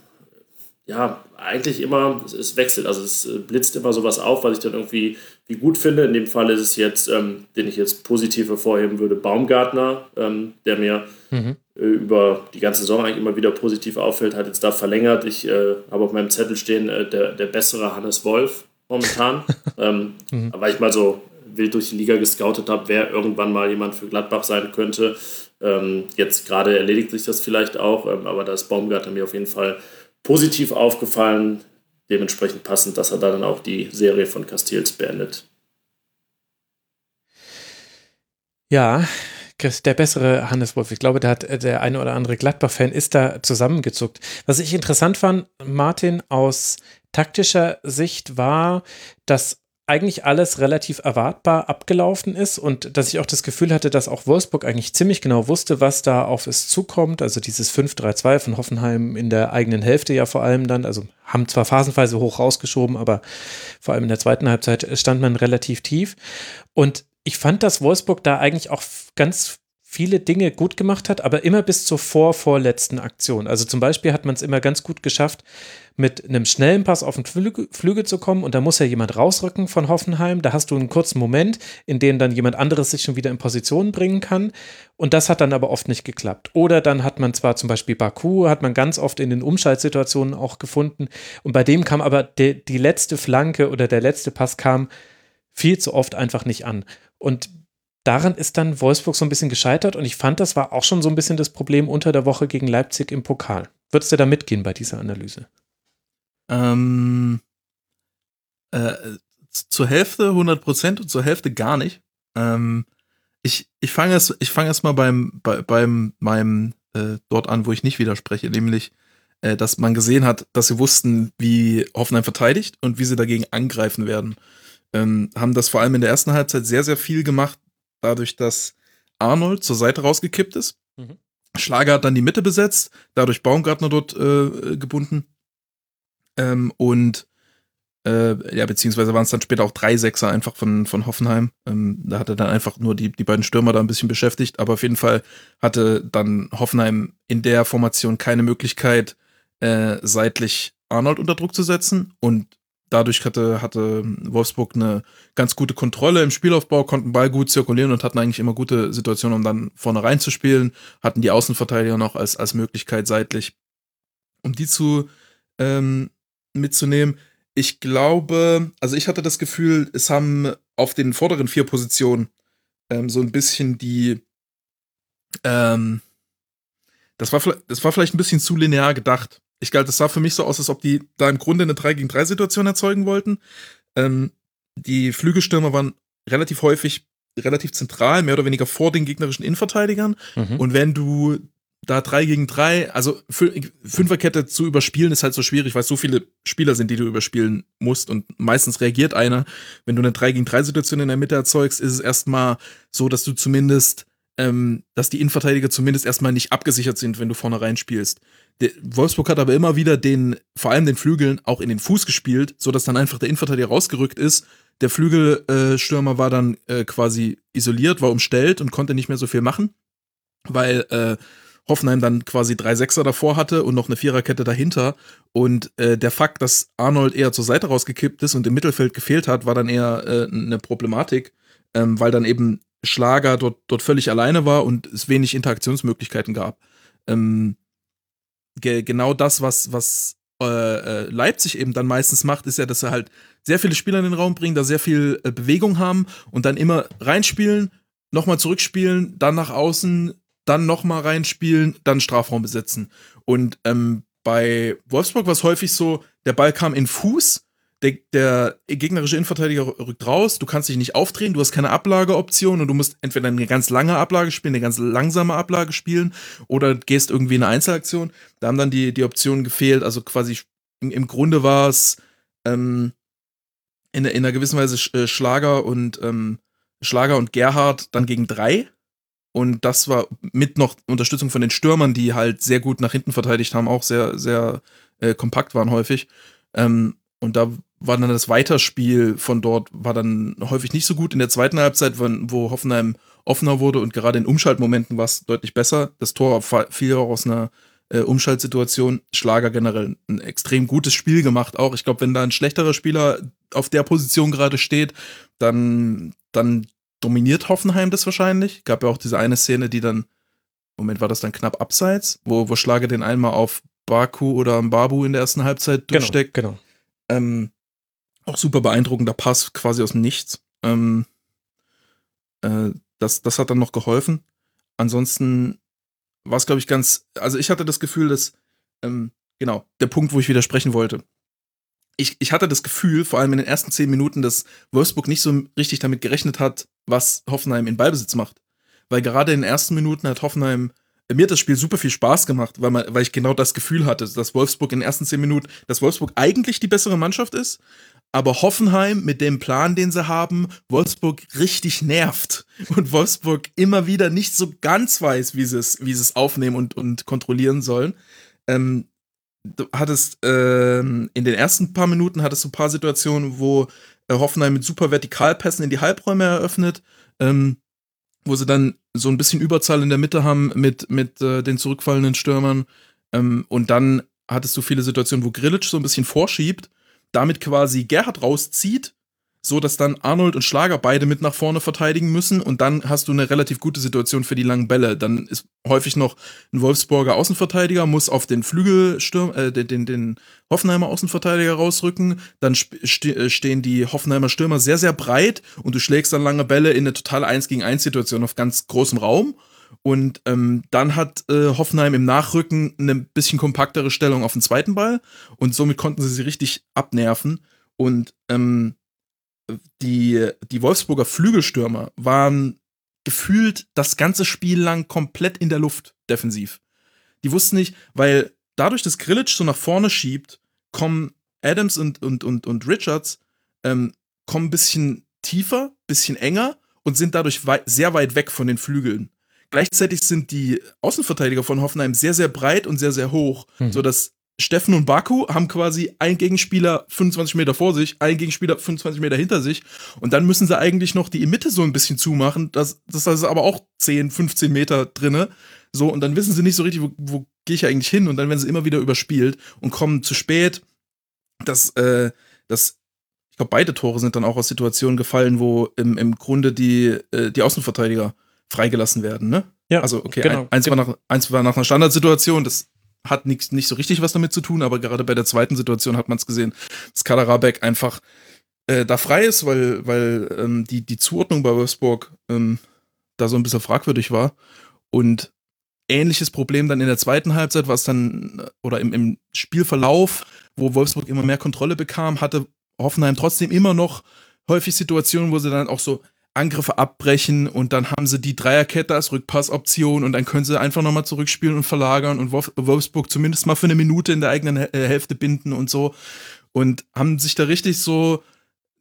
[SPEAKER 4] ja, eigentlich immer, es, wechselt, also es äh, blitzt immer sowas auf, was ich dann irgendwie wie gut finde. In dem Fall ist es jetzt, ähm, den ich jetzt positiv hervorheben würde, Baumgartner, ähm, der mir mhm. äh, über die ganze Saison eigentlich immer wieder positiv auffällt, hat jetzt da verlängert. Ich äh, habe auf meinem Zettel stehen, äh, der, der bessere Hannes Wolf momentan, ähm, mhm. weil ich mal so wild durch die Liga gescoutet habe, wer irgendwann mal jemand für Gladbach sein könnte. Ähm, jetzt gerade erledigt sich das vielleicht auch, ähm, aber da ist Baumgartner mir auf jeden Fall positiv aufgefallen. Dementsprechend passend, dass er dann auch die Serie von Castells beendet.
[SPEAKER 3] Ja, der bessere Hannes Wolf. Ich glaube, da hat äh, der eine oder andere Gladbach-Fan ist da zusammengezuckt. Was ich interessant fand, Martin, aus taktischer Sicht war, dass eigentlich alles relativ erwartbar abgelaufen ist und dass ich auch das Gefühl hatte, dass auch Wolfsburg eigentlich ziemlich genau wusste, was da auf es zukommt. Also dieses 5-3-2 von Hoffenheim in der eigenen Hälfte ja vor allem dann, also haben zwar phasenweise hoch rausgeschoben, aber vor allem in der zweiten Halbzeit stand man relativ tief. Und ich fand, dass Wolfsburg da eigentlich auch ganz viele Dinge gut gemacht hat, aber immer bis zur vorvorletzten Aktion. Also zum Beispiel hat man es immer ganz gut geschafft, mit einem schnellen Pass auf den Flügel, Flügel zu kommen und da muss ja jemand rausrücken von Hoffenheim. Da hast du einen kurzen Moment, in dem dann jemand anderes sich schon wieder in Position bringen kann und das hat dann aber oft nicht geklappt. Oder dann hat man zwar zum Beispiel Baku, hat man ganz oft in den Umschaltsituationen auch gefunden und bei dem kam aber die, die letzte Flanke oder der letzte Pass kam viel zu oft einfach nicht an. Und daran ist dann Wolfsburg so ein bisschen gescheitert und ich fand, das war auch schon so ein bisschen das Problem unter der Woche gegen Leipzig im Pokal. Würdest du da mitgehen bei dieser Analyse?
[SPEAKER 5] Ähm, äh, zur Hälfte 100 Prozent und zur Hälfte gar nicht. Ähm, ich ich fange erst, ich fange erst mal beim, bei, beim meinem äh, dort an, wo ich nicht widerspreche, nämlich, äh, dass man gesehen hat, dass sie wussten, wie Hoffenheim verteidigt und wie sie dagegen angreifen werden. Ähm, haben das vor allem in der ersten Halbzeit sehr, sehr viel gemacht, dadurch, dass Arnold zur Seite rausgekippt ist. Mhm. Schlager hat dann die Mitte besetzt, dadurch Baumgartner dort äh, gebunden. Ähm, und äh, ja, beziehungsweise waren es dann später auch drei Sechser einfach von, von Hoffenheim. Ähm, da hatte dann einfach nur die, die beiden Stürmer da ein bisschen beschäftigt, aber auf jeden Fall hatte dann Hoffenheim in der Formation keine Möglichkeit, äh, seitlich Arnold unter Druck zu setzen und dadurch hatte, hatte Wolfsburg eine ganz gute Kontrolle im Spielaufbau, konnten Ball gut zirkulieren und hatten eigentlich immer gute Situationen, um dann vorne reinzuspielen, hatten die Außenverteidiger noch als, als Möglichkeit seitlich, um die zu ähm, mitzunehmen ich glaube, also ich hatte das Gefühl, es haben auf den vorderen vier Positionen ähm, so ein bisschen die, ähm, das war, das war vielleicht ein bisschen zu linear gedacht. Ich glaube, das sah für mich so aus, als ob die da im Grunde eine 3 gegen 3 Situation erzeugen wollten. Ähm, die Flügelstürmer waren relativ häufig relativ zentral, mehr oder weniger vor den gegnerischen Innenverteidigern. Mhm. Und wenn du da drei gegen drei, also Fünferkette zu überspielen ist halt so schwierig, weil es so viele Spieler sind, die du überspielen musst und meistens reagiert einer. Wenn du eine drei gegen drei Situation in der Mitte erzeugst, ist es erstmal so, dass du zumindest, ähm, dass die Innenverteidiger zumindest erstmal nicht abgesichert sind, wenn du vorne reinspielst. Der Wolfsburg hat aber immer wieder den, vor allem den Flügeln, auch in den Fuß gespielt, so dass dann einfach der Innenverteidiger rausgerückt ist. Der Flügelstürmer äh, war dann äh, quasi isoliert, war umstellt und konnte nicht mehr so viel machen, weil äh, Hoffenheim dann quasi drei Sechser davor hatte und noch eine Viererkette dahinter. Und äh, der Fakt, dass Arnold eher zur Seite rausgekippt ist und im Mittelfeld gefehlt hat, war dann eher äh, eine Problematik, ähm, weil dann eben Schlager dort, dort völlig alleine war und es wenig Interaktionsmöglichkeiten gab. Ähm, ge genau das, was, was äh, äh, Leipzig eben dann meistens macht, ist ja, dass sie halt sehr viele Spieler in den Raum bringen, da sehr viel äh, Bewegung haben und dann immer reinspielen, nochmal zurückspielen, dann nach außen, dann nochmal reinspielen, dann Strafraum besetzen. Und ähm, bei Wolfsburg war es häufig so, der Ball kam in Fuß, der, der, gegnerische Innenverteidiger rückt raus, du kannst dich nicht aufdrehen, du hast keine Ablageoption und du musst entweder eine ganz lange Ablage spielen, eine ganz langsame Ablage spielen oder gehst irgendwie in eine Einzelaktion. Da haben dann die, die Optionen gefehlt, also quasi im, im Grunde war es ähm, in, in einer gewissen Weise äh, Schlager und ähm, Schlager und Gerhard dann gegen drei und das war mit noch Unterstützung von den Stürmern, die halt sehr gut nach hinten verteidigt haben, auch sehr, sehr äh, kompakt waren häufig. Ähm, und da war dann das Weiterspiel von dort, war dann häufig nicht so gut. In der zweiten Halbzeit, wo Hoffenheim offener wurde und gerade in Umschaltmomenten war es deutlich besser. Das Tor fiel auch aus einer äh, Umschaltsituation. Schlager generell ein extrem gutes Spiel gemacht auch. Ich glaube, wenn da ein schlechterer Spieler auf der Position gerade steht, dann, dann dominiert Hoffenheim das wahrscheinlich. Gab ja auch diese eine Szene, die dann, Moment, war das dann knapp abseits, wo, wo Schlage den einmal auf Baku oder Babu in der ersten Halbzeit
[SPEAKER 3] genau,
[SPEAKER 5] durchsteckt.
[SPEAKER 3] Genau. genau.
[SPEAKER 5] Ähm, auch super beeindruckender Pass quasi aus dem Nichts. Ähm, äh, das, das hat dann noch geholfen. Ansonsten war es, glaube ich, ganz, also ich hatte das Gefühl, dass, ähm, genau, der Punkt, wo ich widersprechen wollte ich, ich hatte das Gefühl, vor allem in den ersten zehn Minuten, dass Wolfsburg nicht so richtig damit gerechnet hat, was Hoffenheim in Ballbesitz macht. Weil gerade in den ersten Minuten hat Hoffenheim, äh, mir hat das Spiel super viel Spaß gemacht, weil, man, weil ich genau das Gefühl hatte, dass Wolfsburg in den ersten zehn Minuten, dass Wolfsburg eigentlich die bessere Mannschaft ist, aber Hoffenheim mit dem Plan, den sie haben, Wolfsburg richtig nervt und Wolfsburg immer wieder nicht so ganz weiß, wie sie es, wie sie es aufnehmen und, und kontrollieren sollen. Ähm, du hattest ähm, in den ersten paar Minuten hattest du ein paar Situationen, wo äh, Hoffenheim mit super Vertikalpässen in die Halbräume eröffnet, ähm, wo sie dann so ein bisschen Überzahl in der Mitte haben mit, mit äh, den zurückfallenden Stürmern. Ähm, und dann hattest du viele Situationen, wo Grillitsch so ein bisschen vorschiebt, damit quasi Gerhard rauszieht so dass dann Arnold und Schlager beide mit nach vorne verteidigen müssen und dann hast du eine relativ gute Situation für die langen Bälle. Dann ist häufig noch ein Wolfsburger Außenverteidiger, muss auf den Flügelsturm, äh, den, den, den Hoffenheimer Außenverteidiger rausrücken. Dann ste äh, stehen die Hoffenheimer Stürmer sehr, sehr breit und du schlägst dann lange Bälle in eine totale 1 gegen 1 Situation auf ganz großem Raum. Und ähm, dann hat äh, Hoffenheim im Nachrücken eine bisschen kompaktere Stellung auf den zweiten Ball und somit konnten sie sie richtig abnerven. Und ähm, die, die Wolfsburger Flügelstürmer waren gefühlt das ganze Spiel lang komplett in der Luft defensiv. Die wussten nicht, weil dadurch, dass Grillitsch so nach vorne schiebt, kommen Adams und, und, und, und Richards ähm, kommen ein bisschen tiefer, bisschen enger und sind dadurch wei sehr weit weg von den Flügeln. Gleichzeitig sind die Außenverteidiger von Hoffenheim sehr, sehr breit und sehr, sehr hoch, mhm. sodass Steffen und Baku haben quasi einen Gegenspieler 25 Meter vor sich, einen Gegenspieler 25 Meter hinter sich und dann müssen sie eigentlich noch die Mitte so ein bisschen zumachen. Das, das ist aber auch 10, 15 Meter drinne. So, und dann wissen sie nicht so richtig, wo, wo gehe ich eigentlich hin? Und dann werden sie immer wieder überspielt und kommen zu spät. Das, äh, das, ich glaube, beide Tore sind dann auch aus Situationen gefallen, wo im, im Grunde die, äh, die Außenverteidiger freigelassen werden, ne?
[SPEAKER 3] Ja.
[SPEAKER 5] Also, okay, genau, ein, eins. War nach, eins war nach einer Standardsituation, das hat nix, nicht so richtig was damit zu tun, aber gerade bei der zweiten Situation hat man es gesehen, dass Kaderabek einfach äh, da frei ist, weil, weil ähm, die, die Zuordnung bei Wolfsburg ähm, da so ein bisschen fragwürdig war. Und ähnliches Problem dann in der zweiten Halbzeit, was dann, oder im, im Spielverlauf, wo Wolfsburg immer mehr Kontrolle bekam, hatte Hoffenheim trotzdem immer noch häufig Situationen, wo sie dann auch so Angriffe abbrechen und dann haben sie die Dreierkette als Rückpassoption und dann können sie einfach nochmal zurückspielen und verlagern und Wolfsburg zumindest mal für eine Minute in der eigenen äh, Hälfte binden und so und haben sich da richtig so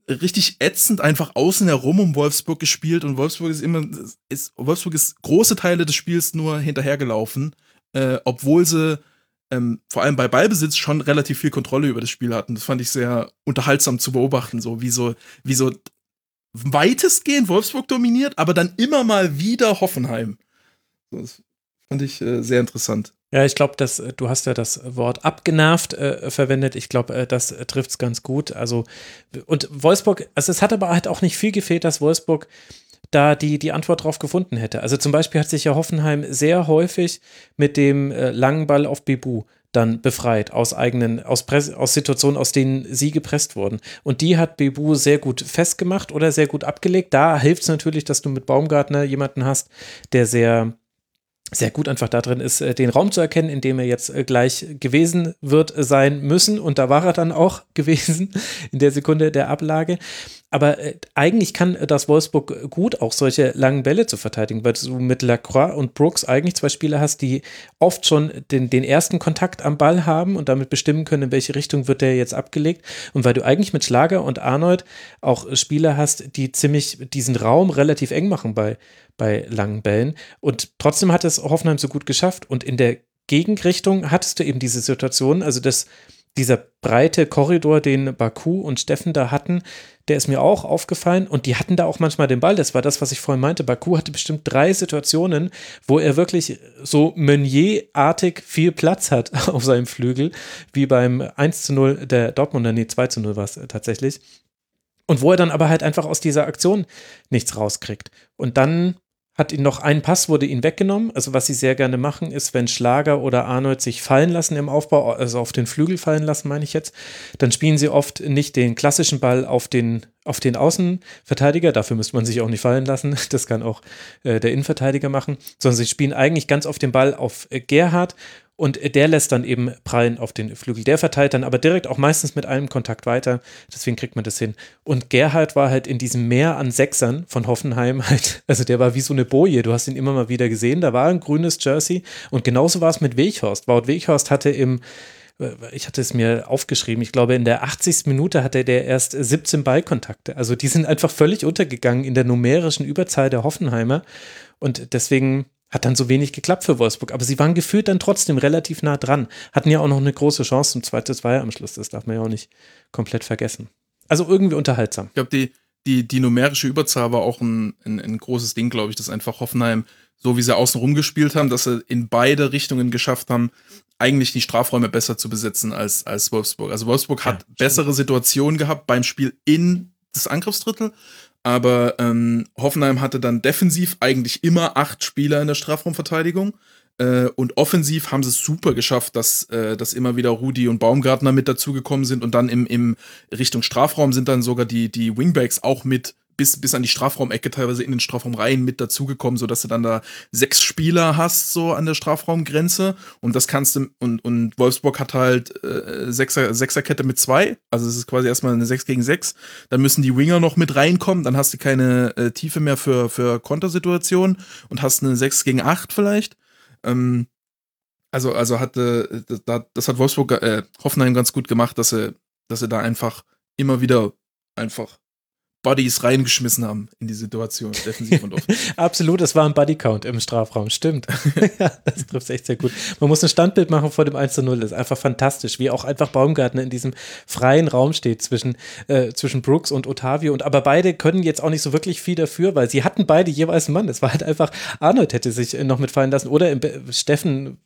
[SPEAKER 5] richtig ätzend einfach außen herum um Wolfsburg gespielt und Wolfsburg ist immer ist Wolfsburg ist große Teile des Spiels nur hinterhergelaufen, äh, obwohl sie ähm, vor allem bei Ballbesitz schon relativ viel Kontrolle über das Spiel hatten. Das fand ich sehr unterhaltsam zu beobachten, so wie so wie so weitestgehend Wolfsburg dominiert, aber dann immer mal wieder Hoffenheim. Das fand ich äh, sehr interessant.
[SPEAKER 3] Ja, ich glaube, dass äh, du hast ja das Wort abgenervt äh, verwendet. Ich glaube, äh, das trifft es ganz gut. Also und Wolfsburg, also es hat aber halt auch nicht viel gefehlt, dass Wolfsburg da die, die Antwort drauf gefunden hätte. Also zum Beispiel hat sich ja Hoffenheim sehr häufig mit dem äh, langen Ball auf Bebu dann befreit aus eigenen, aus, Press, aus Situationen, aus denen sie gepresst wurden. Und die hat Bebu sehr gut festgemacht oder sehr gut abgelegt. Da hilft es natürlich, dass du mit Baumgartner jemanden hast, der sehr sehr gut einfach da drin ist, äh, den Raum zu erkennen, in dem er jetzt äh, gleich gewesen wird sein müssen. Und da war er dann auch gewesen in der Sekunde der Ablage. Aber äh, eigentlich kann das Wolfsburg gut auch solche langen Bälle zu verteidigen, weil du mit Lacroix und Brooks eigentlich zwei Spieler hast, die oft schon den, den ersten Kontakt am Ball haben und damit bestimmen können, in welche Richtung wird der jetzt abgelegt. Und weil du eigentlich mit Schlager und Arnold auch Spieler hast, die ziemlich diesen Raum relativ eng machen bei, bei langen Bällen. Und trotzdem hat es Hoffenheim so gut geschafft. Und in der Gegenrichtung hattest du eben diese Situation, also das, dieser breite Korridor, den Baku und Steffen da hatten, der ist mir auch aufgefallen und die hatten da auch manchmal den Ball. Das war das, was ich vorhin meinte. Baku hatte bestimmt drei Situationen, wo er wirklich so Meunier-artig viel Platz hat auf seinem Flügel, wie beim 1 zu 0 der Dortmunder, nee, 2 zu 0 war es tatsächlich. Und wo er dann aber halt einfach aus dieser Aktion nichts rauskriegt. Und dann hat ihn noch ein Pass, wurde ihn weggenommen. Also was sie sehr gerne machen, ist, wenn Schlager oder Arnold sich fallen lassen im Aufbau, also auf den Flügel fallen lassen, meine ich jetzt, dann spielen sie oft nicht den klassischen Ball auf den, auf den Außenverteidiger. Dafür müsste man sich auch nicht fallen lassen. Das kann auch äh, der Innenverteidiger machen, sondern sie spielen eigentlich ganz auf den Ball auf äh, Gerhard und der lässt dann eben prallen auf den Flügel. Der verteilt dann aber direkt auch meistens mit einem Kontakt weiter. Deswegen kriegt man das hin. Und Gerhard war halt in diesem Meer an Sechsern von Hoffenheim halt, also der war wie so eine Boje. Du hast ihn immer mal wieder gesehen. Da war ein grünes Jersey. Und genauso war es mit Weghorst. Wout Weghorst hatte im äh, ich hatte es mir aufgeschrieben, ich glaube, in der 80. Minute hatte der erst 17 Ballkontakte. Also die sind einfach völlig untergegangen in der numerischen Überzahl der Hoffenheimer. Und deswegen hat dann so wenig geklappt für Wolfsburg, aber sie waren gefühlt dann trotzdem relativ nah dran. Hatten ja auch noch eine große Chance zum 2-2 am Schluss, das darf man ja auch nicht komplett vergessen. Also irgendwie unterhaltsam.
[SPEAKER 5] Ich glaube, die, die, die numerische Überzahl war auch ein, ein, ein großes Ding, glaube ich, dass einfach Hoffenheim, so wie sie außen rumgespielt haben, dass sie in beide Richtungen geschafft haben, eigentlich die Strafräume besser zu besetzen als, als Wolfsburg. Also Wolfsburg hat ja, bessere Situationen gehabt beim Spiel in das Angriffsdrittel, aber ähm, Hoffenheim hatte dann defensiv eigentlich immer acht Spieler in der Strafraumverteidigung. Äh, und offensiv haben sie es super geschafft, dass, äh, dass immer wieder Rudi und Baumgartner mit dazugekommen sind. Und dann im, im Richtung Strafraum sind dann sogar die, die Wingbacks auch mit bis, bis an die Strafraumecke teilweise in den Strafraum rein mit dazugekommen, sodass du dann da sechs Spieler hast, so an der Strafraumgrenze. Und das kannst du, und, und Wolfsburg hat halt äh, Sechser, Sechserkette mit zwei. Also es ist quasi erstmal eine 6 gegen 6. Dann müssen die Winger noch mit reinkommen, dann hast du keine äh, Tiefe mehr für, für Kontersituationen und hast eine 6 gegen 8 vielleicht. Ähm, also, also hatte, das, das hat Wolfsburg, äh, Hoffenheim ganz gut gemacht, dass sie, dass sie da einfach immer wieder einfach Bodies reingeschmissen haben in die Situation, defensiv und offensiv.
[SPEAKER 3] Absolut, es war ein Bodycount im Strafraum, stimmt. ja, das trifft echt sehr gut. Man muss ein Standbild machen vor dem 1 zu 0, das ist einfach fantastisch, wie auch einfach Baumgartner in diesem freien Raum steht zwischen, äh, zwischen Brooks und Otavio. Und aber beide können jetzt auch nicht so wirklich viel dafür, weil sie hatten beide jeweils einen Mann. Es war halt einfach, Arnold hätte sich noch mitfallen lassen oder Steffen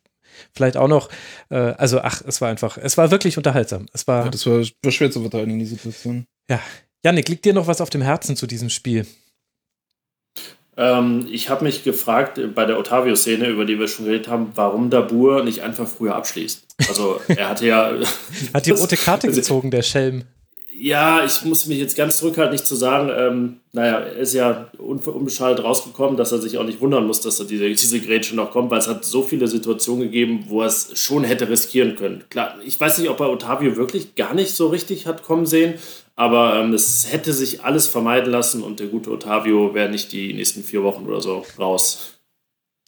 [SPEAKER 3] vielleicht auch noch, äh, also ach, es war einfach, es war wirklich unterhaltsam. Es war,
[SPEAKER 5] ja, das war, war schwer zu verteidigen, die Situation.
[SPEAKER 3] Ja, Janik, liegt dir noch was auf dem Herzen zu diesem Spiel?
[SPEAKER 4] Ähm, ich habe mich gefragt äh, bei der Otavio-Szene, über die wir schon geredet haben, warum Dabur nicht einfach früher abschließt. Also er hatte ja.
[SPEAKER 3] Hat die rote Karte gezogen, der Schelm.
[SPEAKER 4] Ja, ich muss mich jetzt ganz zurückhalten, nicht zu sagen, ähm, naja, er ist ja unbeschadet rausgekommen, dass er sich auch nicht wundern muss, dass er diese, diese Grätsche noch kommt, weil es hat so viele Situationen gegeben, wo er es schon hätte riskieren können. Klar, ich weiß nicht, ob er Otavio wirklich gar nicht so richtig hat kommen sehen, aber ähm, es hätte sich alles vermeiden lassen und der gute Otavio wäre nicht die nächsten vier Wochen oder so raus.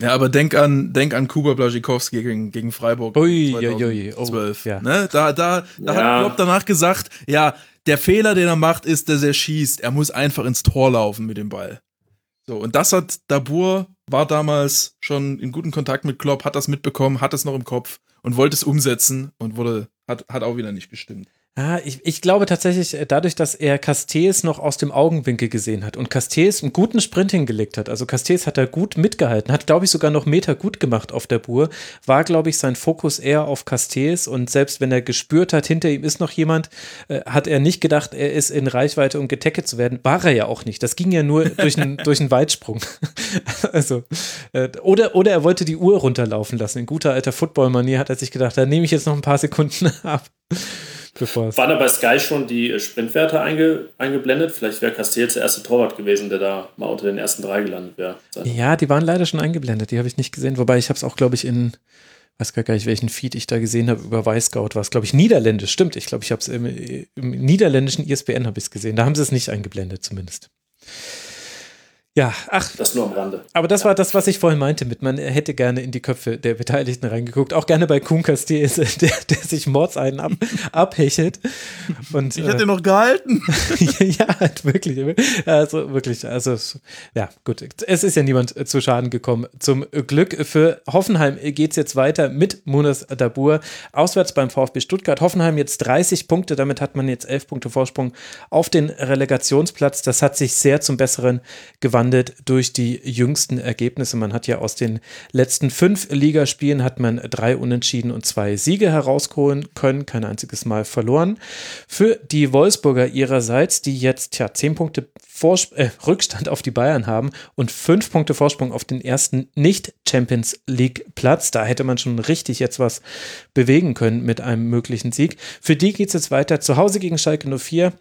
[SPEAKER 5] Ja, aber denk an, denk an Kuba Blaschikowski gegen, gegen Freiburg.
[SPEAKER 3] Ui, 2012.
[SPEAKER 5] Oh, ja. ne? Da, da, da ja. hat Klopp danach gesagt, ja, der Fehler, den er macht, ist, dass er schießt. Er muss einfach ins Tor laufen mit dem Ball. So, und das hat Dabur, war damals schon in guten Kontakt mit Klopp, hat das mitbekommen, hat es noch im Kopf und wollte es umsetzen und wurde, hat, hat auch wieder nicht gestimmt.
[SPEAKER 3] Ah, ich, ich glaube tatsächlich, äh, dadurch, dass er Castells noch aus dem Augenwinkel gesehen hat und Castells einen guten Sprint hingelegt hat, also Castells hat da gut mitgehalten, hat, glaube ich, sogar noch Meter gut gemacht auf der Bur, war, glaube ich, sein Fokus eher auf Castells und selbst wenn er gespürt hat, hinter ihm ist noch jemand, äh, hat er nicht gedacht, er ist in Reichweite, um getackelt zu werden. War er ja auch nicht. Das ging ja nur durch einen, durch einen Weitsprung. also, äh, oder, oder er wollte die Uhr runterlaufen lassen. In guter alter Football-Manier hat er sich gedacht, da nehme ich jetzt noch ein paar Sekunden ab.
[SPEAKER 4] Bevor Waren da bei Sky schon die Sprintwerte einge, eingeblendet? Vielleicht wäre Castells der erste Torwart gewesen, der da mal unter den ersten drei gelandet wäre.
[SPEAKER 3] Ja, die waren leider schon eingeblendet. Die habe ich nicht gesehen. Wobei ich habe es auch, glaube ich, in, weiß gar nicht, welchen Feed ich da gesehen habe, über Weißscout war es, glaube ich, niederländisch. Stimmt, ich glaube, ich habe es im, im niederländischen ISBN habe ich es gesehen. Da haben sie es nicht eingeblendet, zumindest. Ja, ach.
[SPEAKER 4] Das nur am Rande.
[SPEAKER 3] Aber das ja. war das, was ich vorhin meinte, mit man hätte gerne in die Köpfe der Beteiligten reingeguckt. Auch gerne bei Kuhn Castier, der, der sich Mordseiden ab, abhechelt. Und,
[SPEAKER 5] ich hätte äh, noch gehalten.
[SPEAKER 3] ja, halt wirklich. Also wirklich, also ja, gut. Es ist ja niemand zu Schaden gekommen. Zum Glück für Hoffenheim geht es jetzt weiter mit Munas Dabur. Auswärts beim VfB Stuttgart. Hoffenheim jetzt 30 Punkte, damit hat man jetzt 11 Punkte Vorsprung auf den Relegationsplatz. Das hat sich sehr zum Besseren gewandelt gewandelt durch die jüngsten Ergebnisse. Man hat ja aus den letzten fünf Ligaspielen hat man drei Unentschieden und zwei Siege herausholen können, kein einziges Mal verloren. Für die Wolfsburger ihrerseits, die jetzt ja zehn Punkte Vors äh, Rückstand auf die Bayern haben und fünf Punkte Vorsprung auf den ersten Nicht-Champions League-Platz. Da hätte man schon richtig jetzt was bewegen können mit einem möglichen Sieg. Für die geht es jetzt weiter zu Hause gegen Schalke 04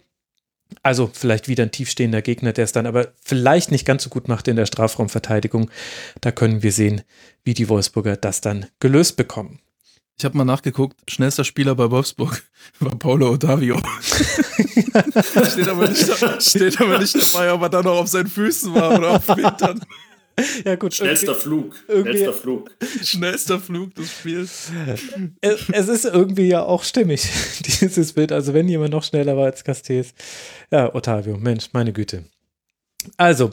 [SPEAKER 3] also vielleicht wieder ein tiefstehender Gegner, der es dann aber vielleicht nicht ganz so gut macht in der Strafraumverteidigung. Da können wir sehen, wie die Wolfsburger das dann gelöst bekommen.
[SPEAKER 5] Ich habe mal nachgeguckt, schnellster Spieler bei Wolfsburg war Paulo Ottavio. steht, aber nicht, steht aber nicht dabei, ob er dann noch auf seinen Füßen war oder auf den Hintern.
[SPEAKER 4] ja, gut. Schnellster Flug. Schnellster Flug.
[SPEAKER 5] Schnellster Flug des Spiels.
[SPEAKER 3] Es, es, ist irgendwie ja auch stimmig, dieses Bild. Also, wenn jemand noch schneller war als Castells. Ja, Ottavio, Mensch, meine Güte. Also,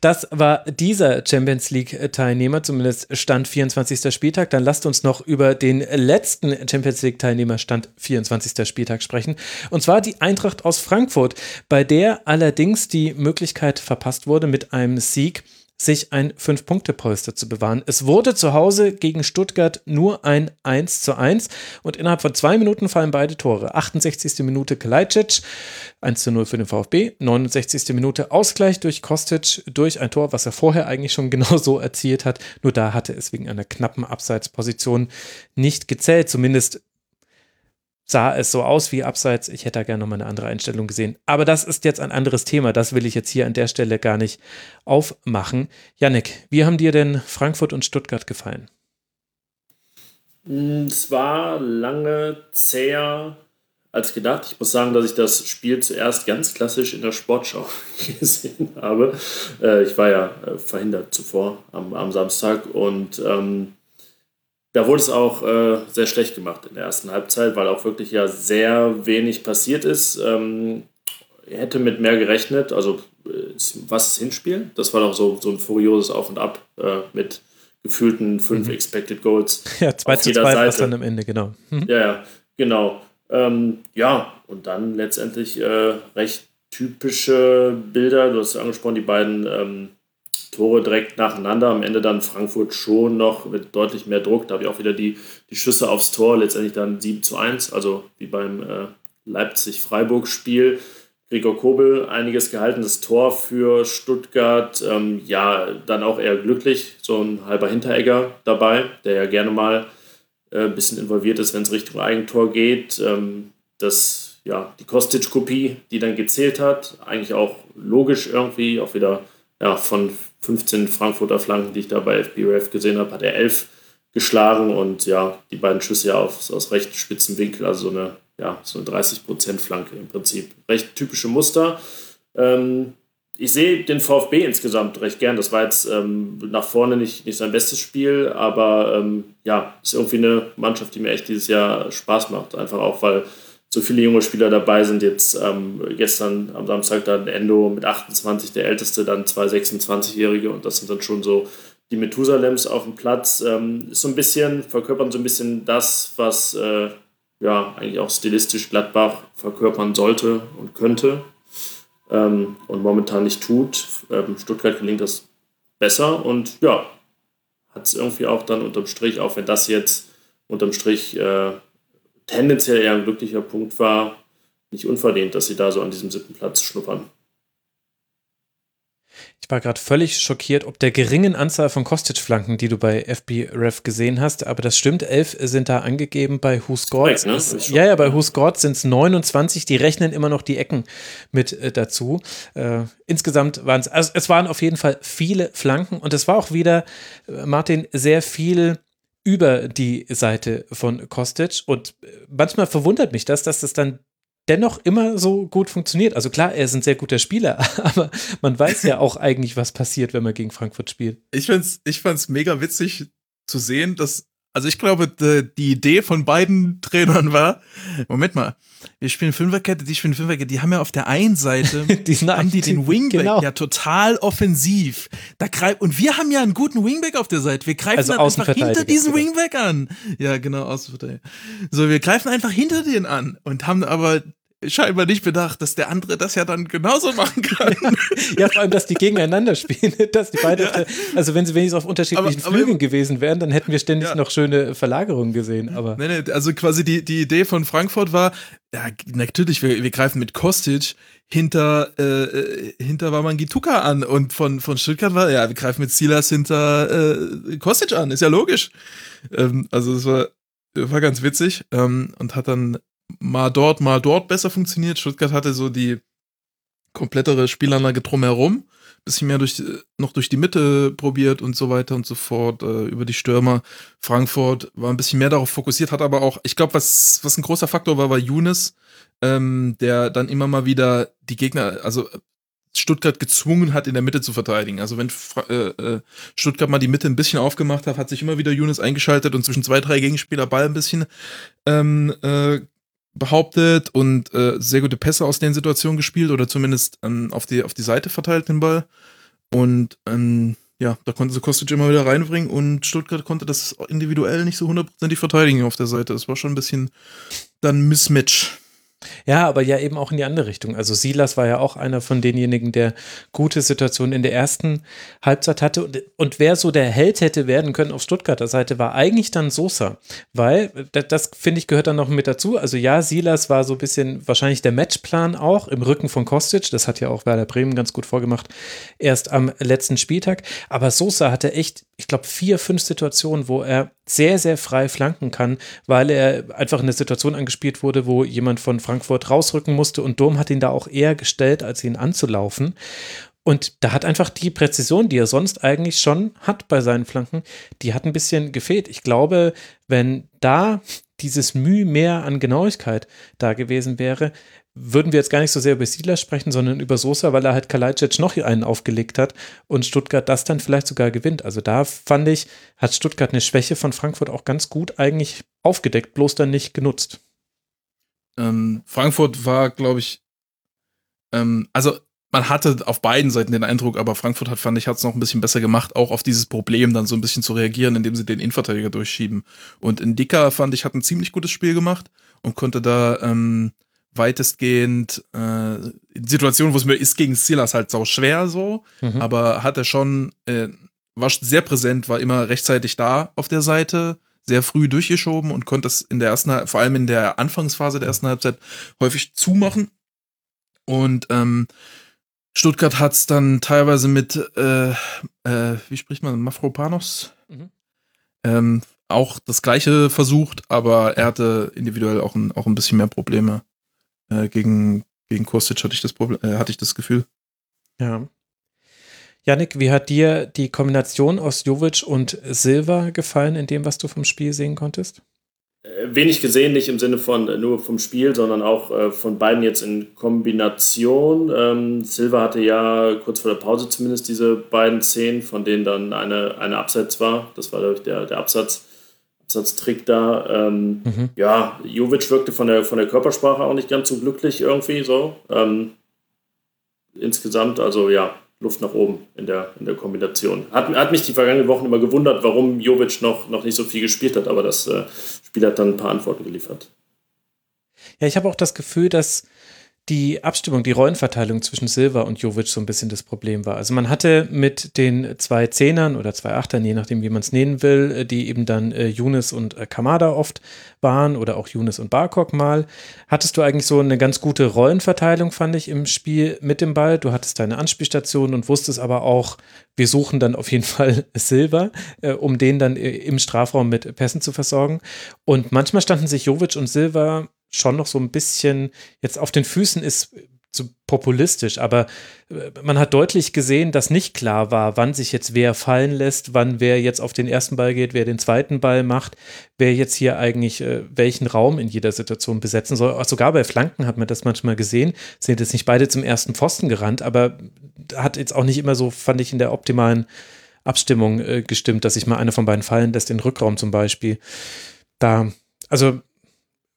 [SPEAKER 3] das war dieser Champions League-Teilnehmer, zumindest Stand 24. Spieltag. Dann lasst uns noch über den letzten Champions League-Teilnehmer Stand 24. Spieltag sprechen. Und zwar die Eintracht aus Frankfurt, bei der allerdings die Möglichkeit verpasst wurde, mit einem Sieg sich ein Fünf-Punkte-Polster zu bewahren. Es wurde zu Hause gegen Stuttgart nur ein 1 zu 1 und innerhalb von zwei Minuten fallen beide Tore. 68. Minute Kalajdzic, 1 zu 0 für den VfB, 69. Minute Ausgleich durch Kostic durch ein Tor, was er vorher eigentlich schon genau so erzielt hat. Nur da hatte es wegen einer knappen Abseitsposition nicht gezählt. Zumindest sah es so aus wie abseits. Ich hätte da gerne nochmal eine andere Einstellung gesehen. Aber das ist jetzt ein anderes Thema. Das will ich jetzt hier an der Stelle gar nicht aufmachen. Yannick, wie haben dir denn Frankfurt und Stuttgart gefallen?
[SPEAKER 4] Hm, es war lange zäher als gedacht. Ich muss sagen, dass ich das Spiel zuerst ganz klassisch in der Sportschau gesehen habe. Äh, ich war ja äh, verhindert zuvor am, am Samstag und ähm, da wurde es auch äh, sehr schlecht gemacht in der ersten Halbzeit, weil auch wirklich ja sehr wenig passiert ist. Ähm, hätte mit mehr gerechnet. Also, äh, was ist Hinspiel? Das war doch so, so ein furioses Auf und Ab äh, mit gefühlten fünf mhm. Expected Goals.
[SPEAKER 3] Ja, 2 zu 2 war dann am Ende, genau.
[SPEAKER 4] Mhm. Ja, ja, genau. Ähm, ja, und dann letztendlich äh, recht typische Bilder. Du hast ja angesprochen, die beiden ähm, Tore direkt nacheinander. Am Ende dann Frankfurt schon noch mit deutlich mehr Druck. Da habe ich auch wieder die, die Schüsse aufs Tor. Letztendlich dann 7 zu 1, also wie beim äh, Leipzig-Freiburg-Spiel. Gregor Kobel einiges gehalten, das Tor für Stuttgart. Ähm, ja, dann auch eher glücklich. So ein halber Hinteregger dabei, der ja gerne mal äh, ein bisschen involviert ist, wenn es Richtung Eigentor geht. Ähm, das, ja, die Kostic-Kopie, die dann gezählt hat, eigentlich auch logisch irgendwie, auch wieder ja, von 15 Frankfurter Flanken, die ich da bei FBRF gesehen habe, hat er 11 geschlagen und ja, die beiden Schüsse ja aus, aus recht spitzen Winkel, also so eine, ja, so eine 30% Flanke im Prinzip. Recht typische Muster. Ähm, ich sehe den VfB insgesamt recht gern. Das war jetzt ähm, nach vorne nicht, nicht sein bestes Spiel, aber ähm, ja, ist irgendwie eine Mannschaft, die mir echt dieses Jahr Spaß macht. Einfach auch, weil so viele junge Spieler dabei sind. Jetzt ähm, gestern am Samstag dann Endo mit 28, der älteste, dann zwei 26-Jährige und das sind dann schon so die Methusalems auf dem Platz. Ähm, so ein bisschen, verkörpern so ein bisschen das, was äh, ja eigentlich auch stilistisch Gladbach verkörpern sollte und könnte ähm, und momentan nicht tut. Ähm, Stuttgart gelingt das besser und ja, hat es irgendwie auch dann unterm Strich, auch wenn das jetzt unterm Strich äh, tendenziell eher ein glücklicher Punkt war, nicht unverdient, dass sie da so an diesem siebten Platz schnuppern.
[SPEAKER 3] Ich war gerade völlig schockiert, ob der geringen Anzahl von Kostic-Flanken, die du bei FB Ref gesehen hast, aber das stimmt, elf sind da angegeben bei Who's God. Ne? Ja, ja, bei Who's God sind es 29, die rechnen immer noch die Ecken mit äh, dazu. Äh, insgesamt waren es, also es waren auf jeden Fall viele Flanken und es war auch wieder, äh, Martin, sehr viel über die Seite von Kostic. Und äh, manchmal verwundert mich das, dass das dann dennoch immer so gut funktioniert. Also klar, er ist ein sehr guter Spieler, aber man weiß ja auch eigentlich, was passiert, wenn man gegen Frankfurt spielt.
[SPEAKER 5] Ich fand's, ich fand's mega witzig zu sehen, dass also ich glaube, die Idee von beiden Trainern war, Moment mal, wir spielen Fünferkette, die spielen Fünferkette, die haben ja auf der einen Seite, die haben die den Wingback genau. ja total offensiv. Da greif, und wir haben ja einen guten Wingback auf der Seite. Wir greifen also einfach hinter diesen Wingback an. Ja, genau, Außenverteidiger. So, wir greifen einfach hinter den an und haben aber scheinbar nicht bedacht, dass der andere das ja dann genauso machen kann.
[SPEAKER 3] ja, vor allem, dass die gegeneinander spielen, dass die beide, ja. also wenn sie wenigstens auf unterschiedlichen aber, aber, gewesen wären, dann hätten wir ständig ja. noch schöne Verlagerungen gesehen. Aber
[SPEAKER 5] nee, nee, also quasi die, die Idee von Frankfurt war, ja, natürlich, wir, wir greifen mit Kostic hinter, äh, hinter Wamangituka an und von, von Stuttgart war, ja, wir greifen mit Silas hinter äh, Kostic an, ist ja logisch. Ähm, also es war, war ganz witzig ähm, und hat dann mal dort, mal dort besser funktioniert. Stuttgart hatte so die komplettere Spielanlage drumherum, bisschen mehr durch, noch durch die Mitte probiert und so weiter und so fort, äh, über die Stürmer. Frankfurt war ein bisschen mehr darauf fokussiert, hat aber auch, ich glaube, was, was ein großer Faktor war, war Younes, ähm, der dann immer mal wieder die Gegner, also Stuttgart gezwungen hat, in der Mitte zu verteidigen. Also wenn äh, äh, Stuttgart mal die Mitte ein bisschen aufgemacht hat, hat sich immer wieder Younes eingeschaltet und zwischen zwei, drei Gegenspieler Ball ein bisschen ähm, äh, behauptet und äh, sehr gute Pässe aus den Situationen gespielt oder zumindest ähm, auf, die, auf die Seite verteilt den Ball. Und ähm, ja, da konnte sie Kostic immer wieder reinbringen und Stuttgart konnte das individuell nicht so hundertprozentig verteidigen auf der Seite. Das war schon ein bisschen dann Mismatch
[SPEAKER 3] Ja, aber ja eben auch in die andere Richtung. Also Silas war ja auch einer von denjenigen, der gute Situationen in der ersten Halbzeit hatte. Und, und wer so der Held hätte werden können auf Stuttgarter Seite, war eigentlich dann Sosa. Weil, das, das finde ich, gehört dann noch mit dazu. Also ja, Silas war so ein bisschen wahrscheinlich der Matchplan auch im Rücken von Kostic. Das hat ja auch Werder Bremen ganz gut vorgemacht. Erst am letzten Spieltag. Aber Sosa hatte echt, ich glaube, vier, fünf Situationen, wo er sehr, sehr frei flanken kann, weil er einfach in eine Situation angespielt wurde, wo jemand von Frankfurt rausrücken musste und Dom hat ihn da auch eher gestellt, als ihn anzulaufen. Und da hat einfach die Präzision, die er sonst eigentlich schon hat bei seinen Flanken, die hat ein bisschen gefehlt. Ich glaube, wenn da dieses Mühe mehr an Genauigkeit da gewesen wäre, würden wir jetzt gar nicht so sehr über Siedler sprechen, sondern über Sosa, weil er halt Kalajdzic noch einen aufgelegt hat und Stuttgart das dann vielleicht sogar gewinnt. Also da fand ich, hat Stuttgart eine Schwäche von Frankfurt auch ganz gut eigentlich aufgedeckt, bloß dann nicht genutzt.
[SPEAKER 5] Ähm, Frankfurt war, glaube ich, ähm, also man hatte auf beiden Seiten den Eindruck, aber Frankfurt hat, fand ich, hat es noch ein bisschen besser gemacht, auch auf dieses Problem dann so ein bisschen zu reagieren, indem sie den Innenverteidiger durchschieben. Und Indika, fand ich, hat ein ziemlich gutes Spiel gemacht und konnte da ähm, weitestgehend äh, in Situationen, wo es mir ist gegen Silas halt sau schwer so, mhm. aber hat er schon, äh, war sehr präsent, war immer rechtzeitig da auf der Seite, sehr früh durchgeschoben und konnte es in der ersten, vor allem in der Anfangsphase der ersten Halbzeit häufig zumachen. Und ähm, Stuttgart hat es dann teilweise mit, äh, äh, wie spricht man, Mafropanos? Mhm. Ähm, auch das gleiche versucht, aber er hatte individuell auch ein, auch ein bisschen mehr Probleme. Äh, gegen, gegen Kostic hatte ich das Problem, äh, hatte ich das Gefühl.
[SPEAKER 3] Ja. Janik, wie hat dir die Kombination aus Jovic und Silva gefallen in dem, was du vom Spiel sehen konntest?
[SPEAKER 4] Äh, wenig gesehen, nicht im Sinne von äh, nur vom Spiel, sondern auch äh, von beiden jetzt in Kombination. Ähm, Silva hatte ja kurz vor der Pause zumindest diese beiden Szenen, von denen dann eine, eine Abseits war. Das war der, der Absatz, Absatztrick da. Ähm, mhm. Ja, Jovic wirkte von der, von der Körpersprache auch nicht ganz so glücklich irgendwie so. Ähm, insgesamt, also ja, Luft nach oben in der, in der Kombination. Hat, hat mich die vergangenen Wochen immer gewundert, warum Jovic noch, noch nicht so viel gespielt hat, aber das äh, Spiel hat dann ein paar Antworten geliefert.
[SPEAKER 3] Ja, ich habe auch das Gefühl, dass die Abstimmung, die Rollenverteilung zwischen Silva und Jovic so ein bisschen das Problem war. Also man hatte mit den zwei Zehnern oder zwei Achtern, je nachdem, wie man es nennen will, äh, die eben dann äh, Younes und äh, Kamada oft waren oder auch Younes und Barkok mal, hattest du eigentlich so eine ganz gute Rollenverteilung, fand ich, im Spiel mit dem Ball. Du hattest deine Anspielstation und wusstest aber auch, wir suchen dann auf jeden Fall Silva, äh, um den dann äh, im Strafraum mit Pässen zu versorgen. Und manchmal standen sich Jovic und Silva schon noch so ein bisschen jetzt auf den Füßen ist zu populistisch, aber äh, man hat deutlich gesehen, dass nicht klar war, wann sich jetzt wer fallen lässt, wann wer jetzt auf den ersten Ball geht, wer den zweiten Ball macht, wer jetzt hier eigentlich äh, welchen Raum in jeder Situation besetzen soll. Auch sogar bei Flanken hat man das manchmal gesehen. Sind jetzt nicht beide zum ersten Pfosten gerannt, aber hat jetzt auch nicht immer so, fand ich, in der optimalen Abstimmung äh, gestimmt, dass sich mal einer von beiden fallen lässt, den Rückraum zum Beispiel. Da, also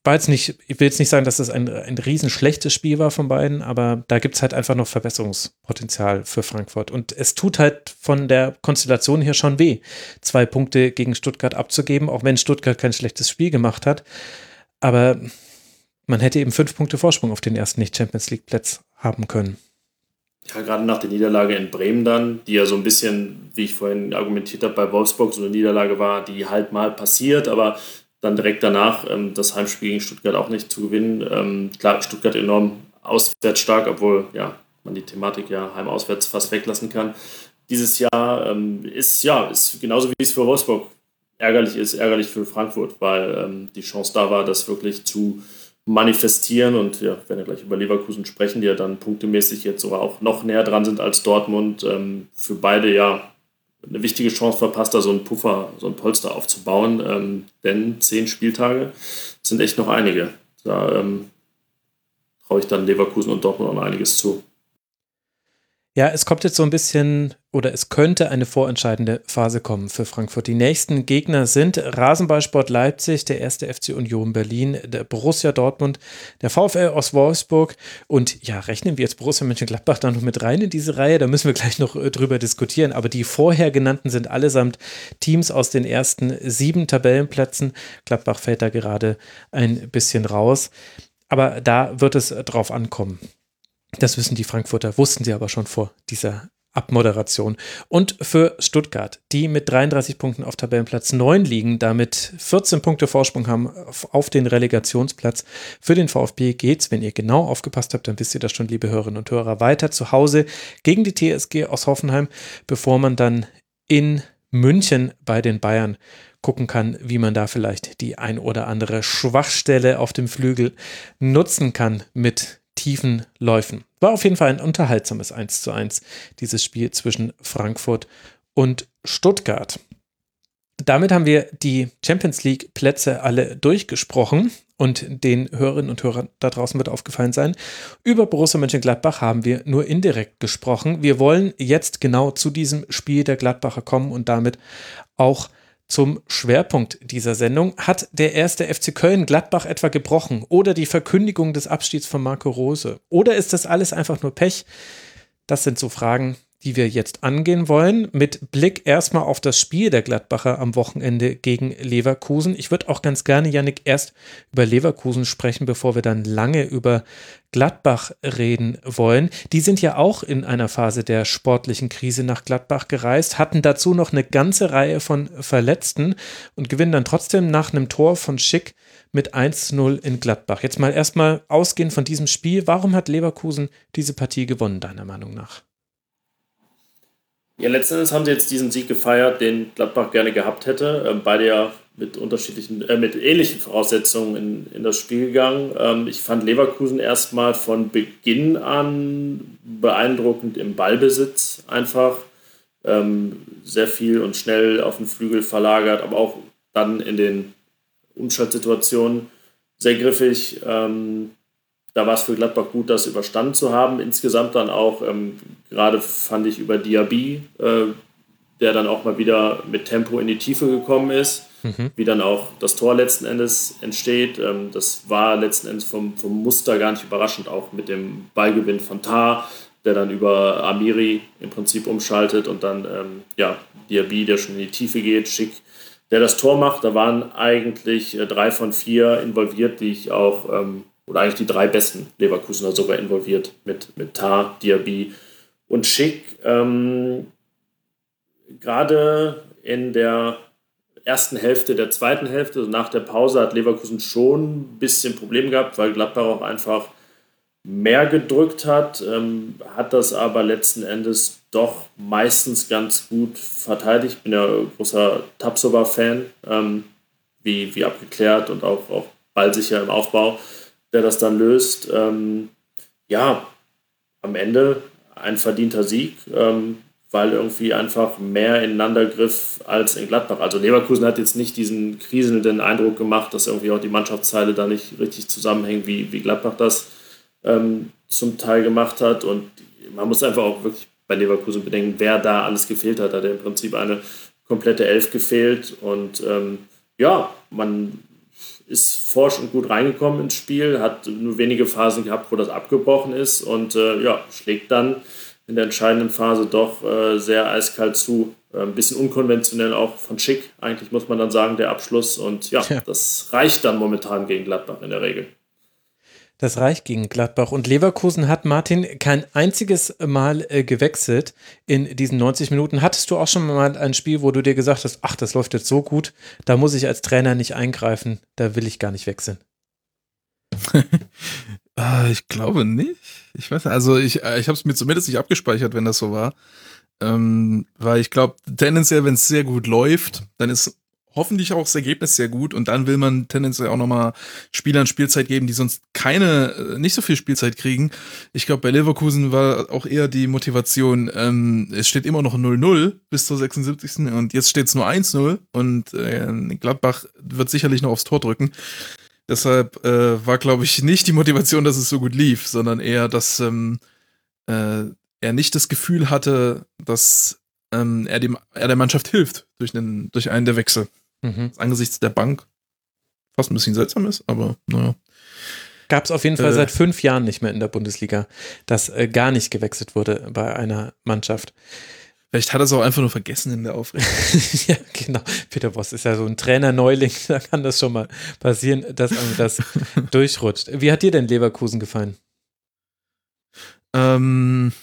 [SPEAKER 3] war jetzt nicht, ich will jetzt nicht sagen, dass das ein, ein riesen Spiel war von beiden, aber da gibt es halt einfach noch Verbesserungspotenzial für Frankfurt. Und es tut halt von der Konstellation her schon weh, zwei Punkte gegen Stuttgart abzugeben, auch wenn Stuttgart kein schlechtes Spiel gemacht hat. Aber man hätte eben fünf Punkte Vorsprung auf den ersten Nicht-Champions League-Platz haben können.
[SPEAKER 4] Ja, gerade nach der Niederlage in Bremen dann, die ja so ein bisschen, wie ich vorhin argumentiert habe, bei Wolfsburg so eine Niederlage war, die halt mal passiert, aber dann direkt danach ähm, das Heimspiel gegen Stuttgart auch nicht zu gewinnen. Ähm, klar, Stuttgart enorm auswärts stark, obwohl ja, man die Thematik ja heim-auswärts fast weglassen kann. Dieses Jahr ähm, ist ja ist genauso wie es für Wolfsburg ärgerlich ist, ärgerlich für Frankfurt, weil ähm, die Chance da war, das wirklich zu manifestieren und ja, wir werden ja gleich über Leverkusen sprechen, die ja dann punktemäßig jetzt sogar auch noch näher dran sind als Dortmund. Ähm, für beide ja eine wichtige Chance verpasst, da so einen Puffer, so ein Polster aufzubauen. Ähm, denn zehn Spieltage sind echt noch einige. Da ähm, traue ich dann Leverkusen und Dortmund noch einiges zu.
[SPEAKER 3] Ja, es kommt jetzt so ein bisschen oder es könnte eine vorentscheidende Phase kommen für Frankfurt. Die nächsten Gegner sind Rasenballsport Leipzig, der erste FC Union Berlin, der Borussia Dortmund, der VfL aus Wolfsburg und ja, rechnen wir jetzt Borussia Mönchengladbach da noch mit rein in diese Reihe, da müssen wir gleich noch äh, drüber diskutieren, aber die vorher genannten sind allesamt Teams aus den ersten sieben Tabellenplätzen. Gladbach fällt da gerade ein bisschen raus. Aber da wird es drauf ankommen. Das wissen die Frankfurter, wussten sie aber schon vor dieser Abmoderation. Und für Stuttgart, die mit 33 Punkten auf Tabellenplatz 9 liegen, damit 14 Punkte Vorsprung haben auf den Relegationsplatz. Für den VfB geht's, wenn ihr genau aufgepasst habt, dann wisst ihr das schon, liebe Hörerinnen und Hörer, weiter zu Hause gegen die TSG aus Hoffenheim, bevor man dann in München bei den Bayern gucken kann, wie man da vielleicht die ein oder andere Schwachstelle auf dem Flügel nutzen kann mit tiefen Läufen. War auf jeden Fall ein unterhaltsames 1 zu 1, dieses Spiel zwischen Frankfurt und Stuttgart. Damit haben wir die Champions League Plätze alle durchgesprochen und den Hörerinnen und Hörern da draußen wird aufgefallen sein. Über Borussia Mönchengladbach haben wir nur indirekt gesprochen. Wir wollen jetzt genau zu diesem Spiel der Gladbacher kommen und damit auch zum Schwerpunkt dieser Sendung. Hat der erste FC Köln Gladbach etwa gebrochen oder die Verkündigung des Abschieds von Marco Rose? Oder ist das alles einfach nur Pech? Das sind so Fragen, die wir jetzt angehen wollen, mit Blick erstmal auf das Spiel der Gladbacher am Wochenende gegen Leverkusen. Ich würde auch ganz gerne, Yannick, erst über Leverkusen sprechen, bevor wir dann lange über Gladbach reden wollen. Die sind ja auch in einer Phase der sportlichen Krise nach Gladbach gereist, hatten dazu noch eine ganze Reihe von Verletzten und gewinnen dann trotzdem nach einem Tor von Schick mit 1-0 in Gladbach. Jetzt mal erstmal ausgehend von diesem Spiel. Warum hat Leverkusen diese Partie gewonnen, deiner Meinung nach?
[SPEAKER 4] Ja, letztendlich haben sie jetzt diesen Sieg gefeiert, den Gladbach gerne gehabt hätte. Ähm, beide ja mit unterschiedlichen, äh, mit ähnlichen Voraussetzungen in, in das Spiel gegangen. Ähm, ich fand Leverkusen erstmal von Beginn an beeindruckend im Ballbesitz einfach. Ähm, sehr viel und schnell auf den Flügel verlagert, aber auch dann in den Umschaltsituationen sehr griffig. Ähm, da war es für Gladbach gut, das überstanden zu haben. Insgesamt dann auch, ähm, gerade fand ich über Diaby, äh, der dann auch mal wieder mit Tempo in die Tiefe gekommen ist, mhm. wie dann auch das Tor letzten Endes entsteht. Ähm, das war letzten Endes vom, vom Muster gar nicht überraschend, auch mit dem Ballgewinn von Tar, der dann über Amiri im Prinzip umschaltet und dann ähm, ja, Diaby, der schon in die Tiefe geht, schick, der das Tor macht. Da waren eigentlich äh, drei von vier involviert, die ich auch ähm, oder eigentlich die drei besten Leverkusener sogar involviert mit, mit Tar, Diaby und Schick. Ähm, Gerade in der ersten Hälfte der zweiten Hälfte, also nach der Pause, hat Leverkusen schon ein bisschen Probleme gehabt, weil Gladbach auch einfach mehr gedrückt hat, ähm, hat das aber letzten Endes doch meistens ganz gut verteidigt. Ich bin ja großer Tapsova-Fan, ähm, wie, wie abgeklärt und auch, auch ballsicher im Aufbau der das dann löst. Ähm, ja, am Ende ein verdienter Sieg, ähm, weil irgendwie einfach mehr ineinander griff als in Gladbach. Also Leverkusen hat jetzt nicht diesen kriselnden Eindruck gemacht, dass irgendwie auch die Mannschaftsteile da nicht richtig zusammenhängen, wie, wie Gladbach das ähm, zum Teil gemacht hat. Und man muss einfach auch wirklich bei Leverkusen bedenken, wer da alles gefehlt hat. Da hat im Prinzip eine komplette Elf gefehlt. Und ähm, ja, man ist forsch und gut reingekommen ins Spiel, hat nur wenige Phasen gehabt, wo das abgebrochen ist und äh, ja, schlägt dann in der entscheidenden Phase doch äh, sehr eiskalt zu. Äh, ein bisschen unkonventionell auch von Schick, eigentlich muss man dann sagen, der Abschluss. Und ja, ja, das reicht dann momentan gegen Gladbach in der Regel.
[SPEAKER 3] Das reicht gegen Gladbach. Und Leverkusen hat Martin kein einziges Mal äh, gewechselt in diesen 90 Minuten. Hattest du auch schon mal ein Spiel, wo du dir gesagt hast, ach, das läuft jetzt so gut, da muss ich als Trainer nicht eingreifen, da will ich gar nicht wechseln?
[SPEAKER 5] Ah, ich glaube nicht. Ich weiß. Also ich, äh, ich habe es mir zumindest nicht abgespeichert, wenn das so war. Ähm, weil ich glaube, tendenziell, wenn es sehr gut läuft, dann ist hoffentlich auch das Ergebnis sehr gut und dann will man tendenziell auch nochmal Spielern Spielzeit geben, die sonst keine, äh, nicht so viel Spielzeit kriegen. Ich glaube, bei Leverkusen war auch eher die Motivation, ähm, es steht immer noch 0-0 bis zur 76. und jetzt steht es nur 1-0 und äh, Gladbach wird sicherlich noch aufs Tor drücken. Deshalb äh, war, glaube ich, nicht die Motivation, dass es so gut lief, sondern eher, dass ähm, äh, er nicht das Gefühl hatte, dass ähm, er, dem, er der Mannschaft hilft durch, einen, durch einen der Wechsel. Mhm. Angesichts der Bank fast ein bisschen seltsam ist, aber naja.
[SPEAKER 3] Gab es auf jeden Fall äh, seit fünf Jahren nicht mehr in der Bundesliga, dass äh, gar nicht gewechselt wurde bei einer Mannschaft.
[SPEAKER 5] Vielleicht hat er es auch einfach nur vergessen in der Aufregung.
[SPEAKER 3] ja, genau. Peter Boss ist ja so ein Trainer-Neuling, da kann das schon mal passieren, dass einem das durchrutscht. Wie hat dir denn Leverkusen gefallen?
[SPEAKER 5] Ähm,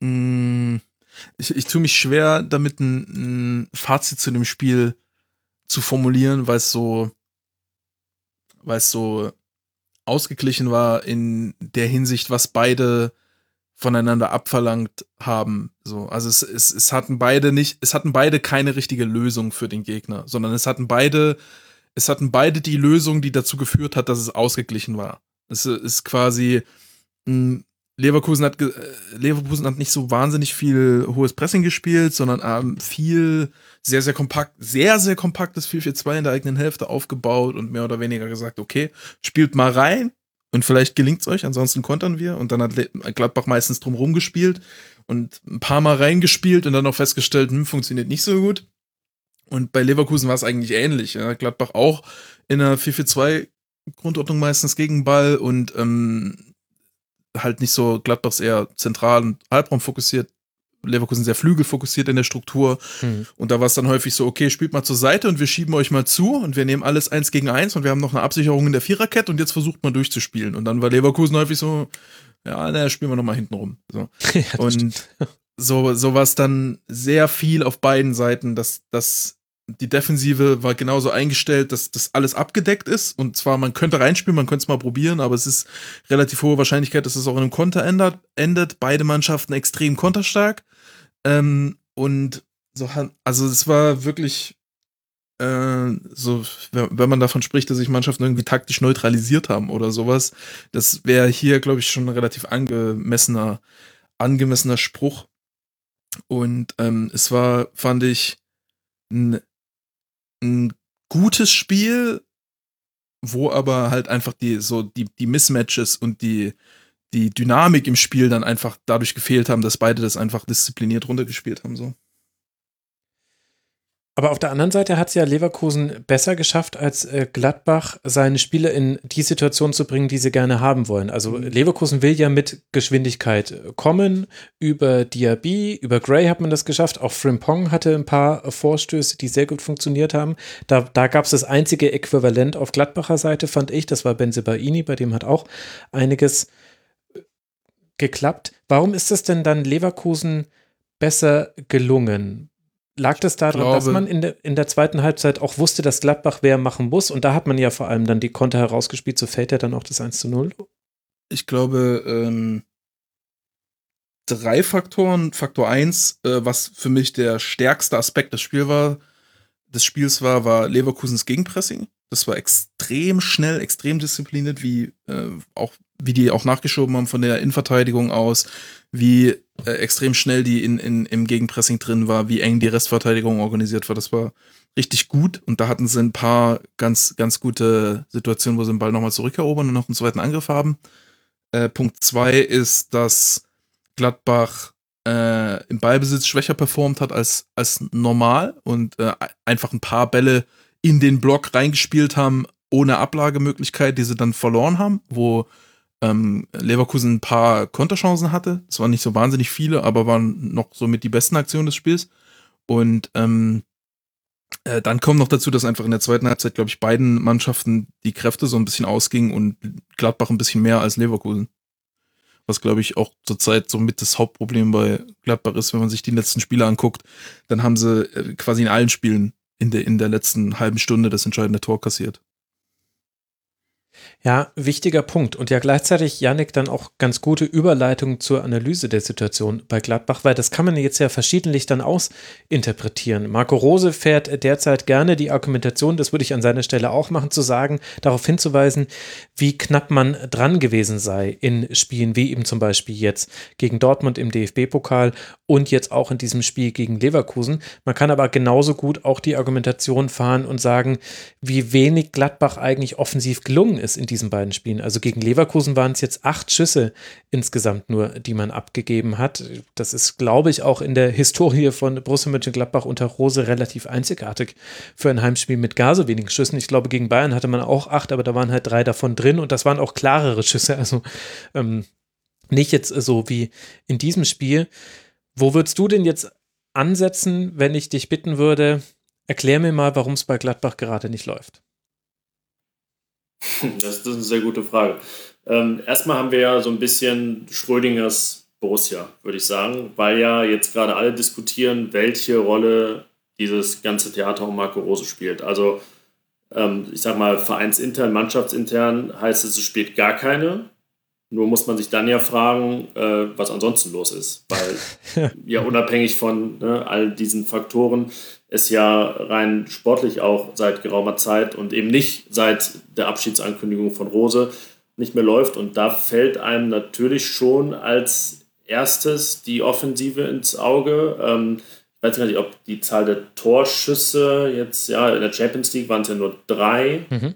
[SPEAKER 5] mh, mm, ich, ich tue mich schwer, damit ein, ein Fazit zu dem Spiel zu formulieren, weil es so, weil es so ausgeglichen war in der Hinsicht, was beide voneinander abverlangt haben. So, also es, es, es hatten beide nicht, es hatten beide keine richtige Lösung für den Gegner, sondern es hatten beide, es hatten beide die Lösung, die dazu geführt hat, dass es ausgeglichen war. Es ist quasi mh, Leverkusen hat, Leverkusen hat nicht so wahnsinnig viel hohes Pressing gespielt, sondern ähm, viel, sehr, sehr kompakt, sehr, sehr kompaktes 4-4-2 in der eigenen Hälfte aufgebaut und mehr oder weniger gesagt, okay, spielt mal rein und vielleicht gelingt es euch, ansonsten kontern wir. Und dann hat Gladbach meistens drumherum gespielt und ein paar Mal reingespielt und dann auch festgestellt, hm, funktioniert nicht so gut. Und bei Leverkusen war es eigentlich ähnlich. Ja. Gladbach auch in einer 4-4-2 Grundordnung meistens gegen Ball und ähm, halt nicht so Gladbachs eher zentral und Halbraum fokussiert, Leverkusen sehr flügelfokussiert in der Struktur. Mhm. Und da war es dann häufig so, okay, spielt mal zur Seite und wir schieben euch mal zu und wir nehmen alles eins gegen eins und wir haben noch eine Absicherung in der Viererkette und jetzt versucht man durchzuspielen. Und dann war Leverkusen häufig so, ja, naja, spielen wir noch mal hinten rum. So. Ja, und so, so war es dann sehr viel auf beiden Seiten, dass, dass die Defensive war genauso eingestellt, dass das alles abgedeckt ist. Und zwar, man könnte reinspielen, man könnte es mal probieren, aber es ist relativ hohe Wahrscheinlichkeit, dass es auch in einem Konter ändert, endet. Beide Mannschaften extrem konterstark. Ähm, und so, also es war wirklich äh, so, wenn man davon spricht, dass sich Mannschaften irgendwie taktisch neutralisiert haben oder sowas, das wäre hier, glaube ich, schon ein relativ angemessener, angemessener Spruch. Und ähm, es war, fand ich, ein ein gutes Spiel, wo aber halt einfach die, so die, die Mismatches und die, die Dynamik im Spiel dann einfach dadurch gefehlt haben, dass beide das einfach diszipliniert runtergespielt haben. So.
[SPEAKER 3] Aber auf der anderen Seite hat es ja Leverkusen besser geschafft, als äh, Gladbach seine Spieler in die Situation zu bringen, die sie gerne haben wollen. Also mhm. Leverkusen will ja mit Geschwindigkeit äh, kommen. Über Diaby, über Gray hat man das geschafft. Auch Frimpong hatte ein paar Vorstöße, die sehr gut funktioniert haben. Da, da gab es das einzige Äquivalent auf Gladbacher Seite, fand ich. Das war Benzebaini, bei dem hat auch einiges äh, geklappt. Warum ist es denn dann Leverkusen besser gelungen? Lag das daran, glaube, dass man in der, in der zweiten Halbzeit auch wusste, dass Gladbach wer machen muss? Und da hat man ja vor allem dann die Konter herausgespielt, so fällt ja dann auch das 1 zu 0.
[SPEAKER 5] Ich glaube, ähm, drei Faktoren. Faktor 1, äh, was für mich der stärkste Aspekt des, Spiel war, des Spiels war, war Leverkusens Gegenpressing. Das war extrem schnell, extrem diszipliniert, wie äh, auch wie die auch nachgeschoben haben von der Innenverteidigung aus, wie äh, extrem schnell die in, in, im Gegenpressing drin war, wie eng die Restverteidigung organisiert war. Das war richtig gut und da hatten sie ein paar ganz, ganz gute Situationen, wo sie den Ball nochmal zurückerobern und noch einen zweiten Angriff haben. Äh, Punkt zwei ist, dass Gladbach äh, im Ballbesitz schwächer performt hat als, als normal und äh, einfach ein paar Bälle in den Block reingespielt haben, ohne Ablagemöglichkeit, die sie dann verloren haben, wo ähm, Leverkusen ein paar Konterchancen hatte. Es waren nicht so wahnsinnig viele, aber waren noch so mit die besten Aktionen des Spiels. Und ähm, äh, dann kommt noch dazu, dass einfach in der zweiten Halbzeit, glaube ich, beiden Mannschaften die Kräfte so ein bisschen ausgingen und Gladbach ein bisschen mehr als Leverkusen. Was, glaube ich, auch zurzeit so mit das Hauptproblem bei Gladbach ist, wenn man sich die letzten Spiele anguckt, dann haben sie äh, quasi in allen Spielen in der, in der letzten halben Stunde das entscheidende Tor kassiert.
[SPEAKER 3] Ja, wichtiger Punkt. Und ja gleichzeitig, Yannick, dann auch ganz gute Überleitung zur Analyse der Situation bei Gladbach, weil das kann man jetzt ja verschiedentlich dann ausinterpretieren. Marco Rose fährt derzeit gerne die Argumentation, das würde ich an seiner Stelle auch machen, zu sagen, darauf hinzuweisen, wie knapp man dran gewesen sei in Spielen wie eben zum Beispiel jetzt gegen Dortmund im DFB-Pokal und jetzt auch in diesem Spiel gegen Leverkusen. Man kann aber genauso gut auch die Argumentation fahren und sagen, wie wenig Gladbach eigentlich offensiv gelungen ist in diesen beiden Spielen. Also gegen Leverkusen waren es jetzt acht Schüsse insgesamt nur, die man abgegeben hat. Das ist, glaube ich, auch in der Historie von Borussia Mönchengladbach unter Rose relativ einzigartig für ein Heimspiel mit gar so wenigen Schüssen. Ich glaube, gegen Bayern hatte man auch acht, aber da waren halt drei davon drin und das waren auch klarere Schüsse. Also ähm, nicht jetzt so wie in diesem Spiel. Wo würdest du denn jetzt ansetzen, wenn ich dich bitten würde, erklär mir mal, warum es bei Gladbach gerade nicht läuft?
[SPEAKER 4] Das ist eine sehr gute Frage. Ähm, erstmal haben wir ja so ein bisschen Schrödingers Borussia, würde ich sagen, weil ja jetzt gerade alle diskutieren, welche Rolle dieses ganze Theater um Marco Rose spielt. Also ähm, ich sag mal, vereinsintern, mannschaftsintern heißt es, es spielt gar keine. Nur muss man sich dann ja fragen, äh, was ansonsten los ist. Weil ja unabhängig von ne, all diesen Faktoren es ja rein sportlich auch seit geraumer Zeit und eben nicht seit der Abschiedsankündigung von Rose nicht mehr läuft. Und da fällt einem natürlich schon als erstes die Offensive ins Auge. Ähm, ich weiß gar nicht, ob die Zahl der Torschüsse jetzt, ja, in der Champions League waren es ja nur drei mhm.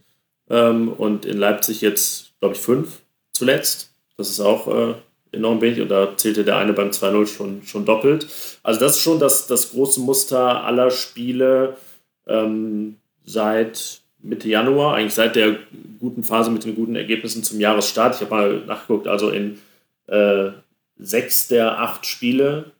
[SPEAKER 4] ähm, und in Leipzig jetzt, glaube ich, fünf zuletzt. Das ist auch äh, enorm wenig und da zählte der eine beim 2-0 schon, schon doppelt. Also das ist schon das, das große Muster aller Spiele ähm, seit Mitte Januar, eigentlich seit der guten Phase mit den guten Ergebnissen zum Jahresstart. Ich habe mal nachgeguckt, also in äh, sechs der acht Spiele,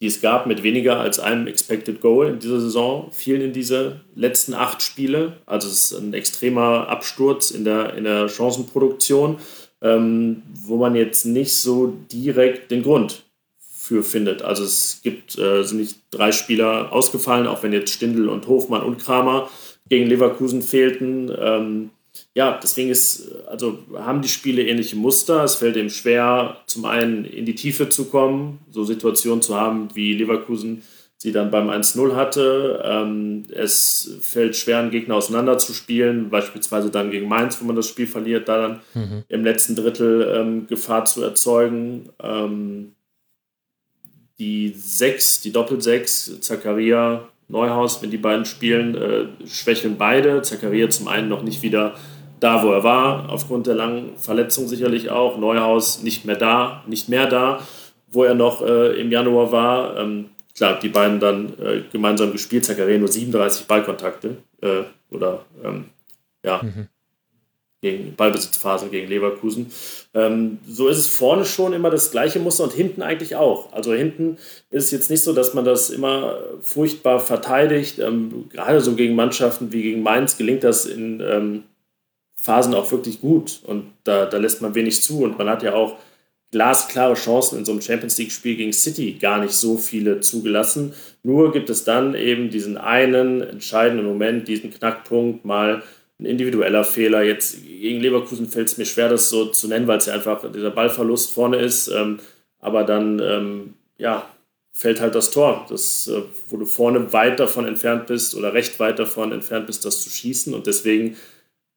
[SPEAKER 4] die es gab, mit weniger als einem Expected Goal in dieser Saison, fielen in diese letzten acht Spiele. Also es ist ein extremer Absturz in der, in der Chancenproduktion ähm, wo man jetzt nicht so direkt den Grund für findet. Also es gibt, äh, sind nicht drei Spieler ausgefallen, auch wenn jetzt Stindl und Hofmann und Kramer gegen Leverkusen fehlten. Ähm, ja, deswegen ist, also haben die Spiele ähnliche Muster. Es fällt eben schwer, zum einen in die Tiefe zu kommen, so Situationen zu haben wie Leverkusen sie dann beim 1-0 hatte. Ähm, es fällt schwer, einen Gegner auseinanderzuspielen, beispielsweise dann gegen Mainz, wo man das Spiel verliert, da dann mhm. im letzten Drittel ähm, Gefahr zu erzeugen. Ähm, die 6, die Doppel-6, Zakaria, Neuhaus, wenn die beiden spielen, äh, schwächeln beide. Zakaria zum einen noch nicht wieder da, wo er war, aufgrund der langen Verletzung sicherlich auch. Neuhaus nicht mehr da, nicht mehr da, wo er noch äh, im Januar war. Ähm, klar, die beiden dann äh, gemeinsam gespielt. Nur 37 Ballkontakte äh, oder ähm, ja, mhm. gegen Ballbesitzphasen gegen Leverkusen. Ähm, so ist es vorne schon immer das gleiche Muster und hinten eigentlich auch. Also hinten ist es jetzt nicht so, dass man das immer furchtbar verteidigt. Ähm, gerade so gegen Mannschaften wie gegen Mainz gelingt das in ähm, Phasen auch wirklich gut und da, da lässt man wenig zu und man hat ja auch glasklare Chancen in so einem Champions League-Spiel gegen City gar nicht so viele zugelassen. Nur gibt es dann eben diesen einen entscheidenden Moment, diesen Knackpunkt, mal ein individueller Fehler. Jetzt gegen Leverkusen fällt es mir schwer, das so zu nennen, weil es ja einfach dieser Ballverlust vorne ist. Ähm, aber dann, ähm, ja, fällt halt das Tor, das, äh, wo du vorne weit davon entfernt bist oder recht weit davon entfernt bist, das zu schießen. Und deswegen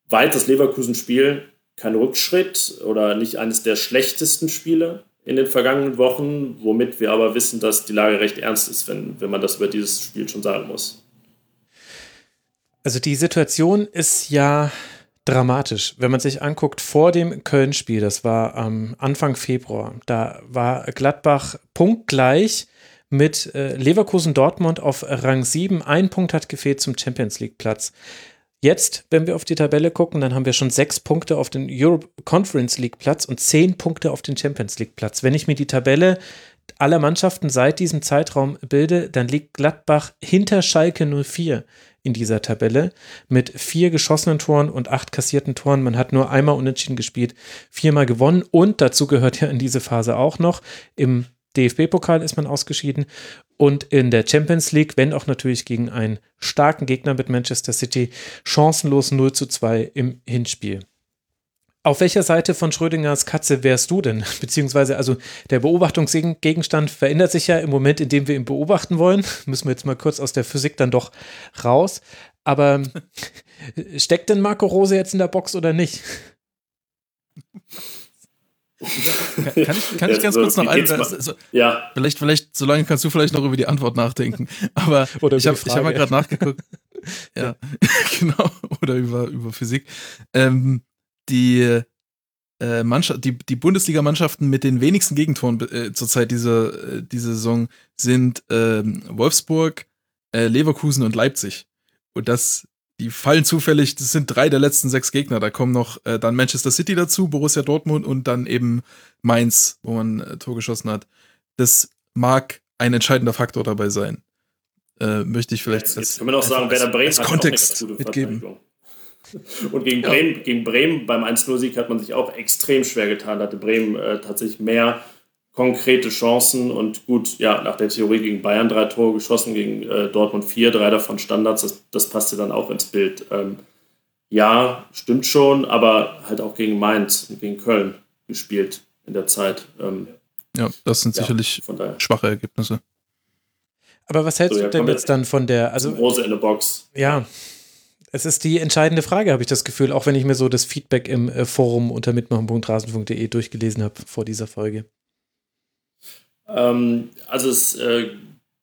[SPEAKER 4] weit das Leverkusen-Spiel kein Rückschritt oder nicht eines der schlechtesten Spiele in den vergangenen Wochen, womit wir aber wissen, dass die Lage recht ernst ist, wenn, wenn man das über dieses Spiel schon sagen muss.
[SPEAKER 3] Also die Situation ist ja dramatisch. Wenn man sich anguckt, vor dem Köln-Spiel, das war am Anfang Februar, da war Gladbach punktgleich mit äh, Leverkusen Dortmund auf Rang 7. Ein Punkt hat gefehlt zum Champions League Platz. Jetzt, wenn wir auf die Tabelle gucken, dann haben wir schon sechs Punkte auf den Europe Conference League Platz und zehn Punkte auf den Champions League Platz. Wenn ich mir die Tabelle aller Mannschaften seit diesem Zeitraum bilde, dann liegt Gladbach hinter Schalke 04 in dieser Tabelle mit vier geschossenen Toren und acht kassierten Toren. Man hat nur einmal unentschieden gespielt, viermal gewonnen und dazu gehört ja in diese Phase auch noch im DFB-Pokal ist man ausgeschieden und in der Champions League, wenn auch natürlich gegen einen starken Gegner mit Manchester City, chancenlos 0 zu 2 im Hinspiel. Auf welcher Seite von Schrödingers Katze wärst du denn? Beziehungsweise, also der Beobachtungsgegenstand verändert sich ja im Moment, in dem wir ihn beobachten wollen. Müssen wir jetzt mal kurz aus der Physik dann doch raus. Aber steckt denn Marco Rose jetzt in der Box oder nicht?
[SPEAKER 5] Kann, kann, ich, kann ich ganz so, kurz noch ein, so, ja. vielleicht, vielleicht, solange kannst du vielleicht noch über die Antwort nachdenken. Aber Oder ich habe hab mal gerade nachgeguckt. ja, genau. Oder über, über Physik. Ähm, die, äh, Mannschaft, die, die Bundesliga-Mannschaften mit den wenigsten Gegentoren äh, zurzeit diese, äh, diese Saison sind ähm, Wolfsburg, äh, Leverkusen und Leipzig. Und das die fallen zufällig, das sind drei der letzten sechs Gegner. Da kommen noch äh, dann Manchester City dazu, Borussia Dortmund und dann eben Mainz, wo man äh, Tor geschossen hat. Das mag ein entscheidender Faktor dabei sein. Äh, möchte ich vielleicht
[SPEAKER 4] Jetzt,
[SPEAKER 5] als,
[SPEAKER 4] jetzt können wir noch sagen, Werder Bremen
[SPEAKER 5] als
[SPEAKER 4] hat
[SPEAKER 5] Kontext mitgeben.
[SPEAKER 4] Und gegen Bremen, gegen Bremen beim 1-0-Sieg hat man sich auch extrem schwer getan. Da hatte Bremen äh, tatsächlich mehr konkrete Chancen und gut, ja, nach der Theorie gegen Bayern drei Tore geschossen, gegen äh, Dortmund vier, drei davon Standards, das, das passte dann auch ins Bild. Ähm, ja, stimmt schon, aber halt auch gegen Mainz und gegen Köln gespielt in der Zeit. Ähm,
[SPEAKER 5] Ja, das sind
[SPEAKER 4] ja,
[SPEAKER 5] sicherlich
[SPEAKER 4] von daher.
[SPEAKER 5] schwache Ergebnisse.
[SPEAKER 3] Aber was hältst
[SPEAKER 4] So, ja,
[SPEAKER 3] du denn jetzt dann von der, also
[SPEAKER 4] Rose in der Box.
[SPEAKER 3] ja, es ist die entscheidende Frage, habe ich das Gefühl, auch wenn ich mir so das Feedback im äh, Forum unter mitmachen.rasen.de durchgelesen habe vor dieser Folge.
[SPEAKER 4] Ähm, also es äh,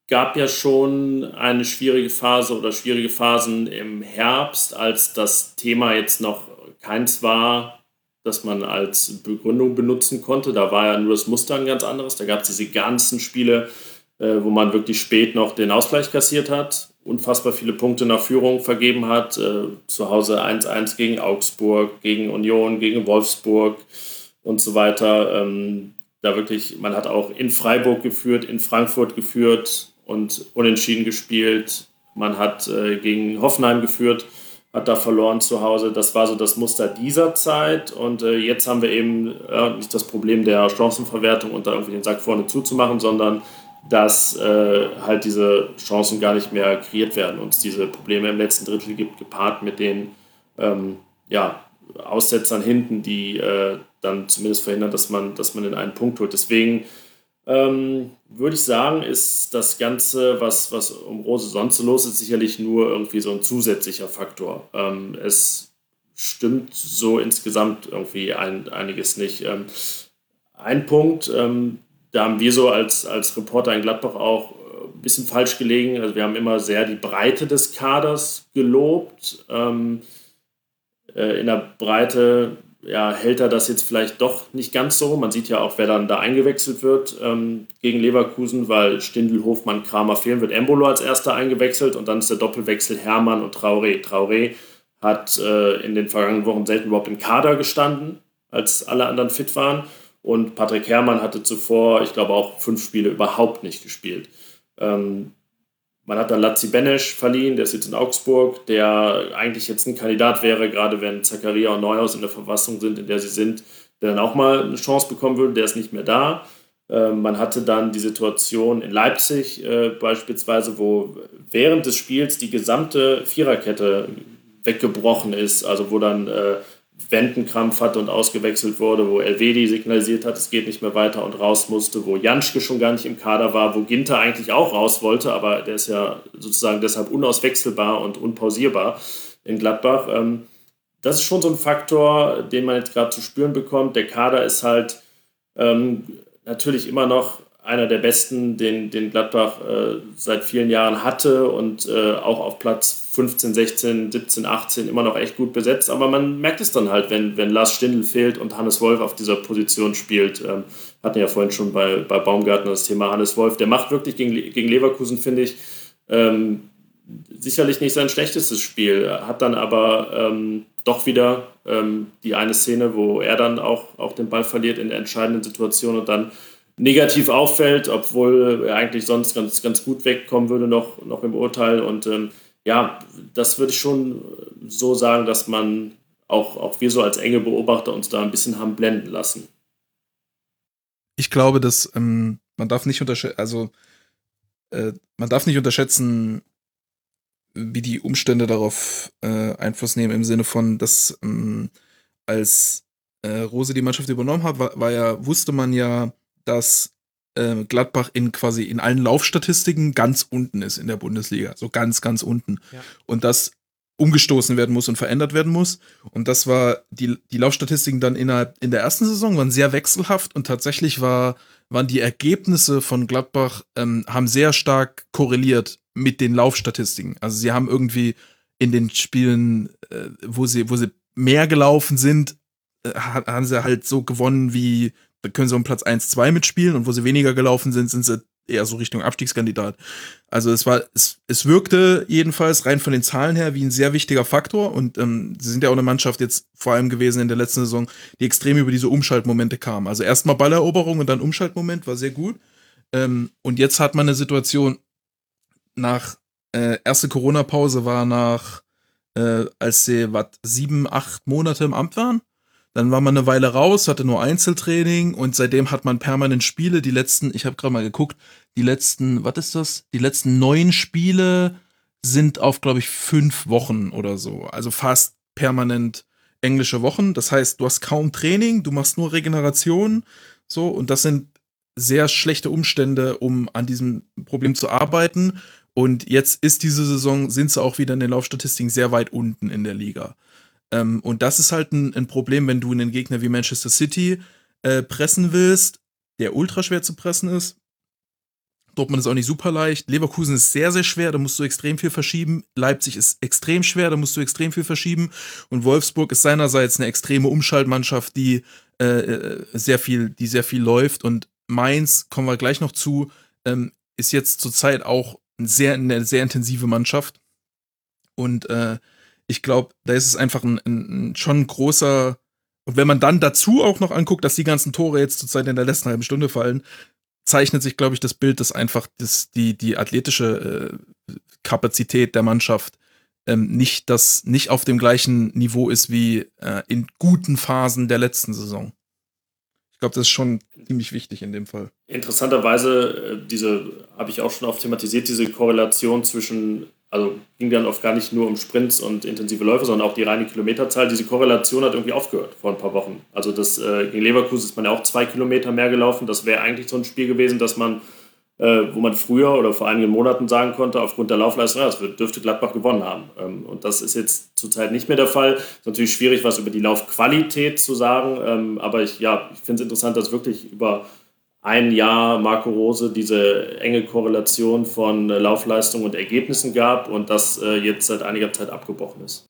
[SPEAKER 4] gab ja schon eine schwierige Phase oder schwierige Phasen im Herbst, als das Thema jetzt noch keins war, das man als Begründung benutzen konnte. Da war ja nur das Muster ein ganz anderes. Da gab es diese ganzen Spiele, äh, wo man wirklich spät noch den Ausgleich kassiert hat, unfassbar viele Punkte nach Führung vergeben hat. Äh, zu Hause 1-1 gegen Augsburg, gegen Union, gegen Wolfsburg und so weiter. Ähm, da wirklich, man hat auch in Freiburg geführt, in Frankfurt geführt und unentschieden gespielt. Man hat äh, gegen Hoffenheim geführt, hat da verloren zu Hause. Das war so das Muster dieser Zeit. Und äh, jetzt haben wir eben äh, nicht das Problem der Chancenverwertung und da irgendwie den Sack vorne zuzumachen, sondern dass äh, halt diese Chancen gar nicht mehr kreiert werden und es diese Probleme im letzten Drittel gibt, gepaart mit den ähm, ja, Aussetzern hinten, die äh, dann zumindest verhindern, dass man, dass man den einen Punkt holt. Deswegen ähm, würde ich sagen, ist das Ganze, was, was um Rose sonst so los ist, sicherlich nur irgendwie so ein zusätzlicher Faktor. Ähm, es stimmt so insgesamt irgendwie ein, einiges nicht. Ähm, ein Punkt, ähm, da haben wir so als, als Reporter in Gladbach auch ein bisschen falsch gelegen. Also wir haben immer sehr die Breite des Kaders gelobt. Ähm, äh, in der Breite ja, hält er das jetzt vielleicht doch nicht ganz so. Man sieht ja auch, wer dann da eingewechselt wird ähm, gegen Leverkusen, weil Stindl, Hofmann, Kramer fehlen, wird Embolo als erster eingewechselt und dann ist der Doppelwechsel Hermann und Traoré. Traoré hat äh, in den vergangenen Wochen selten überhaupt im Kader gestanden, als alle anderen fit waren. Und Patrick Herrmann hatte zuvor, ich glaube, auch fünf Spiele überhaupt nicht gespielt. Ähm, man hat dann Lazzi Benesch verliehen, der ist jetzt in Augsburg, der eigentlich jetzt ein Kandidat wäre, gerade wenn Zakaria und Neuhaus in der Verfassung sind, in der sie sind, der dann auch mal eine Chance bekommen würde, der ist nicht mehr da. Ähm, man hatte dann die Situation in Leipzig äh, beispielsweise, wo während des Spiels die gesamte Viererkette weggebrochen ist, also wo dann äh, Wendenkrampf hatte und ausgewechselt wurde, wo Elvedi signalisiert hat, es geht nicht mehr weiter und raus musste, wo Janschke schon gar nicht im Kader war, wo Ginter eigentlich auch raus wollte, aber der ist ja sozusagen deshalb unauswechselbar und unpausierbar in Gladbach. Ähm, das ist schon so ein Faktor, den man jetzt gerade zu spüren bekommt. Der Kader ist halt ähm, natürlich immer noch einer der besten, den, den Gladbach äh, seit vielen Jahren hatte und äh, auch auf Platz 15, 16, 17, 18 immer noch echt gut besetzt. Aber man merkt es dann halt, wenn, wenn Lars Stindl fehlt und Hannes Wolf auf dieser Position spielt. Ähm, hatten ja vorhin schon bei, bei Baumgartner das Thema Hannes Wolf. Der macht wirklich gegen, gegen Leverkusen, finde ich, ähm, sicherlich nicht sein schlechtestes Spiel. Hat dann aber ähm, doch wieder ähm, die eine Szene, wo er dann auch, auch den Ball verliert in der entscheidenden Situation und dann negativ auffällt, obwohl er eigentlich sonst ganz, ganz gut wegkommen würde noch, noch im Urteil. Und ähm, ja, das würde ich schon so sagen, dass man auch, auch wir so als enge Beobachter uns da ein bisschen haben blenden lassen.
[SPEAKER 5] Ich glaube, dass ähm, man darf nicht unterschätzen, also äh, man darf nicht unterschätzen, wie die Umstände darauf äh, Einfluss nehmen, im Sinne von, dass ähm, als äh, Rose die Mannschaft übernommen hat, war, war ja, wusste man ja, dass äh, Gladbach in quasi in allen Laufstatistiken ganz unten ist in der Bundesliga. So ganz, ganz unten.
[SPEAKER 3] Ja.
[SPEAKER 5] Und das umgestoßen werden muss und verändert werden muss. Und das war, die, die Laufstatistiken dann innerhalb in der ersten Saison waren sehr wechselhaft und tatsächlich war, waren die Ergebnisse von Gladbach, ähm, haben sehr stark korreliert mit den Laufstatistiken. Also sie haben irgendwie in den Spielen, äh, wo sie, wo sie mehr gelaufen sind, äh, haben sie halt so gewonnen wie, da können sie um Platz 1, 2 mitspielen und wo sie weniger gelaufen sind, sind sie eher so Richtung Abstiegskandidat. Also es war, es, es wirkte jedenfalls rein von den Zahlen her wie ein sehr wichtiger Faktor und ähm, sie sind ja auch eine Mannschaft jetzt vor allem gewesen in der letzten Saison, die extrem über diese Umschaltmomente kam. Also erstmal Balleroberung und dann Umschaltmoment war sehr gut. Ähm, und jetzt hat man eine Situation nach äh, erste Corona-Pause war nach, äh, als sie was sieben, acht Monate im Amt waren. Dann war man eine Weile raus, hatte nur Einzeltraining und seitdem hat man permanent Spiele. Die letzten, ich habe gerade mal geguckt, die letzten, was ist das? Die letzten neun Spiele sind auf, glaube ich, fünf Wochen oder so. Also fast permanent englische Wochen. Das heißt, du hast kaum Training, du machst nur Regeneration. So, und das sind sehr schlechte Umstände, um an diesem Problem zu arbeiten. Und jetzt ist diese Saison, sind sie auch wieder in den Laufstatistiken sehr weit unten in der Liga. Ähm, und das ist halt ein, ein, Problem, wenn du einen Gegner wie Manchester City äh, pressen willst, der ultra schwer zu pressen ist. Dortmund ist auch nicht super leicht. Leverkusen ist sehr, sehr schwer, da musst du extrem viel verschieben. Leipzig ist extrem schwer, da musst du extrem viel verschieben. Und Wolfsburg ist seinerseits eine extreme Umschaltmannschaft, die äh, äh sehr viel, die sehr viel läuft. Und Mainz, kommen wir gleich noch zu, ähm, ist jetzt zurzeit auch ein sehr, eine sehr intensive Mannschaft. Und äh, ich glaube, da ist es einfach ein, ein, ein schon großer. Und wenn man dann dazu auch noch anguckt, dass die ganzen Tore jetzt zurzeit in der letzten halben Stunde fallen, zeichnet sich, glaube ich, das Bild, dass einfach das, die, die athletische äh, Kapazität der Mannschaft ähm, nicht, das, nicht auf dem gleichen Niveau ist wie äh, in guten Phasen der letzten Saison. Ich glaube, das ist schon ziemlich wichtig in dem Fall.
[SPEAKER 4] Interessanterweise, äh, diese habe ich auch schon oft thematisiert, diese Korrelation zwischen, also ging dann oft gar nicht nur um Sprints und intensive Läufe, sondern auch die reine Kilometerzahl. Diese Korrelation hat irgendwie aufgehört vor ein paar Wochen. Also das, äh, gegen Leverkusen ist man ja auch zwei Kilometer mehr gelaufen. Das wäre eigentlich so ein Spiel gewesen, dass man äh, wo man früher oder vor einigen Monaten sagen konnte, aufgrund der Laufleistung, ja, das dürfte Gladbach gewonnen haben. Ähm, und das ist jetzt zurzeit nicht mehr der Fall. Ist natürlich schwierig, was über die Laufqualität zu sagen, ähm, aber ich, ja, ich finde es interessant, dass wirklich über ein Jahr Marco Rose diese enge Korrelation von äh, Laufleistung und Ergebnissen gab und das äh, jetzt seit einiger Zeit abgebrochen ist.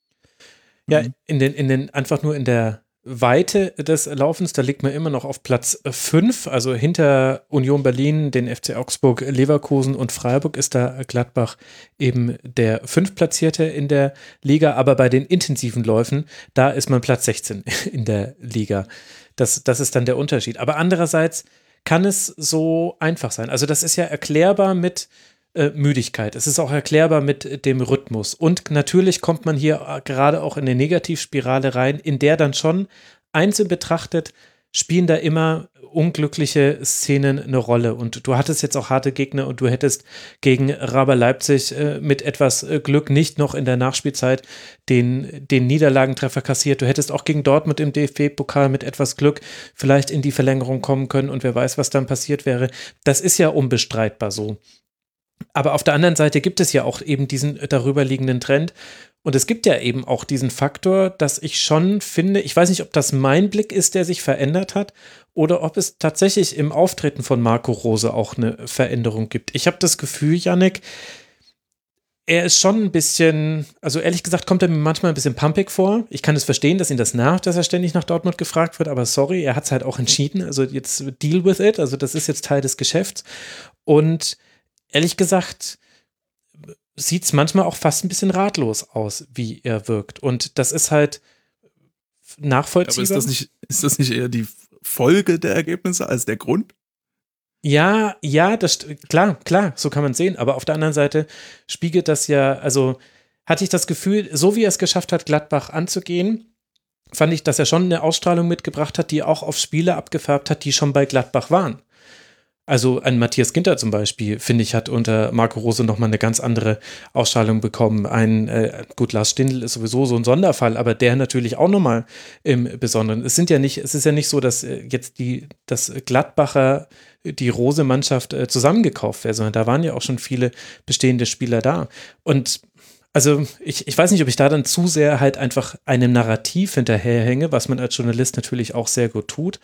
[SPEAKER 3] Ja, in den, in den, einfach nur in der Weite des Laufens, da liegt man immer noch auf Platz 5, also hinter Union Berlin, den FC Augsburg, Leverkusen und Freiburg ist da Gladbach eben der fünftplatzierte in der Liga, aber bei den intensiven Läufen, da ist man Platz 16 in der Liga. Das, das ist dann der Unterschied. Aber andererseits kann es so einfach sein. Also das ist ja erklärbar mit äh, Müdigkeit. Es ist auch erklärbar mit dem Rhythmus. Und natürlich kommt man hier äh, gerade auch in eine Negativspirale rein, in der dann schon einzeln betrachtet spielen da immer unglückliche Szenen eine Rolle. Und du hattest jetzt auch harte Gegner und du hättest gegen Raber Leipzig äh, mit etwas äh, Glück nicht noch in der Nachspielzeit den, den Niederlagentreffer kassiert. Du hättest auch gegen Dortmund im DFB-Pokal mit etwas Glück vielleicht in die Verlängerung kommen können und wer weiß, was dann passiert wäre. Das ist ja unbestreitbar so. Aber auf der anderen Seite gibt es ja auch eben diesen darüberliegenden Trend. Und es gibt ja eben auch diesen Faktor, dass ich schon finde, ich weiß nicht, ob das mein Blick ist, der sich verändert hat, oder ob es tatsächlich im Auftreten von Marco Rose auch eine Veränderung gibt. Ich habe das Gefühl, Yannick, er ist schon ein bisschen, also ehrlich gesagt, kommt er mir manchmal ein bisschen pumpig vor. Ich kann es verstehen, dass ihn das nervt, dass er ständig nach Dortmund gefragt wird, aber sorry, er hat es halt auch entschieden. Also jetzt deal with it. Also das ist jetzt Teil des Geschäfts. Und ehrlich gesagt sieht es manchmal auch fast ein bisschen ratlos aus, wie er wirkt. Und das ist halt nachvollziehbar.
[SPEAKER 5] Aber ist das nicht, ist das nicht eher die Folge der Ergebnisse als der Grund?
[SPEAKER 3] Ja, ja, das klar, klar, so kann man sehen. Aber auf der anderen Seite spiegelt das ja, also hatte ich das Gefühl, so wie er es geschafft hat, Gladbach anzugehen, fand ich, dass er schon eine Ausstrahlung mitgebracht hat, die auch auf Spiele abgefärbt hat, die schon bei Gladbach waren. Also ein Matthias Ginter zum Beispiel, finde ich, hat unter Marco Rose nochmal eine ganz andere Ausstrahlung bekommen. Ein, äh, gut, Lars Stindl ist sowieso so ein Sonderfall, aber der natürlich auch nochmal im Besonderen. Es sind ja nicht, es ist ja nicht so, dass äh, jetzt die, das Gladbacher, die Rose-Mannschaft äh, zusammengekauft wäre, sondern da waren ja auch schon viele bestehende Spieler da. Und also ich, ich weiß nicht, ob ich da dann zu sehr halt einfach einem Narrativ hinterherhänge, was man als Journalist natürlich auch sehr gut tut.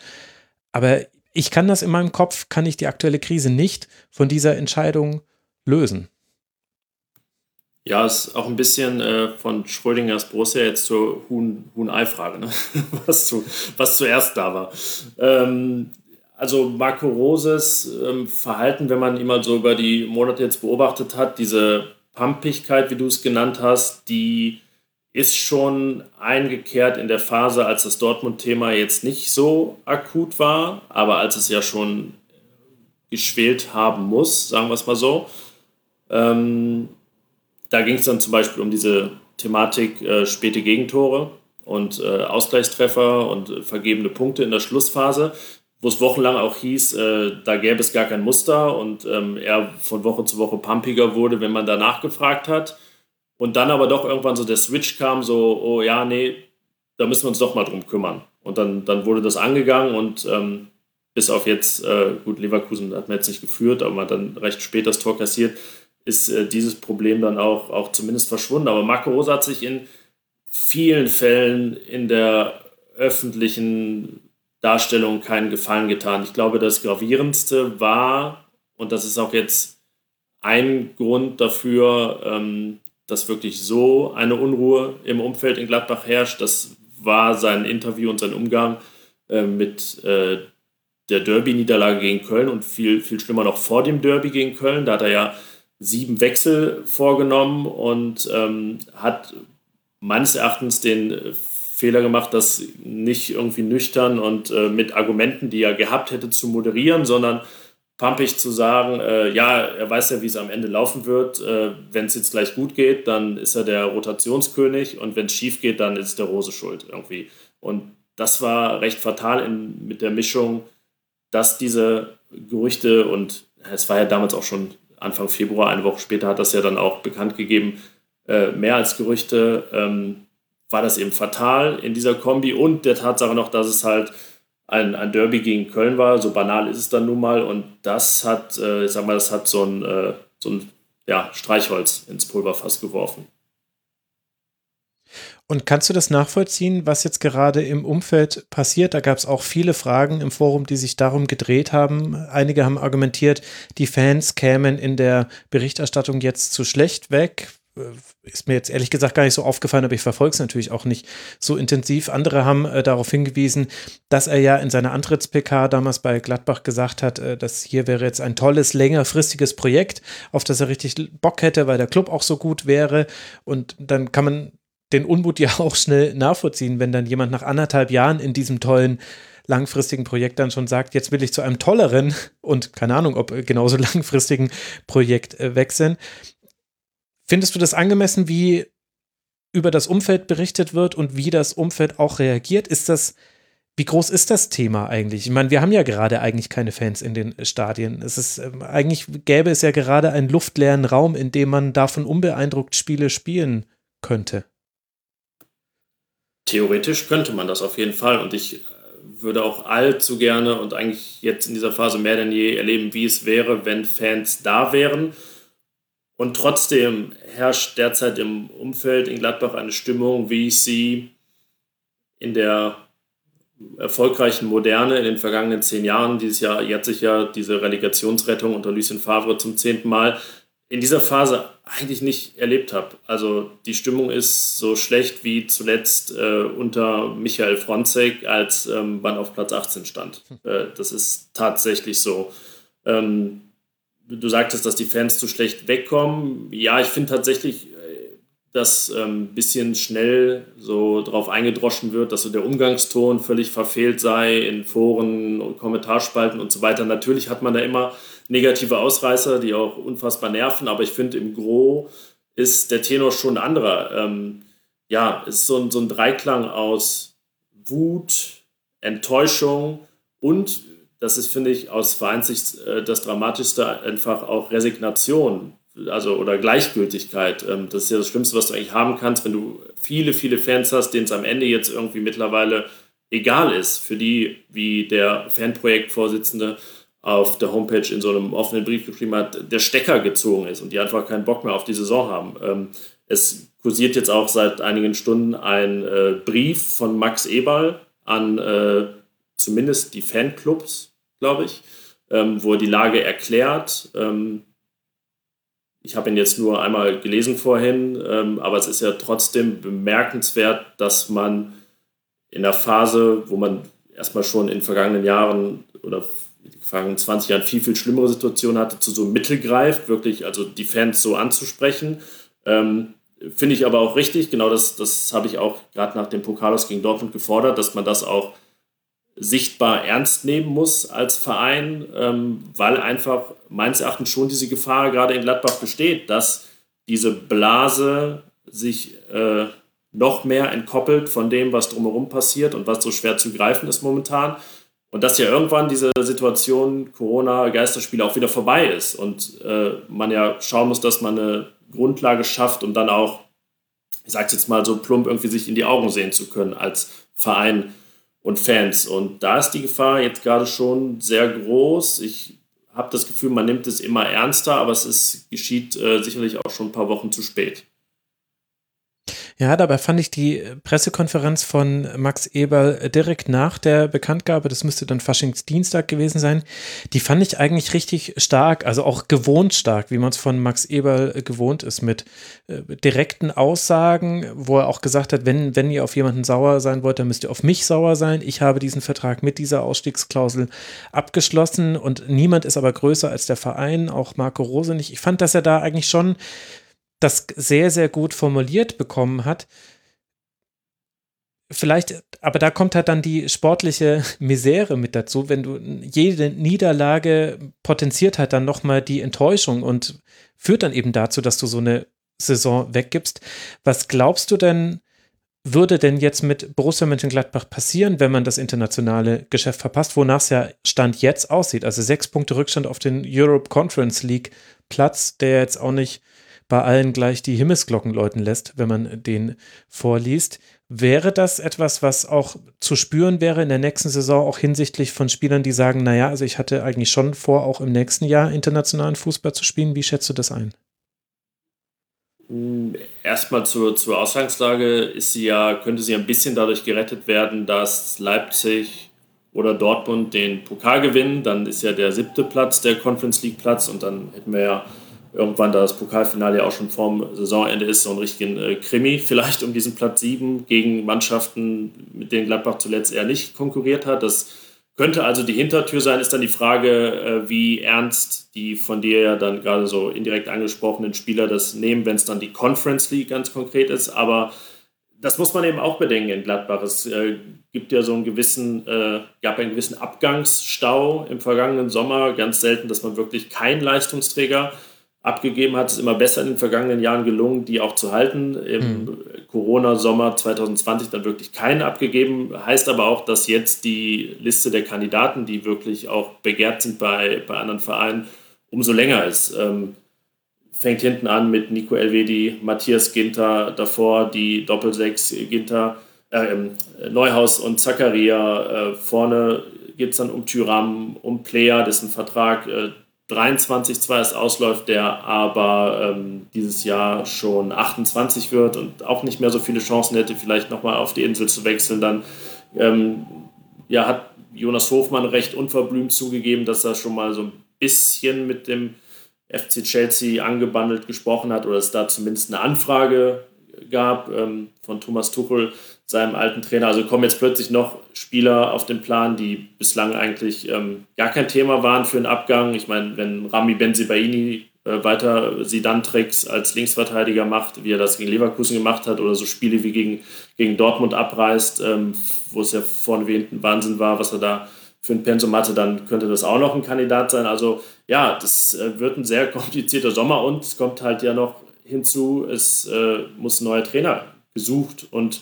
[SPEAKER 3] Aber ich kann das in meinem Kopf, kann ich die aktuelle Krise nicht von dieser Entscheidung lösen.
[SPEAKER 4] Ja, ist auch ein bisschen äh, von Schrödingers Borussia jetzt zur Huhn-Ei-Frage, ne? was, zu, was zuerst da war. Ähm, also Marco Roses ähm, Verhalten, wenn man ihn mal so über die Monate jetzt beobachtet hat, diese Pumpigkeit, wie du es genannt hast, die ist schon eingekehrt in der Phase, als das Dortmund-Thema jetzt nicht so akut war, aber als es ja schon geschwelt haben muss, sagen wir es mal so. Ähm, da ging es dann zum Beispiel um diese Thematik äh, späte Gegentore und äh, Ausgleichstreffer und äh, vergebene Punkte in der Schlussphase, wo es wochenlang auch hieß, äh, da gäbe es gar kein Muster und ähm, er von Woche zu Woche pumpiger wurde, wenn man danach gefragt hat. Und dann aber doch irgendwann so der Switch kam, so, oh ja, nee, da müssen wir uns doch mal drum kümmern. Und dann, dann wurde das angegangen und ähm, bis auf jetzt, äh, gut, Leverkusen hat man jetzt nicht geführt, aber man hat dann recht spät das Tor kassiert, ist äh, dieses Problem dann auch, auch zumindest verschwunden. Aber Marco Rosa hat sich in vielen Fällen in der öffentlichen Darstellung keinen Gefallen getan. Ich glaube, das Gravierendste war, und das ist auch jetzt ein Grund dafür, ähm, dass wirklich so eine Unruhe im Umfeld in Gladbach herrscht, das war sein Interview und sein Umgang äh, mit äh, der Derby-Niederlage gegen Köln und viel, viel schlimmer noch vor dem Derby gegen Köln. Da hat er ja sieben Wechsel vorgenommen und ähm, hat meines Erachtens den Fehler gemacht, das nicht irgendwie nüchtern und äh, mit Argumenten, die er gehabt hätte, zu moderieren, sondern pampig zu sagen, äh, ja, er weiß ja, wie es am Ende laufen wird. Äh, wenn es jetzt gleich gut geht, dann ist er der Rotationskönig und wenn es schief geht, dann ist der Rose schuld irgendwie. Und das war recht fatal in, mit der Mischung, dass diese Gerüchte und es war ja damals auch schon Anfang Februar, eine Woche später hat das ja dann auch bekannt gegeben, äh, mehr als Gerüchte, ähm, war das eben fatal in dieser Kombi und der Tatsache noch, dass es halt ein, ein Derby gegen Köln war. So banal ist es dann nun mal und das hat, äh, ich sag mal, das hat so ein, äh, so ein ja, Streichholz ins Pulverfass geworfen.
[SPEAKER 3] Und kannst du das nachvollziehen, was jetzt gerade im Umfeld passiert? Da gab es auch viele Fragen im Forum, die sich darum gedreht haben. Einige haben argumentiert, die Fans kämen in der Berichterstattung jetzt zu schlecht weg. Äh, ist mir jetzt ehrlich gesagt gar nicht so aufgefallen, aber ich verfolge es natürlich auch nicht so intensiv. Andere haben äh, darauf hingewiesen, dass er ja in seiner Antritts-PK damals bei Gladbach gesagt hat, äh, dass hier wäre jetzt ein tolles, längerfristiges Projekt, auf das er richtig Bock hätte, weil der Club auch so gut wäre. Und dann kann man den Unmut ja auch schnell nachvollziehen, wenn dann jemand nach anderthalb Jahren in diesem tollen langfristigen Projekt dann schon sagt, jetzt will ich zu einem tolleren und keine Ahnung, ob äh, genauso langfristigen Projekt äh, wechseln. Findest du das angemessen, wie über das Umfeld berichtet wird und wie das Umfeld auch reagiert? Ist das, wie groß ist das Thema eigentlich? Ich meine, wir haben ja gerade eigentlich keine Fans in den Stadien. Es ist, ähm, eigentlich gäbe es ja gerade einen luftleeren Raum, in dem man davon unbeeindruckt Spiele spielen könnte.
[SPEAKER 4] Theoretisch könnte man das auf jeden Fall und ich äh, würde auch allzu gerne und eigentlich jetzt in dieser Phase mehr denn je erleben, wie es wäre, wenn Fans da wären und trotzdem herrscht derzeit im Umfeld in Gladbach eine Stimmung, wie ich sie in der erfolgreichen Moderne in den vergangenen zehn Jahren, dieses Jahr jetzt sich ja diese Relegationsrettung unter Lucien Favre zum zehnten Mal, in dieser Phase eigentlich nicht erlebt habe. Also die Stimmung ist so schlecht wie zuletzt äh, unter Michael Fronzek, als ähm, man auf Platz 18 stand. Äh, das ist tatsächlich so. Ähm, du sagtest, dass die Fans zu schlecht wegkommen. Ja, ich finde tatsächlich, äh, dass ein ähm, bisschen schnell so drauf eingedroschen wird, dass so der Umgangston völlig verfehlt sei in Foren und Kommentarspalten und so weiter. Natürlich hat man da immer negative Ausreißer, die auch unfassbar nerven, aber ich finde im Gro ist der Tenor schon ein anderer. Ähm, ja, ist so ein, so ein Dreiklang aus Wut, Enttäuschung und das ist, finde ich, aus Vereinssicht äh, das Dramatischste einfach auch Resignation also oder Gleichgültigkeit. Ähm, das ist ja das Schlimmste, was du eigentlich haben kannst, wenn du viele, viele Fans hast, denen es am Ende jetzt irgendwie mittlerweile egal ist, für die, wie der Fanprojektvorsitzende auf der Homepage in so einem offenen Brief geschrieben hat, der Stecker gezogen ist und die einfach keinen Bock mehr auf die Saison haben. Ähm, es kursiert jetzt auch seit einigen Stunden ein äh, Brief von Max Eberl an äh, zumindest die Fanclubs glaube ich, ähm, wo er die Lage erklärt. Ähm, ich habe ihn jetzt nur einmal gelesen vorhin, ähm, aber es ist ja trotzdem bemerkenswert, dass man in der Phase, wo man erstmal schon in vergangenen Jahren oder in den vergangenen 20 Jahren viel, viel schlimmere Situationen hatte, zu so Mittel greift, wirklich also die Fans so anzusprechen. Ähm, Finde ich aber auch richtig, genau das, das habe ich auch gerade nach dem Pokalos gegen Dortmund gefordert, dass man das auch sichtbar ernst nehmen muss als Verein, ähm, weil einfach meines Erachtens schon diese Gefahr gerade in Gladbach besteht, dass diese Blase sich äh, noch mehr entkoppelt von dem, was drumherum passiert und was so schwer zu greifen ist momentan. Und dass ja irgendwann diese Situation Corona-Geisterspiele auch wieder vorbei ist und äh, man ja schauen muss, dass man eine Grundlage schafft, um dann auch, ich sag's jetzt mal so plump, irgendwie sich in die Augen sehen zu können als Verein und Fans. Und da ist die Gefahr jetzt gerade schon sehr groß. Ich habe das Gefühl, man nimmt es immer ernster, aber es ist, geschieht äh, sicherlich auch schon ein paar Wochen zu spät.
[SPEAKER 3] Ja, dabei fand ich die Pressekonferenz von Max Eberl direkt nach der Bekanntgabe, das müsste dann Faschingsdienstag gewesen sein, die fand ich eigentlich richtig stark, also auch gewohnt stark, wie man es von Max Eberl gewohnt ist, mit äh, direkten Aussagen, wo er auch gesagt hat, wenn, wenn ihr auf jemanden sauer sein wollt, dann müsst ihr auf mich sauer sein. Ich habe diesen Vertrag mit dieser Ausstiegsklausel abgeschlossen und niemand ist aber größer als der Verein, auch Marco Rose nicht. Ich fand, dass er da eigentlich schon das sehr, sehr gut formuliert bekommen hat. Vielleicht, aber da kommt halt dann die sportliche Misere mit dazu, wenn du jede Niederlage potenziert halt dann nochmal die Enttäuschung und führt dann eben dazu, dass du so eine Saison weggibst. Was glaubst du denn, würde denn jetzt mit Borussia Mönchengladbach passieren, wenn man das internationale Geschäft verpasst, wonach es ja Stand jetzt aussieht? Also sechs Punkte Rückstand auf den Europe Conference League Platz, der jetzt auch nicht bei allen gleich die Himmelsglocken läuten lässt, wenn man den vorliest. Wäre das etwas, was auch zu spüren wäre in der nächsten Saison, auch hinsichtlich von Spielern, die sagen, naja, also ich hatte eigentlich schon vor, auch im nächsten Jahr internationalen Fußball zu spielen. Wie schätzt du das ein?
[SPEAKER 4] Hm, erstmal zur, zur Ausgangslage ist sie ja, könnte sie ein bisschen dadurch gerettet werden, dass Leipzig oder Dortmund den Pokal gewinnen. Dann ist ja der siebte Platz der Conference League Platz und dann hätten wir ja irgendwann, da das Pokalfinale ja auch schon vorm Saisonende ist, so einen richtigen äh, Krimi vielleicht um diesen Platz 7 gegen Mannschaften, mit denen Gladbach zuletzt eher nicht konkurriert hat. Das könnte also die Hintertür sein, ist dann die Frage, äh, wie ernst die von dir ja dann gerade so indirekt angesprochenen Spieler das nehmen, wenn es dann die Conference League ganz konkret ist. Aber das muss man eben auch bedenken in Gladbach. Es äh, gibt ja so einen gewissen, äh, gab einen gewissen Abgangsstau im vergangenen Sommer. Ganz selten, dass man wirklich keinen Leistungsträger abgegeben hat, ist immer besser in den vergangenen Jahren gelungen, die auch zu halten. Im mhm. Corona-Sommer 2020 dann wirklich keine abgegeben. Heißt aber auch, dass jetzt die Liste der Kandidaten, die wirklich auch begehrt sind bei, bei anderen Vereinen, umso länger ist. Ähm, fängt hinten an mit Nico Elvedi, Matthias Ginter, davor die Doppelsechs Ginter, äh, ähm, Neuhaus und Zakaria. Äh, vorne geht es dann um Tyram, um Player, dessen Vertrag äh, 23 zwar erst ausläuft, der aber ähm, dieses Jahr schon 28 wird und auch nicht mehr so viele Chancen hätte, vielleicht nochmal auf die Insel zu wechseln, dann ähm, ja, hat Jonas Hofmann recht unverblümt zugegeben, dass er schon mal so ein bisschen mit dem FC Chelsea angebandelt gesprochen hat oder es da zumindest eine Anfrage gab ähm, von Thomas Tuchel, seinem alten Trainer. Also kommen jetzt plötzlich noch Spieler auf den Plan, die bislang eigentlich ähm, gar kein Thema waren für einen Abgang. Ich meine, wenn Rami Benzibaini äh, weiter Sidan-Tricks als Linksverteidiger macht, wie er das gegen Leverkusen gemacht hat, oder so Spiele wie gegen, gegen Dortmund abreißt, ähm, wo es ja vorne wie hinten Wahnsinn war, was er da für ein Pensum hatte, dann könnte das auch noch ein Kandidat sein. Also ja, das äh, wird ein sehr komplizierter Sommer und es kommt halt ja noch hinzu, es äh, muss ein neuer Trainer gesucht und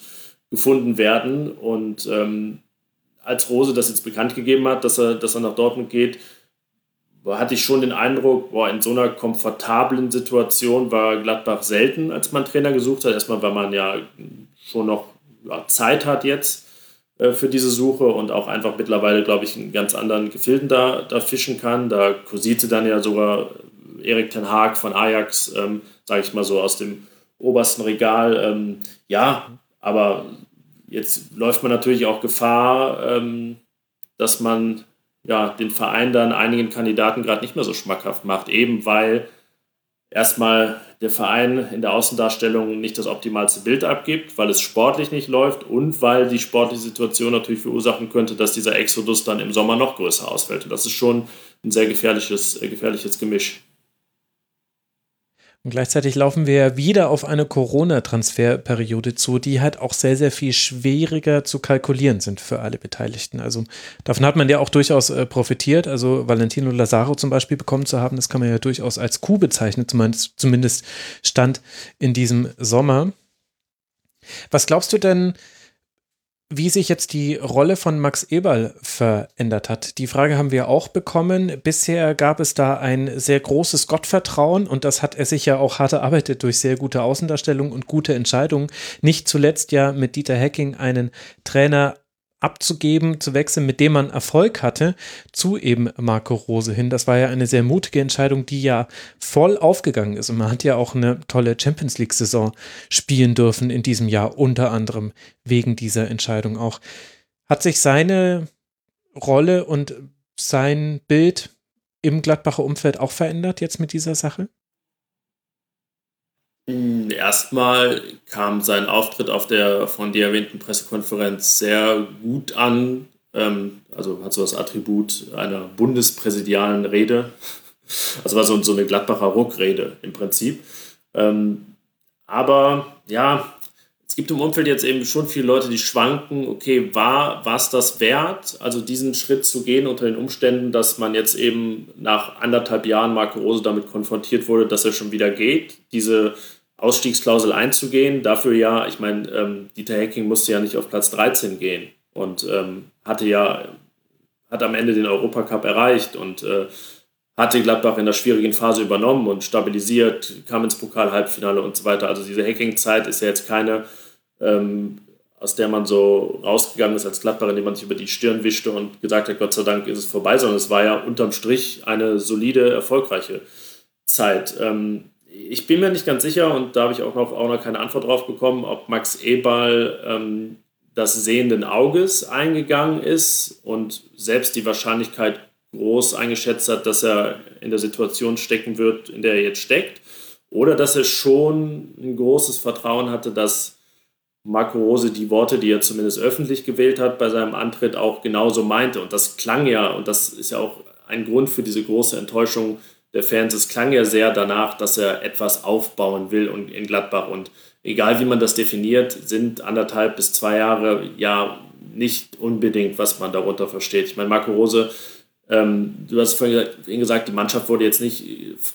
[SPEAKER 4] gefunden werden. Und ähm, als Rose das jetzt bekannt gegeben hat, dass er, dass er nach Dortmund geht, hatte ich schon den Eindruck, boah, in so einer komfortablen Situation war Gladbach selten, als man Trainer gesucht hat. Erstmal, weil man ja schon noch ja, Zeit hat jetzt äh, für diese Suche und auch einfach mittlerweile, glaube ich, einen ganz anderen Gefilden da, da fischen kann. Da kursierte dann ja sogar Erik Ten Haag von Ajax, ähm, sage ich mal so, aus dem obersten Regal. Ähm, ja, aber jetzt läuft man natürlich auch Gefahr, ähm, dass man ja, den Verein dann einigen Kandidaten gerade nicht mehr so schmackhaft macht, eben weil erstmal der Verein in der Außendarstellung nicht das optimalste Bild abgibt, weil es sportlich nicht läuft und weil die sportliche Situation natürlich verursachen könnte, dass dieser Exodus dann im Sommer noch größer ausfällt. Und das ist schon ein sehr gefährliches, äh, gefährliches Gemisch.
[SPEAKER 3] Und gleichzeitig laufen wir wieder auf eine Corona-Transferperiode zu, die halt auch sehr, sehr viel schwieriger zu kalkulieren sind für alle Beteiligten. Also davon hat man ja auch durchaus äh, profitiert. Also Valentino Lazaro zum Beispiel bekommen zu haben, das kann man ja durchaus als Coup bezeichnen, zumindest, zumindest stand in diesem Sommer. Was glaubst du denn, wie sich jetzt die Rolle von Max Eberl verändert hat. Die Frage haben wir auch bekommen. Bisher gab es da ein sehr großes Gottvertrauen und das hat er sich ja auch hart erarbeitet durch sehr gute Außendarstellung und gute Entscheidungen. Nicht zuletzt ja mit Dieter Hecking einen Trainer abzugeben, zu wechseln, mit dem man Erfolg hatte, zu eben Marco Rose hin. Das war ja eine sehr mutige Entscheidung, die ja voll aufgegangen ist. Und man hat ja auch eine tolle Champions League-Saison spielen dürfen in diesem Jahr, unter anderem wegen dieser Entscheidung auch. Hat sich seine Rolle und sein Bild im Gladbacher Umfeld auch verändert jetzt mit dieser Sache?
[SPEAKER 4] Erstmal kam sein Auftritt auf der von dir erwähnten Pressekonferenz sehr gut an. Ähm, also hat so das Attribut einer bundespräsidialen Rede. Also war so, so eine Gladbacher Ruckrede im Prinzip. Ähm, aber ja, es gibt im Umfeld jetzt eben schon viele Leute, die schwanken, okay, war es das wert, also diesen Schritt zu gehen unter den Umständen, dass man jetzt eben nach anderthalb Jahren Marco Rose damit konfrontiert wurde, dass er schon wieder geht, diese Ausstiegsklausel einzugehen. Dafür ja, ich meine, ähm, Dieter Hecking musste ja nicht auf Platz 13 gehen und ähm, hatte ja, hat am Ende den Europacup erreicht und äh, hatte Gladbach in der schwierigen Phase übernommen und stabilisiert, kam ins Pokal-Halbfinale und so weiter. Also diese Hacking-Zeit ist ja jetzt keine, ähm, aus der man so rausgegangen ist als Gladbach, indem man sich über die Stirn wischte und gesagt hat, Gott sei Dank ist es vorbei, sondern es war ja unterm Strich eine solide, erfolgreiche Zeit. Ähm, ich bin mir nicht ganz sicher und da habe ich auch noch, auch noch keine Antwort drauf bekommen, ob Max Eberl ähm, das sehenden Auges eingegangen ist und selbst die Wahrscheinlichkeit groß eingeschätzt hat, dass er in der Situation stecken wird, in der er jetzt steckt. Oder dass er schon ein großes Vertrauen hatte, dass Marco Rose die Worte, die er zumindest öffentlich gewählt hat bei seinem Antritt, auch genauso meinte. Und das klang ja, und das ist ja auch ein Grund für diese große Enttäuschung der Fans. Es klang ja sehr danach, dass er etwas aufbauen will und in Gladbach. Und egal wie man das definiert, sind anderthalb bis zwei Jahre ja nicht unbedingt, was man darunter versteht. Ich meine, Marco Rose, ähm, du hast vorhin gesagt, die Mannschaft wurde jetzt nicht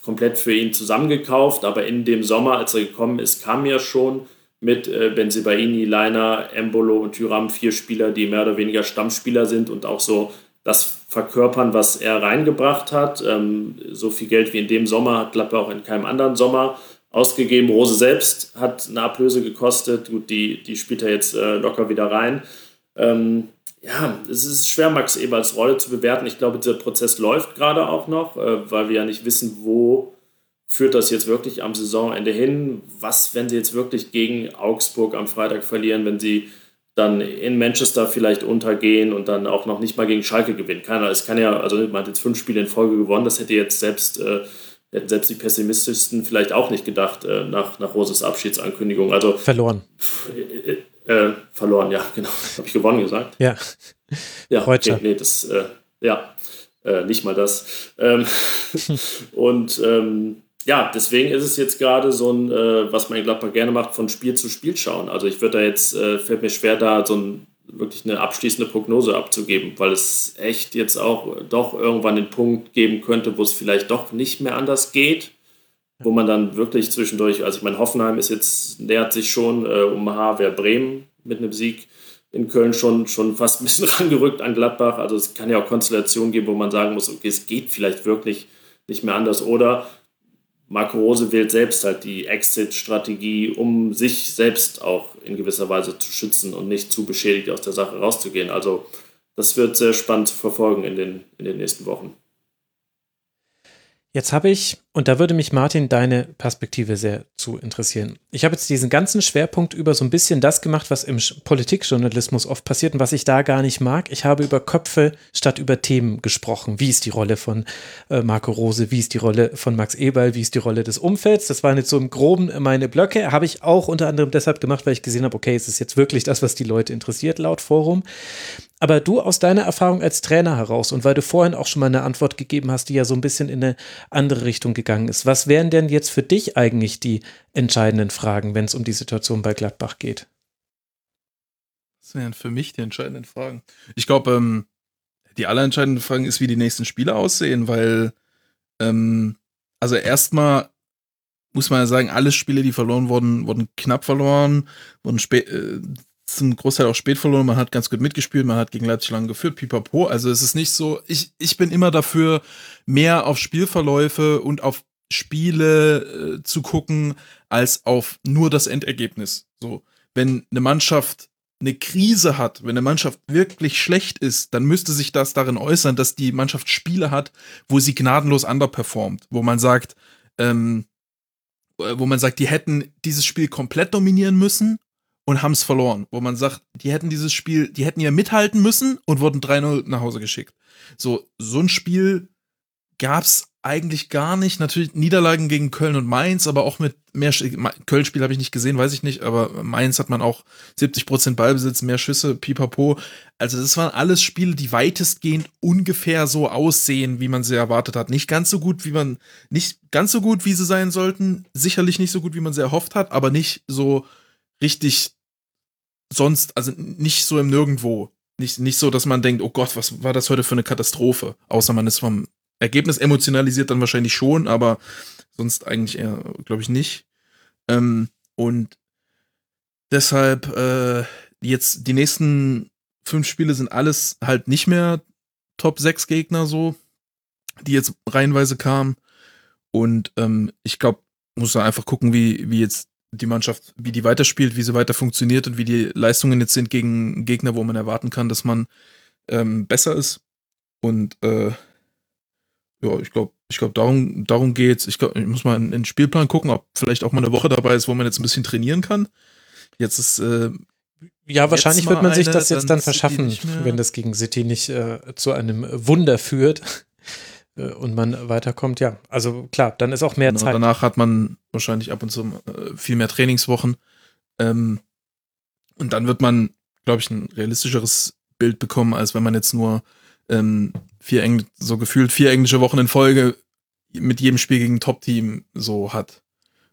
[SPEAKER 4] komplett für ihn zusammengekauft, aber in dem Sommer, als er gekommen ist, kam ja schon mit äh, Benzibaini, Leiner, Embolo und Tyram vier Spieler, die mehr oder weniger Stammspieler sind und auch so das verkörpern, was er reingebracht hat. Ähm, so viel Geld wie in dem Sommer hat Gladbach auch in keinem anderen Sommer ausgegeben. Rose selbst hat eine Ablöse gekostet. Gut, die, die spielt er jetzt äh, locker wieder rein. Ähm, ja, es ist schwer, Max Eberls Rolle zu bewerten. Ich glaube, dieser Prozess läuft gerade auch noch, äh, weil wir ja nicht wissen, wo führt das jetzt wirklich am Saisonende hin. Was, wenn sie jetzt wirklich gegen Augsburg am Freitag verlieren, wenn sie dann in Manchester vielleicht untergehen und dann auch noch nicht mal gegen Schalke gewinnen. Keiner, es kann ja, also man hat jetzt fünf Spiele in Folge gewonnen, das hätte jetzt selbst, äh, hätten selbst die Pessimistischsten vielleicht auch nicht gedacht äh, nach, nach Roses Abschiedsankündigung. Also
[SPEAKER 3] verloren.
[SPEAKER 4] Äh, äh, verloren, ja, genau. Habe ich gewonnen gesagt?
[SPEAKER 3] Ja.
[SPEAKER 4] Ja, okay, nee, das, äh, ja, äh, nicht mal das. Ähm, und ähm, ja, deswegen ist es jetzt gerade so ein, äh, was man in Gladbach gerne macht, von Spiel zu Spiel schauen. Also ich würde da jetzt, äh, fällt mir schwer, da so ein, wirklich eine abschließende Prognose abzugeben, weil es echt jetzt auch doch irgendwann den Punkt geben könnte, wo es vielleicht doch nicht mehr anders geht, wo man dann wirklich zwischendurch, also ich meine, Hoffenheim ist jetzt, nähert sich schon äh, um Haver Bremen mit einem Sieg in Köln schon, schon fast ein bisschen rangerückt an Gladbach. Also es kann ja auch Konstellationen geben, wo man sagen muss, okay, es geht vielleicht wirklich nicht mehr anders. Oder Marco Rose wählt selbst halt die Exit-Strategie, um sich selbst auch in gewisser Weise zu schützen und nicht zu beschädigt aus der Sache rauszugehen. Also das wird sehr spannend zu verfolgen in den, in den nächsten Wochen.
[SPEAKER 3] Jetzt habe ich, und da würde mich Martin deine Perspektive sehr zu interessieren. Ich habe jetzt diesen ganzen Schwerpunkt über so ein bisschen das gemacht, was im Politikjournalismus oft passiert und was ich da gar nicht mag. Ich habe über Köpfe statt über Themen gesprochen. Wie ist die Rolle von äh, Marco Rose? Wie ist die Rolle von Max Eberl? Wie ist die Rolle des Umfelds? Das waren jetzt so im Groben meine Blöcke. Habe ich auch unter anderem deshalb gemacht, weil ich gesehen habe, okay, es ist jetzt wirklich das, was die Leute interessiert, laut Forum. Aber du aus deiner Erfahrung als Trainer heraus und weil du vorhin auch schon mal eine Antwort gegeben hast, die ja so ein bisschen in eine andere Richtung gegangen ist. Was wären denn jetzt für dich eigentlich die entscheidenden Fragen, wenn es um die Situation bei Gladbach geht?
[SPEAKER 5] Was wären für mich die entscheidenden Fragen? Ich glaube, ähm, die allerentscheidende Frage ist, wie die nächsten Spiele aussehen, weil, ähm, also erstmal muss man ja sagen, alle Spiele, die verloren wurden, wurden knapp verloren, wurden spät, äh, zum Großteil auch spät verloren. Man hat ganz gut mitgespielt, man hat gegen Leipzig lange geführt, pipapo. Also es ist nicht so, ich, ich bin immer dafür, mehr auf Spielverläufe und auf Spiele äh, zu gucken, als auf nur das Endergebnis. So, wenn eine Mannschaft eine Krise hat, wenn eine Mannschaft wirklich schlecht ist, dann müsste sich das darin äußern, dass die Mannschaft Spiele hat, wo sie gnadenlos underperformt, wo man sagt, ähm, wo man sagt, die hätten dieses Spiel komplett dominieren müssen und haben es verloren. Wo man sagt, die hätten dieses Spiel, die hätten ja mithalten müssen und wurden 3-0 nach Hause geschickt. So, so ein Spiel gab's eigentlich gar nicht. Natürlich Niederlagen gegen Köln und Mainz, aber auch mit mehr Köln-Spiel habe ich nicht gesehen, weiß ich nicht, aber Mainz hat man auch 70% Ballbesitz, mehr Schüsse, pipapo. Also das waren alles Spiele, die weitestgehend ungefähr so aussehen, wie man sie erwartet hat. Nicht ganz so gut, wie man nicht ganz so gut, wie sie sein sollten, sicherlich nicht so gut, wie man sie erhofft hat, aber nicht so richtig sonst, also nicht so im Nirgendwo. Nicht, nicht so, dass man denkt, oh Gott, was war das heute für eine Katastrophe? Außer man ist vom Ergebnis emotionalisiert dann wahrscheinlich schon, aber sonst eigentlich eher, glaube ich, nicht. Ähm, und deshalb äh, jetzt die nächsten fünf Spiele sind alles halt nicht mehr Top 6 Gegner so, die jetzt reihenweise kamen. Und ähm, ich glaube, muss da einfach gucken, wie, wie jetzt die Mannschaft, wie die weiterspielt, wie sie weiter funktioniert und wie die Leistungen jetzt sind gegen Gegner, wo man erwarten kann, dass man ähm, besser ist. Und äh, ja, ich glaube, ich glaube, darum, darum geht's. Ich, glaub, ich muss mal in, in, den Spielplan gucken, ob vielleicht auch mal eine Woche dabei ist, wo man jetzt ein bisschen trainieren kann. Jetzt ist äh,
[SPEAKER 3] ja, wahrscheinlich wird man sich das jetzt dann, dann verschaffen, wenn das gegen City nicht äh, zu einem Wunder führt. Äh, und man weiterkommt, ja. Also klar, dann ist auch mehr genau, Zeit.
[SPEAKER 5] Danach hat man wahrscheinlich ab und zu äh, viel mehr Trainingswochen. Ähm, und dann wird man, glaube ich, ein realistischeres Bild bekommen, als wenn man jetzt nur ähm, vier Engl so gefühlt vier englische Wochen in Folge mit jedem Spiel gegen Top-Team so hat.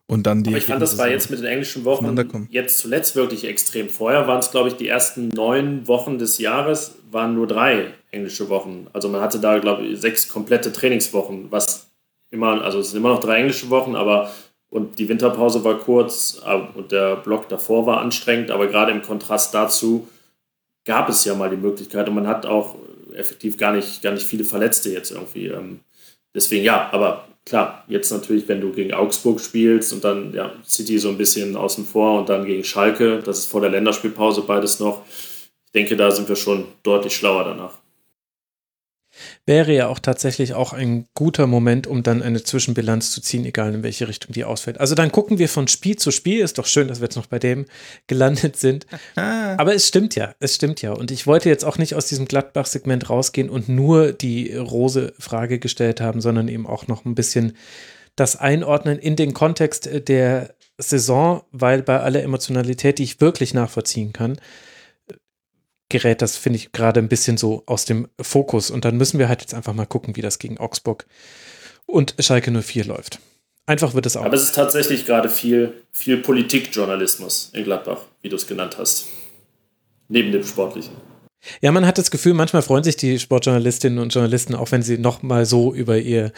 [SPEAKER 5] Und dann die.
[SPEAKER 4] Aber ich fand, das war jetzt mit den englischen Wochen jetzt zuletzt wirklich extrem. Vorher waren es, glaube ich, die ersten neun Wochen des Jahres waren nur drei englische Wochen. Also man hatte da, glaube ich, sechs komplette Trainingswochen, was immer, also es sind immer noch drei englische Wochen, aber und die Winterpause war kurz und der Block davor war anstrengend, aber gerade im Kontrast dazu gab es ja mal die Möglichkeit und man hat auch effektiv gar nicht, gar nicht viele Verletzte jetzt irgendwie. Ähm, deswegen ja, aber klar, jetzt natürlich, wenn du gegen Augsburg spielst und dann ja, City so ein bisschen außen vor und dann gegen Schalke, das ist vor der Länderspielpause beides noch. Ich denke, da sind wir schon deutlich schlauer danach
[SPEAKER 3] wäre ja auch tatsächlich auch ein guter Moment, um dann eine Zwischenbilanz zu ziehen, egal in welche Richtung die ausfällt. Also dann gucken wir von Spiel zu Spiel. Ist doch schön, dass wir jetzt noch bei dem gelandet sind. Aber es stimmt ja, es stimmt ja. Und ich wollte jetzt auch nicht aus diesem Gladbach-Segment rausgehen und nur die Rose-Frage gestellt haben, sondern eben auch noch ein bisschen das Einordnen in den Kontext der Saison, weil bei aller Emotionalität, die ich wirklich nachvollziehen kann, gerät das, finde ich, gerade ein bisschen so aus dem Fokus. Und dann müssen wir halt jetzt einfach mal gucken, wie das gegen Augsburg und Schalke 04 läuft. Einfach wird es auch.
[SPEAKER 4] Aber es ist tatsächlich gerade viel, viel Politikjournalismus in Gladbach, wie du es genannt hast. Neben dem Sportlichen.
[SPEAKER 3] Ja, man hat das Gefühl, manchmal freuen sich die Sportjournalistinnen und Journalisten, auch wenn sie noch mal so über ihr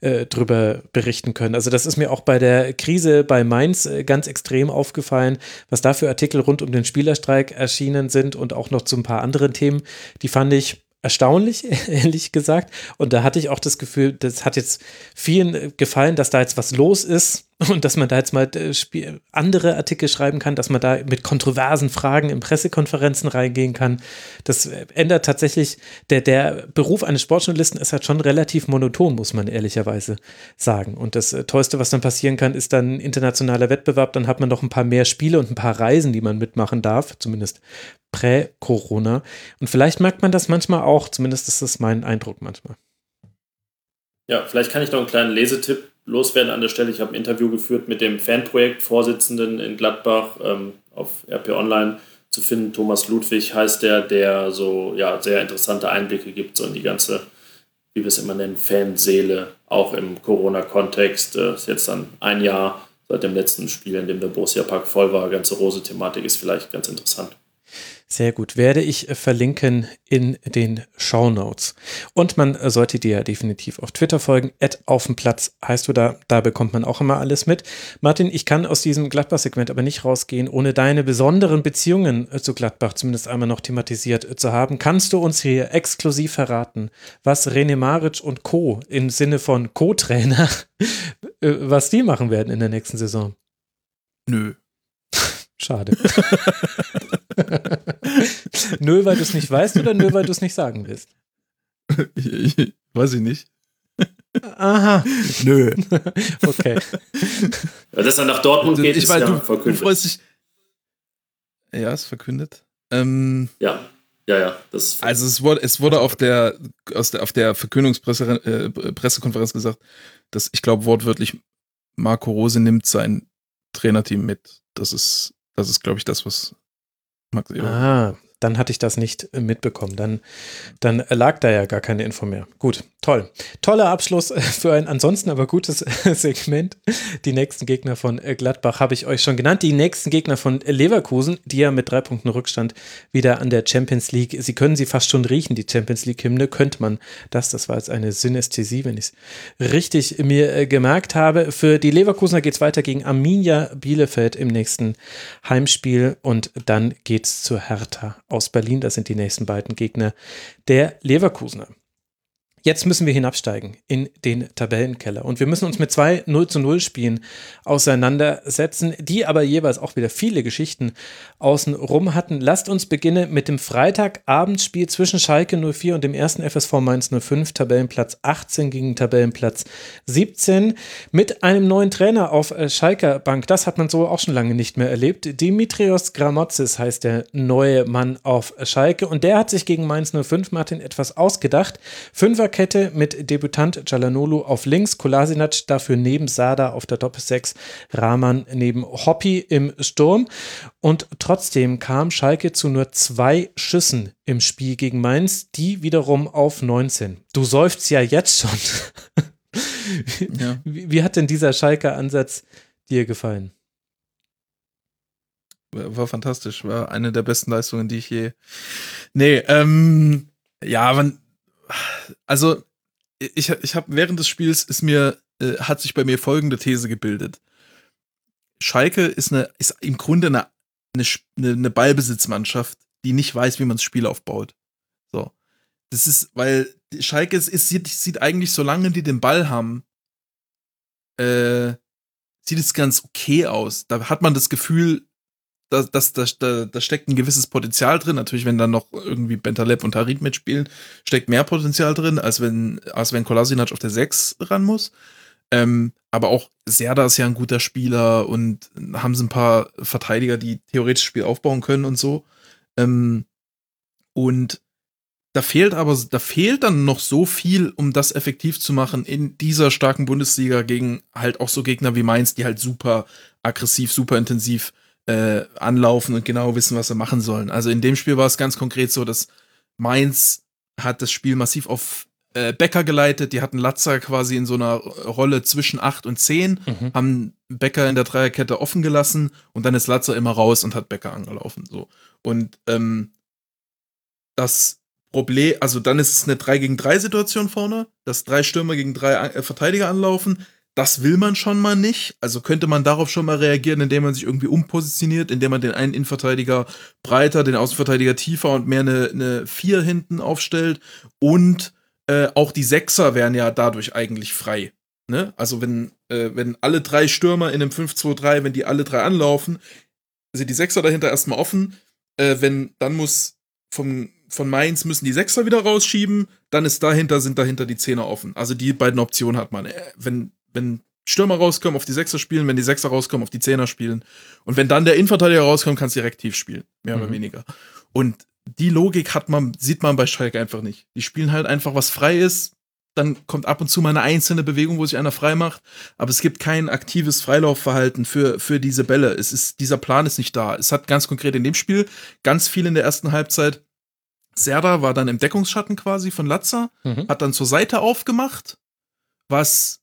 [SPEAKER 3] äh, drüber berichten können. Also das ist mir auch bei der Krise bei Mainz äh, ganz extrem aufgefallen, was da für Artikel rund um den Spielerstreik erschienen sind und auch noch zu ein paar anderen Themen. Die fand ich erstaunlich, ehrlich gesagt. Und da hatte ich auch das Gefühl, das hat jetzt vielen gefallen, dass da jetzt was los ist und dass man da jetzt mal äh, andere Artikel schreiben kann, dass man da mit kontroversen Fragen in Pressekonferenzen reingehen kann. Das ändert tatsächlich, der, der Beruf eines Sportjournalisten ist halt schon relativ monoton, muss man ehrlicherweise sagen. Und das äh, Tollste, was dann passieren kann, ist dann internationaler Wettbewerb. Dann hat man noch ein paar mehr Spiele und ein paar Reisen, die man mitmachen darf, zumindest prä-Corona. Und vielleicht merkt man das manchmal auch, zumindest ist das mein Eindruck manchmal.
[SPEAKER 4] Ja, vielleicht kann ich noch einen kleinen Lesetipp loswerden an der Stelle. Ich habe ein Interview geführt mit dem Fanprojekt-Vorsitzenden in Gladbach ähm, auf RP Online zu finden. Thomas Ludwig heißt der, der so ja, sehr interessante Einblicke gibt so in die ganze wie wir es immer nennen, Fanseele, auch im Corona-Kontext. Äh, ist jetzt dann ein Jahr seit dem letzten Spiel, in dem der Borussia Park voll war. Ganze Rose-Thematik ist vielleicht ganz interessant.
[SPEAKER 3] Sehr gut. Werde ich äh, verlinken in den Show Notes. Und man äh, sollte dir definitiv auf Twitter folgen. Ad auf dem Platz heißt du da. Da bekommt man auch immer alles mit. Martin, ich kann aus diesem Gladbach-Segment aber nicht rausgehen, ohne deine besonderen Beziehungen äh, zu Gladbach zumindest einmal noch thematisiert zu haben. Kannst du uns hier exklusiv verraten, was René Maric und Co. im Sinne von Co-Trainer, was die machen werden in der nächsten Saison?
[SPEAKER 5] Nö.
[SPEAKER 3] Schade. Nö, weil du es nicht weißt oder nö, weil du es nicht sagen willst?
[SPEAKER 5] Ich, ich, weiß ich nicht.
[SPEAKER 3] Aha.
[SPEAKER 5] Nö.
[SPEAKER 3] okay.
[SPEAKER 4] Ja, dass er nach Dortmund geht,
[SPEAKER 5] ich
[SPEAKER 4] ist
[SPEAKER 5] weiß,
[SPEAKER 4] ja
[SPEAKER 5] du,
[SPEAKER 4] verkündet.
[SPEAKER 5] Du freust dich. Ja, ist verkündet. Ähm,
[SPEAKER 4] ja, ja, ja. Das ist
[SPEAKER 5] also es wurde, es wurde auf der, aus der, auf der Verkündungspressekonferenz äh, gesagt, dass ich glaube wortwörtlich Marco Rose nimmt sein Trainerteam mit. Das ist, das ist, glaube ich, das, was Max Eber.
[SPEAKER 3] Ah, dann hatte ich das nicht äh, mitbekommen. Dann, dann lag da ja gar keine Info mehr. Gut, toll. Toller Abschluss für ein ansonsten aber gutes Segment. Die nächsten Gegner von äh, Gladbach habe ich euch schon genannt. Die nächsten Gegner von Leverkusen, die ja mit drei Punkten Rückstand wieder an der Champions League. Sie können sie fast schon riechen, die Champions League-Hymne. Könnte man das? Das war jetzt eine Synästhesie, wenn ich es richtig mir äh, gemerkt habe. Für die Leverkusener geht es weiter gegen Arminia Bielefeld im nächsten Heimspiel und dann geht es zu Hertha aus Berlin. Das sind die nächsten beiden Gegner der Leverkusener. Jetzt müssen wir hinabsteigen in den Tabellenkeller und wir müssen uns mit zwei 0 zu 0 Spielen auseinandersetzen, die aber jeweils auch wieder viele Geschichten außen rum hatten. Lasst uns beginnen mit dem Freitagabendspiel zwischen Schalke 04 und dem ersten FSV Mainz 05, Tabellenplatz 18 gegen Tabellenplatz 17 mit einem neuen Trainer auf Schalker Bank. Das hat man so auch schon lange nicht mehr erlebt. Dimitrios Gramotzis heißt der neue Mann auf Schalke und der hat sich gegen Mainz 05 Martin etwas ausgedacht. Fünfer Viererkette mit Debütant Jalanolu auf links, Kolasinac dafür neben Sada auf der Doppel-6, Rahman neben Hoppi im Sturm. Und trotzdem kam Schalke zu nur zwei Schüssen im Spiel gegen Mainz, die wiederum auf 19. Du seufzt ja jetzt schon.
[SPEAKER 5] Ja.
[SPEAKER 3] Wie, wie hat denn dieser Schalke-Ansatz dir gefallen?
[SPEAKER 5] War, war fantastisch, war eine der besten Leistungen, die ich je. Nee, ähm, ja, man, also ich, ich habe während des Spiels ist mir, äh, hat sich bei mir folgende These gebildet. Schalke ist, eine, ist im Grunde eine, eine, eine Ballbesitzmannschaft, die nicht weiß, wie man das Spiel aufbaut. So. Das ist, weil Schalke ist, ist sieht, sieht eigentlich, solange die den Ball haben, äh, sieht es ganz okay aus. Da hat man das Gefühl, da, das, da, da, da steckt ein gewisses Potenzial drin. Natürlich, wenn dann noch irgendwie Bentaleb und Harit mitspielen, steckt mehr Potenzial drin, als wenn, als wenn Kolasinac auf der 6 ran muss. Ähm, aber auch Serda ist ja ein guter Spieler und haben sie ein paar Verteidiger, die theoretisch Spiel aufbauen können und so. Ähm, und da fehlt aber, da fehlt dann noch so viel, um das effektiv zu machen in dieser starken Bundesliga gegen halt auch so Gegner wie Mainz, die halt super aggressiv, super intensiv äh, anlaufen und genau wissen, was sie machen sollen. Also in dem Spiel war es ganz konkret so, dass Mainz hat das Spiel massiv auf äh, Becker geleitet. Die hatten Latzer quasi in so einer Rolle zwischen 8 und 10, mhm. haben Becker in der Dreierkette offen gelassen und dann ist Latzer immer raus und hat Becker angelaufen. So. Und ähm, das Problem, also dann ist es eine 3 gegen 3 Situation vorne, dass drei Stürmer gegen drei äh, Verteidiger anlaufen. Das will man schon mal nicht. Also könnte man darauf schon mal reagieren, indem man sich irgendwie umpositioniert, indem man den einen Innenverteidiger breiter, den Außenverteidiger tiefer und mehr eine, eine 4 hinten aufstellt. Und äh, auch die Sechser wären ja dadurch eigentlich frei. Ne? Also wenn, äh, wenn alle drei Stürmer in einem 5-2-3, wenn die alle drei anlaufen, sind die Sechser dahinter erstmal offen. Äh, wenn, dann muss vom, von Mainz müssen die Sechser wieder rausschieben, dann ist dahinter, sind dahinter die Zehner offen. Also die beiden Optionen hat man. Äh, wenn wenn Stürmer rauskommen, auf die Sechser spielen, wenn die Sechser rauskommen, auf die Zehner spielen. Und wenn dann der Innenverteidiger rauskommt, kannst du direkt tief spielen. Mehr mhm. oder weniger. Und die Logik hat man, sieht man bei Schalke einfach nicht. Die spielen halt einfach, was frei ist. Dann kommt ab und zu mal eine einzelne Bewegung, wo sich einer frei macht. Aber es gibt kein aktives Freilaufverhalten für, für diese Bälle. Es ist, dieser Plan ist nicht da. Es hat ganz konkret in dem Spiel ganz viel in der ersten Halbzeit Serda war dann im Deckungsschatten quasi von Latza,
[SPEAKER 3] Mhm.
[SPEAKER 5] hat dann zur Seite aufgemacht, was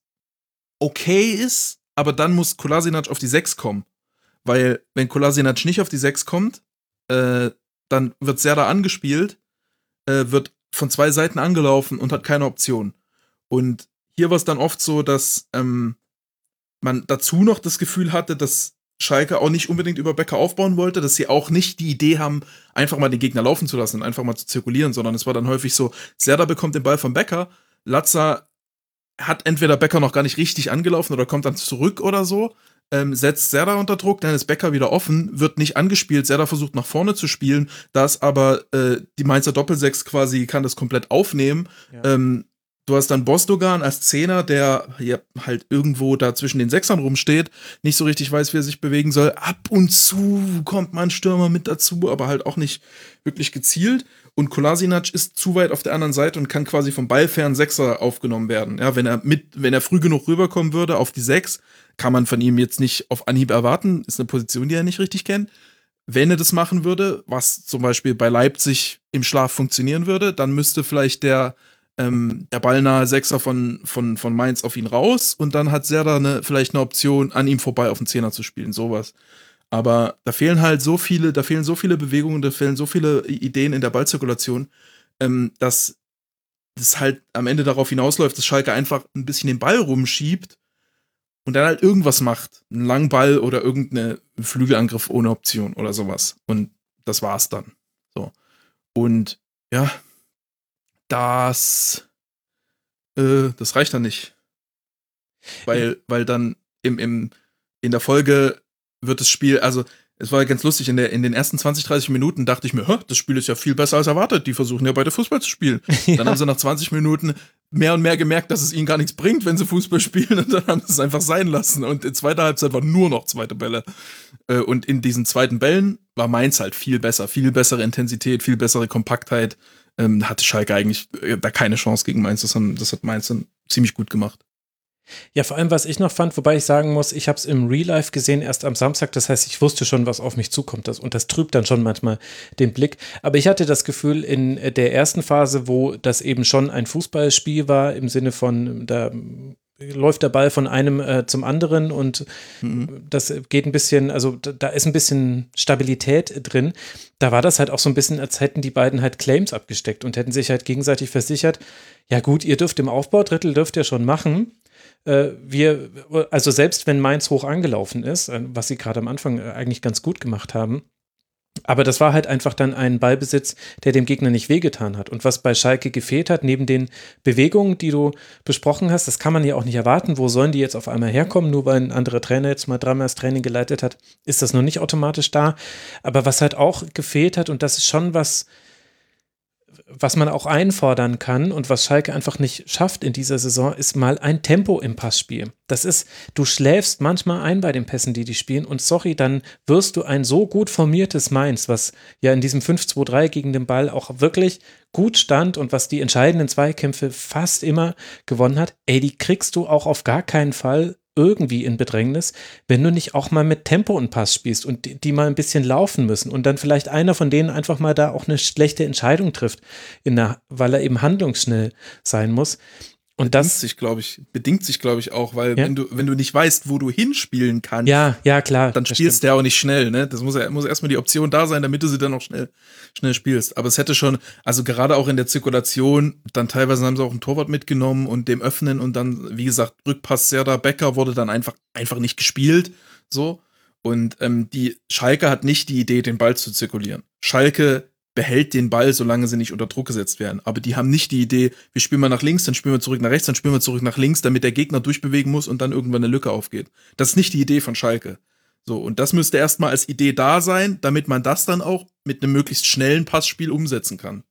[SPEAKER 5] okay ist, aber dann muss Kolasinac auf die 6 kommen. Weil, wenn Kolasinac nicht auf die 6 kommt, äh, dann wird Serda angespielt, äh, wird von zwei Seiten angelaufen und hat keine Option. Und hier war es dann oft so, dass ähm, man dazu noch das Gefühl hatte, dass Schalke auch nicht unbedingt über Becker aufbauen wollte, dass sie auch nicht die Idee haben, einfach mal den Gegner laufen zu lassen und einfach mal zu zirkulieren, sondern es war dann häufig so, Serda bekommt den Ball von Becker, Latza hat entweder Becker noch gar nicht richtig angelaufen oder kommt dann zurück oder so, ähm, setzt Serda unter Druck, dann ist Becker wieder offen, wird nicht angespielt, Serda versucht nach vorne zu spielen, da ist aber äh, die Mainzer Doppelsechs quasi, kann das komplett aufnehmen.
[SPEAKER 3] Ja.
[SPEAKER 5] Ähm, du hast dann Bosdogan als Zehner, der ja, halt irgendwo da zwischen den Sechsern rumsteht, nicht so richtig weiß, wie er sich bewegen soll. Ab und zu kommt mal ein Stürmer mit dazu, aber halt auch nicht wirklich gezielt. Und Kolasinac ist zu weit auf der anderen Seite und kann quasi vom ballfernen Sechser aufgenommen werden. Ja, wenn er mit, wenn er früh genug rüberkommen würde auf die Sechs, kann man von ihm jetzt nicht auf Anhieb erwarten. Ist eine Position, die er nicht richtig kennt. Wenn er das machen würde, was zum Beispiel bei Leipzig im Schlaf funktionieren würde, dann müsste vielleicht der, ähm, der ballnahe Sechser von, von, von Mainz auf ihn raus und dann hat Serda eine, vielleicht eine Option, an ihm vorbei auf den Zehner zu spielen, sowas. Aber da fehlen halt so viele, da fehlen so viele Bewegungen, da fehlen so viele Ideen in der Ballzirkulation, ähm, dass das halt am Ende darauf hinausläuft, dass Schalke einfach ein bisschen den Ball rumschiebt und dann halt irgendwas macht. Einen langen Ball oder irgendeinen Flügelangriff ohne Option oder sowas. Und das war's dann. So. Und ja, das, äh, das reicht dann nicht. Weil, weil dann im, im, in der Folge wird das Spiel, also es war ganz lustig, in, der, in den ersten 20, 30 Minuten dachte ich mir, "Hä, das Spiel ist ja viel besser als erwartet. Die versuchen ja beide Fußball zu spielen. Dann haben sie nach 20 Minuten mehr und mehr gemerkt, dass es ihnen gar nichts bringt, wenn sie Fußball spielen und dann haben sie es einfach sein lassen. Und in zweiter Halbzeit war nur noch zweite Bälle. Äh, Und in diesen zweiten Bällen war Mainz halt viel besser, viel bessere Intensität, viel bessere Kompaktheit. Ähm, hatte Schalke eigentlich äh, da keine Chance gegen Mainz. Das, haben, das hat Mainz dann ziemlich gut gemacht.
[SPEAKER 3] Ja, vor allem, was ich noch fand, wobei ich sagen muss, ich habe es im Real Life gesehen, erst am Samstag. Das heißt, ich wusste schon, was auf mich zukommt. Das, und das trübt dann schon manchmal den Blick. Aber ich hatte das Gefühl, in der ersten Phase, wo das eben schon ein Fußballspiel war, im Sinne von, da läuft der Ball von einem äh, zum anderen und das geht ein bisschen, also da, da ist ein bisschen Stabilität drin. Da war das halt auch so ein bisschen, als hätten die beiden halt Claims abgesteckt und hätten sich halt gegenseitig versichert, ja gut, ihr dürft im Aufbaudrittel, dürft ihr schon machen. Äh, wir, also selbst wenn Mainz hoch angelaufen ist, äh, was sie gerade am Anfang äh, eigentlich ganz gut gemacht haben, aber das war halt einfach dann ein Ballbesitz, der dem Gegner nicht wehgetan hat. Und was bei Schalke gefehlt hat, neben den Bewegungen, die du besprochen hast, das kann man ja auch nicht erwarten. Wo sollen die jetzt auf einmal herkommen? Nur weil ein anderer Trainer jetzt mal dreimal das Training geleitet hat, ist das noch nicht automatisch da. Aber was halt auch gefehlt hat, und das ist schon was, was man auch einfordern kann und was Schalke einfach nicht schafft in dieser Saison, ist mal ein Tempo im Passspiel. Das ist, du schläfst manchmal ein bei den Pässen, die die spielen und sorry, dann wirst du ein so gut formiertes Mainz, was ja in diesem 5-2-3 gegen den Ball auch wirklich gut stand und was die entscheidenden Zweikämpfe fast immer gewonnen hat, ey, die kriegst du auch auf gar keinen Fall irgendwie in Bedrängnis, wenn du nicht auch mal mit Tempo und Pass spielst und die, die mal ein bisschen laufen müssen und dann vielleicht einer von denen einfach mal da auch eine schlechte Entscheidung trifft, der, weil er eben handlungsschnell sein muss. Und
[SPEAKER 5] Bedingt
[SPEAKER 3] das,
[SPEAKER 5] sich, glaube ich, bedingt sich, glaube ich, auch, weil
[SPEAKER 3] Ja.
[SPEAKER 5] wenn du, wenn du nicht weißt, wo du hinspielen kannst,
[SPEAKER 3] ja, ja, klar.
[SPEAKER 5] dann spielst du ja auch nicht schnell, ne? Das muss ja muss erstmal die Option da sein, damit du sie dann auch schnell, schnell spielst. Aber es hätte schon, also gerade auch in der Zirkulation, dann teilweise haben sie auch einen Torwart mitgenommen und dem Öffnen und dann, wie gesagt, Rückpass Serda Becker wurde dann einfach, einfach nicht gespielt. So. Und ähm, die Schalke hat nicht die Idee, den Ball zu zirkulieren. Schalke behält den Ball, solange sie nicht unter Druck gesetzt werden. Aber die haben nicht die Idee, wir spielen mal nach links, dann spielen wir zurück nach rechts, dann spielen wir zurück nach links, damit der Gegner durchbewegen muss und dann irgendwann eine Lücke aufgeht. Das ist nicht die Idee von Schalke. So, und das müsste erstmal als Idee da sein, damit man das dann auch mit einem möglichst schnellen Passspiel umsetzen kann.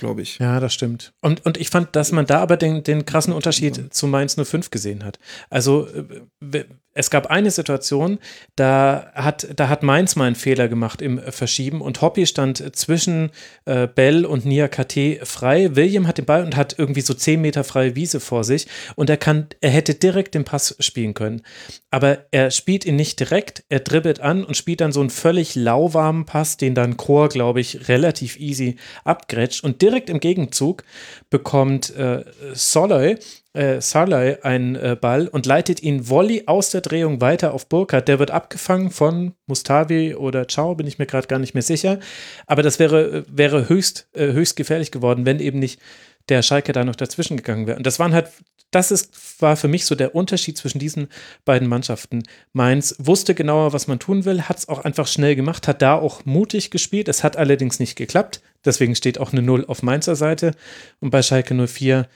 [SPEAKER 5] Glaube ich.
[SPEAKER 3] Ja, das stimmt. Und, und ich fand, dass man da aber den, den krassen Unterschied zu Mainz 05 gesehen hat. Also, äh, es gab eine Situation, da hat, da hat Mainz mal einen Fehler gemacht im Verschieben und Hoppy stand zwischen äh, Bell und Nia KT frei. William hat den Ball und hat irgendwie so 10 Meter freie Wiese vor sich und er kann, er hätte direkt den Pass spielen können. Aber er spielt ihn nicht direkt, er dribbelt an und spielt dann so einen völlig lauwarmen Pass, den dann Chor, glaube ich, relativ easy abgrätscht und direkt im Gegenzug bekommt äh, Soloy äh, Saleh einen äh, Ball und leitet ihn Volley aus der Drehung weiter auf Burkhardt. Der wird abgefangen von Mustavi oder Ciao, bin ich mir gerade gar nicht mehr sicher. Aber das wäre, wäre höchst, äh, höchst gefährlich geworden, wenn eben nicht der Schalke da noch dazwischen gegangen wäre. Und das waren halt, das ist, war für mich so der Unterschied zwischen diesen beiden Mannschaften. Mainz wusste genauer, was man tun will, hat es auch einfach schnell gemacht, hat da auch mutig gespielt. Es hat allerdings nicht geklappt. Deswegen steht auch eine Null auf Mainzer Seite. Und bei Schalke 04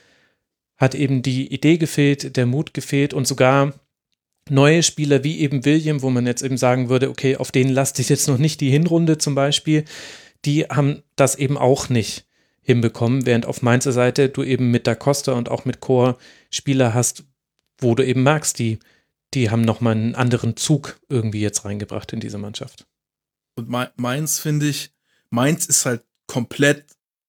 [SPEAKER 3] hat eben die Idee gefehlt, der Mut gefehlt und sogar neue Spieler wie eben William, wo man jetzt eben sagen würde, okay, auf denen laste ich jetzt noch nicht die Hinrunde zum Beispiel, die haben das eben auch nicht hinbekommen, während auf Mainzer Seite du eben mit Da Costa und auch mit Chor Spieler hast, wo du eben merkst, die, die haben nochmal einen anderen Zug irgendwie jetzt reingebracht in diese Mannschaft.
[SPEAKER 5] Und Mainz finde ich, Mainz ist halt komplett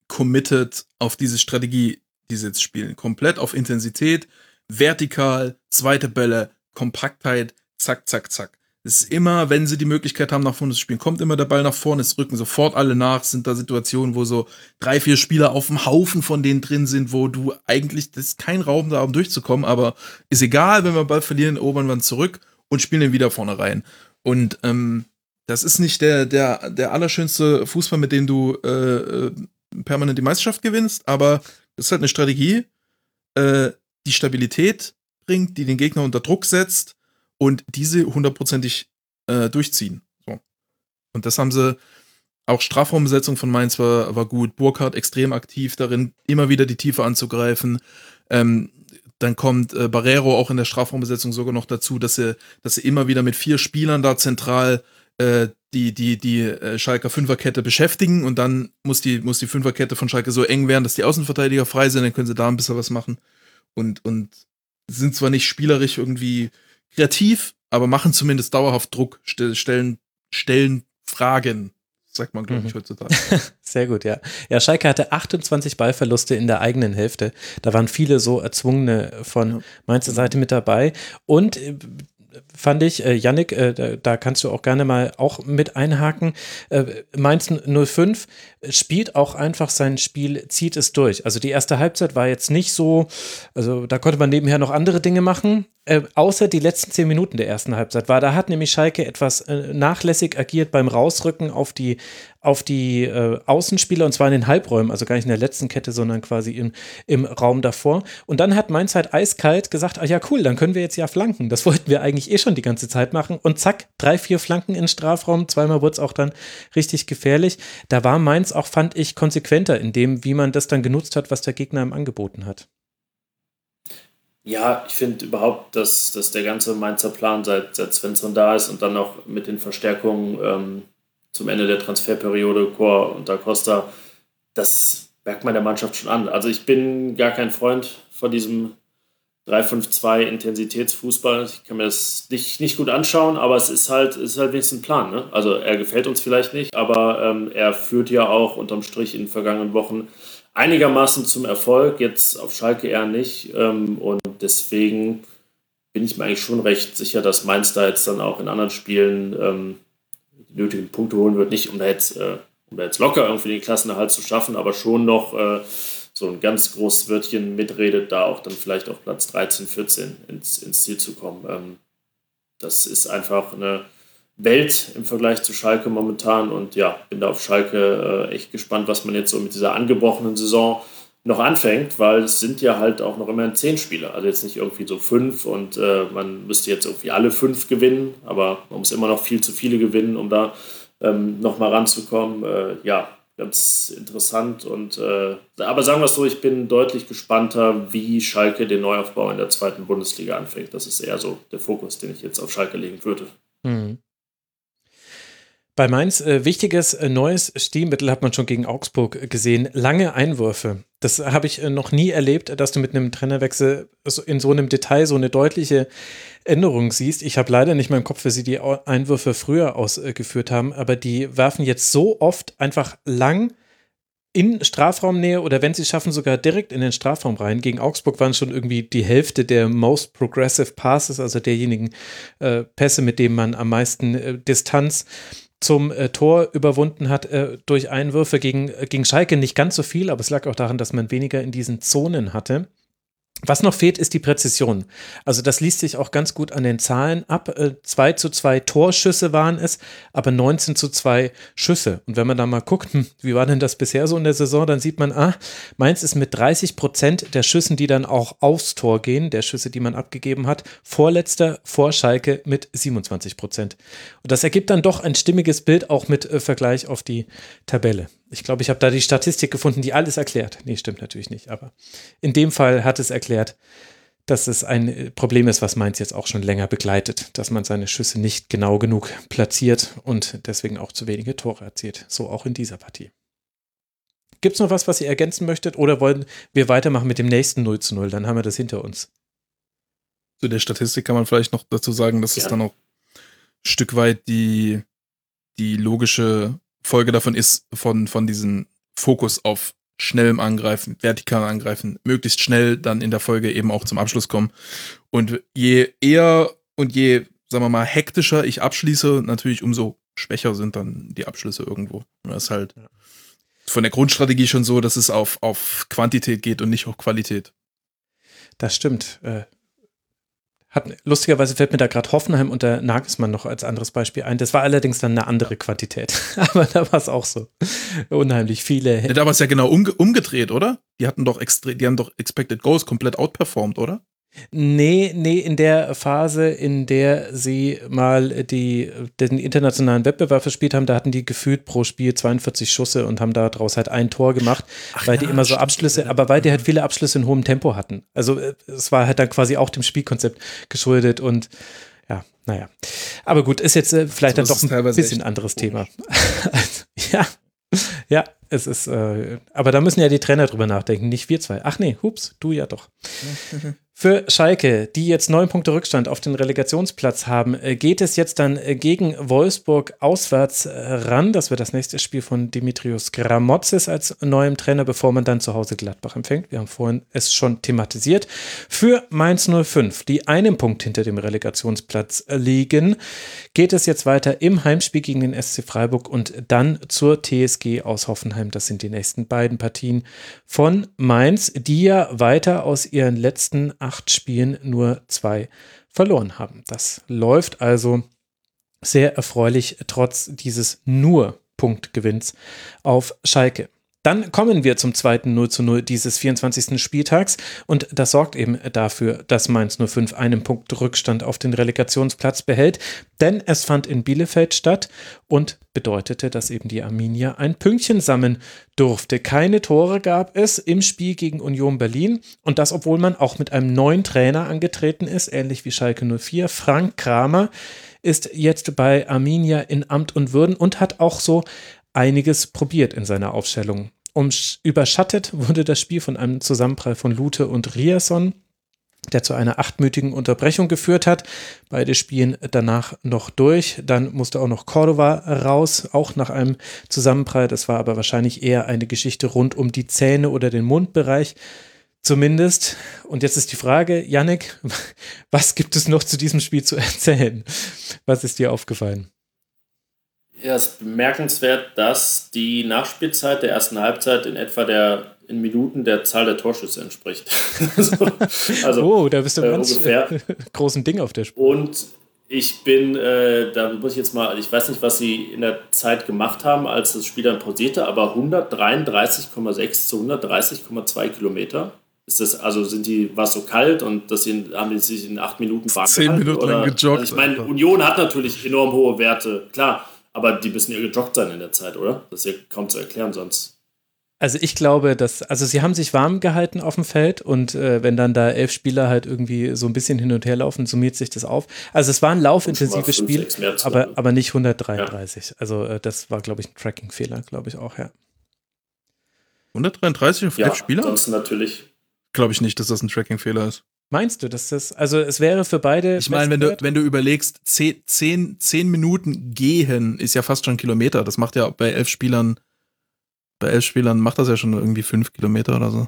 [SPEAKER 5] committed auf diese Strategie, die sie jetzt spielen. Komplett auf Intensität, vertikal, zweite Bälle, Kompaktheit, zack, zack, zack. Es ist immer, wenn sie die Möglichkeit haben, nach vorne zu spielen, kommt immer der Ball nach vorne, es rücken sofort alle nach, sind da Situationen, wo so drei, vier Spieler auf dem Haufen von denen drin sind, wo du eigentlich, das ist kein Raum da, um durchzukommen, aber ist egal, wenn wir Ball verlieren, erobern wir zurück und spielen den wieder vorne rein. Und ähm, das ist nicht der, der, der allerschönste Fußball, mit dem du äh, äh permanent die Meisterschaft gewinnst, aber ist halt eine Strategie, äh, die Stabilität bringt, die den Gegner unter Druck setzt und diese hundertprozentig äh, durchziehen. So. Und das haben sie, auch Strafraumbesetzung von Mainz war, war gut. Burkhardt extrem aktiv darin, immer wieder die Tiefe anzugreifen. Ähm, dann kommt äh, Barrero auch in der Strafraumbesetzung sogar noch dazu, dass sie, dass sie immer wieder mit vier Spielern da zentral äh, die, die, die äh, Schalker Fünferkette beschäftigen und dann muss die, muss die Fünferkette von Schalke so eng werden, dass die Außenverteidiger frei sind, dann können sie da ein bisschen was machen. Und, und sind zwar nicht spielerisch irgendwie kreativ, aber machen zumindest dauerhaft Druck, stellen, stellen Fragen, sagt man, glaube ich, mhm. heutzutage.
[SPEAKER 3] Sehr gut, ja. Ja, Schalke hatte 28 Ballverluste in der eigenen Hälfte. Da waren viele so erzwungene von ja. Mainzer Seite mit dabei. Und äh, fand ich, äh, Yannick, äh, da, da, kannst du auch gerne mal auch mit einhaken. Äh, Mainz 05 spielt auch einfach sein Spiel, zieht es durch. Also die erste Halbzeit war jetzt nicht so, also da konnte man nebenher noch andere Dinge machen, äh, außer die letzten zehn Minuten der ersten Halbzeit war. Da hat nämlich Schalke etwas äh, nachlässig agiert beim Rausrücken auf die, auf die äh, Außenspieler und zwar in den Halbräumen, also gar nicht in der letzten Kette, sondern quasi im, im Raum davor. Und dann hat Mainz halt eiskalt gesagt, ah ja cool, dann können wir jetzt ja flanken. Das wollten wir eigentlich eh schon die ganze Zeit machen. Und zack, drei, vier Flanken in Strafraum. Zweimal wurde es auch dann richtig gefährlich. Da war Mainz auch, fand ich, konsequenter in dem, wie man das dann genutzt hat, was der Gegner ihm angeboten hat.
[SPEAKER 4] Ja, ich finde überhaupt, dass, dass der ganze Mainzer Plan seit, seit Svensson da ist und dann noch mit den Verstärkungen ähm, zum Ende der Transferperiode, Chor und Da Costa, das merkt man der Mannschaft schon an. Also ich bin gar kein Freund von diesem 3-5-2 Intensitätsfußball. Ich kann mir das nicht, nicht gut anschauen, aber es ist halt, ist halt wenigstens ein Plan. Ne? Also er gefällt uns vielleicht nicht, aber ähm, er führt ja auch unterm Strich in den vergangenen Wochen einigermaßen zum Erfolg, jetzt auf Schalke eher nicht. Ähm, und deswegen bin ich mir eigentlich schon recht sicher, dass Mainz da jetzt dann auch in anderen Spielen ähm, nötigen Punkte holen wird. Nicht, um da jetzt, äh, um da jetzt locker irgendwie den Klassenerhalt zu schaffen, aber schon noch äh, so ein ganz großes Wörtchen mitredet, da auch dann vielleicht auf Platz 13, 14 ins, ins Ziel zu kommen. Ähm, das ist einfach eine Welt im Vergleich zu Schalke momentan und ja, bin da auf Schalke äh, echt gespannt, was man jetzt so mit dieser angebrochenen Saison noch anfängt, weil es sind ja halt auch noch immerhin zehn Spieler, also jetzt nicht irgendwie so fünf und äh, man müsste jetzt irgendwie alle fünf gewinnen, aber man muss immer noch viel zu viele gewinnen, um da ähm, nochmal ranzukommen. Äh, ja, ganz interessant und äh, aber sagen wir es so, ich bin deutlich gespannter, wie Schalke den Neuaufbau in der zweiten Bundesliga anfängt. Das ist eher so der Fokus, den ich jetzt auf Schalke legen würde. Mhm.
[SPEAKER 3] Bei Mainz äh, wichtiges äh, neues Stilmittel hat man schon gegen Augsburg gesehen. Lange Einwürfe. Das habe ich äh, noch nie erlebt, dass du mit einem Trainerwechsel in so einem Detail so eine deutliche Änderung siehst. Ich habe leider nicht mehr im Kopf, wie sie die Einwürfe früher ausgeführt haben, aber die werfen jetzt so oft einfach lang in Strafraumnähe oder wenn sie schaffen, sogar direkt in den Strafraum rein. Gegen Augsburg waren schon irgendwie die Hälfte der most progressive passes, also derjenigen äh, Pässe, mit denen man am meisten äh, Distanz zum äh, Tor überwunden hat äh, durch Einwürfe gegen, äh, gegen Schalke nicht ganz so viel, aber es lag auch daran, dass man weniger in diesen Zonen hatte. Was noch fehlt, ist die Präzision. Also das liest sich auch ganz gut an den Zahlen ab. 2 äh, zu 2 Torschüsse waren es, aber 19 zu 2 Schüsse. Und wenn man da mal guckt, hm, wie war denn das bisher so in der Saison, dann sieht man, ah, Mainz ist mit 30 Prozent der Schüssen, die dann auch aufs Tor gehen, der Schüsse, die man abgegeben hat, vorletzter vor Schalke mit 27 Prozent. Und das ergibt dann doch ein stimmiges Bild, auch mit äh, Vergleich auf die Tabelle. Ich glaube, ich habe da die Statistik gefunden, die alles erklärt. Nee, stimmt natürlich nicht, aber in dem Fall hat es erklärt, dass es ein Problem ist, was Mainz jetzt auch schon länger begleitet, dass man seine Schüsse nicht genau genug platziert und deswegen auch zu wenige Tore erzielt. So auch in dieser Partie. Gibt es noch was, was ihr ergänzen möchtet oder wollen wir weitermachen mit dem nächsten 0 zu 0? Dann haben wir das hinter uns.
[SPEAKER 5] Zu der Statistik kann man vielleicht noch dazu sagen, dass ja. es dann auch ein Stück weit die, die logische Folge davon ist, von, von diesem Fokus auf schnellem Angreifen, vertikal Angreifen, möglichst schnell dann in der Folge eben auch zum Abschluss kommen. Und je eher und je, sagen wir mal, hektischer ich abschließe, natürlich umso schwächer sind dann die Abschlüsse irgendwo. Das ist halt von der Grundstrategie schon so, dass es auf, auf Quantität geht und nicht auf Qualität.
[SPEAKER 3] Das stimmt. Hat, lustigerweise fällt mir da gerade Hoffenheim und der Nagelsmann noch als anderes Beispiel ein. Das war allerdings dann eine andere Quantität. Aber da war es auch so. Unheimlich viele.
[SPEAKER 5] Ja, da war es ja genau umge umgedreht, oder? Die hatten doch extra, die haben doch Expected Goals komplett outperformed, oder?
[SPEAKER 3] Nee, nee, in der Phase, in der sie mal die, den internationalen Wettbewerb verspielt haben, da hatten die gefühlt pro Spiel 42 Schüsse und haben daraus halt ein Tor gemacht, Ach weil ja, die immer so Abschlüsse, aber weil die halt viele Abschlüsse in hohem Tempo hatten. Also äh, es war halt dann quasi auch dem Spielkonzept geschuldet und ja, naja. Aber gut, ist jetzt äh, vielleicht also, dann doch ein bisschen anderes Thema. ja, ja, es ist, äh, aber da müssen ja die Trainer drüber nachdenken, nicht wir zwei. Ach nee, hups, du ja doch. Für Schalke, die jetzt neun Punkte Rückstand auf den Relegationsplatz haben, äh, geht es jetzt dann äh, gegen Wolfsburg auswärts äh, ran. Das wird das nächste Spiel von Dimitrios Gramotzes als neuem Trainer, bevor man dann zu Hause Gladbach empfängt. Wir haben vorhin es schon thematisiert. Für Mainz 05, die einen Punkt hinter dem Relegationsplatz liegen, geht es jetzt weiter im Heimspiel gegen den SC Freiburg und dann zur TSG aus Hoffenheim. Das sind die nächsten beiden Partien von Mainz, die ja weiter aus ihren letzten acht Spielen nur zwei verloren haben. Das läuft also sehr erfreulich trotz dieses nur Punktgewinns auf Schalke. Dann kommen wir zum zweiten 0 zu 0 dieses 24. Spieltags und das sorgt eben dafür, dass Mainz 05 einen Punkt Rückstand auf den Relegationsplatz behält, denn es fand in Bielefeld statt und bedeutete, dass eben die Arminia ein Pünktchen sammeln durfte. Keine Tore gab es im Spiel gegen Union Berlin und das, obwohl man auch mit einem neuen Trainer angetreten ist, ähnlich wie Schalke 04. Frank Kramer ist jetzt bei Arminia in Amt und Würden und hat auch so einiges probiert in seiner Aufstellung. Überschattet wurde das Spiel von einem Zusammenprall von Lute und Riasson, der zu einer achtmütigen Unterbrechung geführt hat. Beide spielen danach noch durch. Dann musste auch noch Cordova raus, auch nach einem Zusammenprall. Das war aber wahrscheinlich eher eine Geschichte rund um die Zähne oder den Mundbereich. Zumindest. Und jetzt ist die Frage, Yannick, was gibt es noch zu diesem Spiel zu erzählen? Was ist dir aufgefallen?
[SPEAKER 4] Ja, es ist bemerkenswert, dass die Nachspielzeit der ersten Halbzeit in etwa der in Minuten der Zahl der Torschüsse entspricht.
[SPEAKER 3] also, also, oh, da bist du äh, ganz ungefähr. großen Ding auf der
[SPEAKER 4] Spur. Und ich bin, äh, da muss ich jetzt mal, ich weiß nicht, was sie in der Zeit gemacht haben, als das Spiel dann pausierte, aber 133,6 zu 130,2 Kilometer. Ist das, also sind die, war es so kalt und das sind, haben die sich in acht Minuten
[SPEAKER 5] warm Zehn Minuten lang gejoggt.
[SPEAKER 4] Also ich meine, Union hat natürlich enorm hohe Werte, klar. Aber die müssen ja gejoggt sein in der Zeit, oder? Das ist ja kaum zu erklären sonst.
[SPEAKER 3] Also ich glaube, dass, also sie haben sich warm gehalten auf dem Feld und äh, wenn dann da elf Spieler halt irgendwie so ein bisschen hin und her laufen, summiert sich das auf. Also es war ein laufintensives Spiel, aber, aber nicht 133. Ja. Also äh, das war, glaube ich, ein Tracking-Fehler, glaube ich auch, ja.
[SPEAKER 5] 133 auf
[SPEAKER 4] Ja,
[SPEAKER 5] elf Spieler?
[SPEAKER 4] ansonsten natürlich.
[SPEAKER 5] Glaube ich nicht, dass das ein Tracking-Fehler ist.
[SPEAKER 3] Meinst du, dass das, also es wäre für beide.
[SPEAKER 5] Ich meine, wenn du, wenn du überlegst, zehn, zehn, zehn Minuten gehen ist ja fast schon ein Kilometer. Das macht ja bei elf Spielern, bei elf Spielern macht das ja schon irgendwie fünf Kilometer oder so.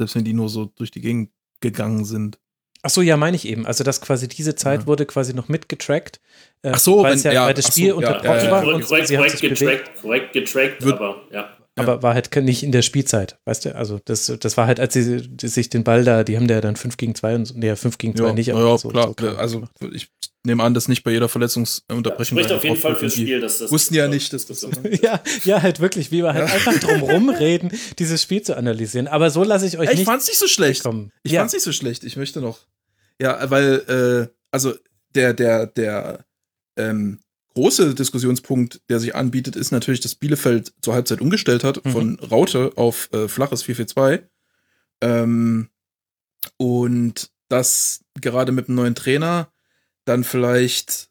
[SPEAKER 5] Selbst wenn die nur so durch die Gegend gegangen sind.
[SPEAKER 3] Ach so, ja, meine ich eben. Also, dass quasi diese Zeit
[SPEAKER 5] Ja.
[SPEAKER 3] wurde quasi noch mitgetrackt. äh,
[SPEAKER 5] Ach so,
[SPEAKER 3] weil
[SPEAKER 5] wenn-
[SPEAKER 3] ja,
[SPEAKER 5] ja,
[SPEAKER 3] weil das
[SPEAKER 5] so,
[SPEAKER 3] Spiel
[SPEAKER 5] ja,
[SPEAKER 3] unterbrochen
[SPEAKER 5] ja, ja.
[SPEAKER 3] war
[SPEAKER 4] korrekt,
[SPEAKER 3] und
[SPEAKER 4] korrekt, korrekt
[SPEAKER 3] bewegt,
[SPEAKER 4] getrackt, korrekt getrackt,
[SPEAKER 5] Wird-
[SPEAKER 4] aber ja.
[SPEAKER 3] Aber war halt nicht in der Spielzeit, weißt du? Also, das, das war halt, als sie sich den Ball da, die haben ja dann 5 gegen 2 und so, nee, 5 gegen 2
[SPEAKER 5] Ja,
[SPEAKER 3] nicht,
[SPEAKER 5] na ja,
[SPEAKER 3] so,
[SPEAKER 5] klar.
[SPEAKER 3] so
[SPEAKER 5] also ich nehme an, dass nicht bei jeder Verletzungsunterbrechung.
[SPEAKER 4] Spricht auf jeden Fall fürs Spiel, dass das.
[SPEAKER 5] Wussten ja nicht, dass das so.
[SPEAKER 3] Ja, ja, halt wirklich, wie wir halt einfach drum rumreden, dieses Spiel zu analysieren. Aber so lasse ich euch
[SPEAKER 5] Ey, ich
[SPEAKER 3] nicht
[SPEAKER 5] fand's nicht so schlecht.
[SPEAKER 3] kommen.
[SPEAKER 5] Ich
[SPEAKER 3] ja.
[SPEAKER 5] fand's nicht so schlecht. Ich möchte noch. Ja, weil, äh, also der, der, der ähm, große Diskussionspunkt, der sich anbietet, ist natürlich, dass Bielefeld zur Halbzeit umgestellt hat
[SPEAKER 3] Mhm.
[SPEAKER 5] von Raute auf äh, flaches 4-4-2. Ähm, und dass gerade mit einem neuen Trainer dann vielleicht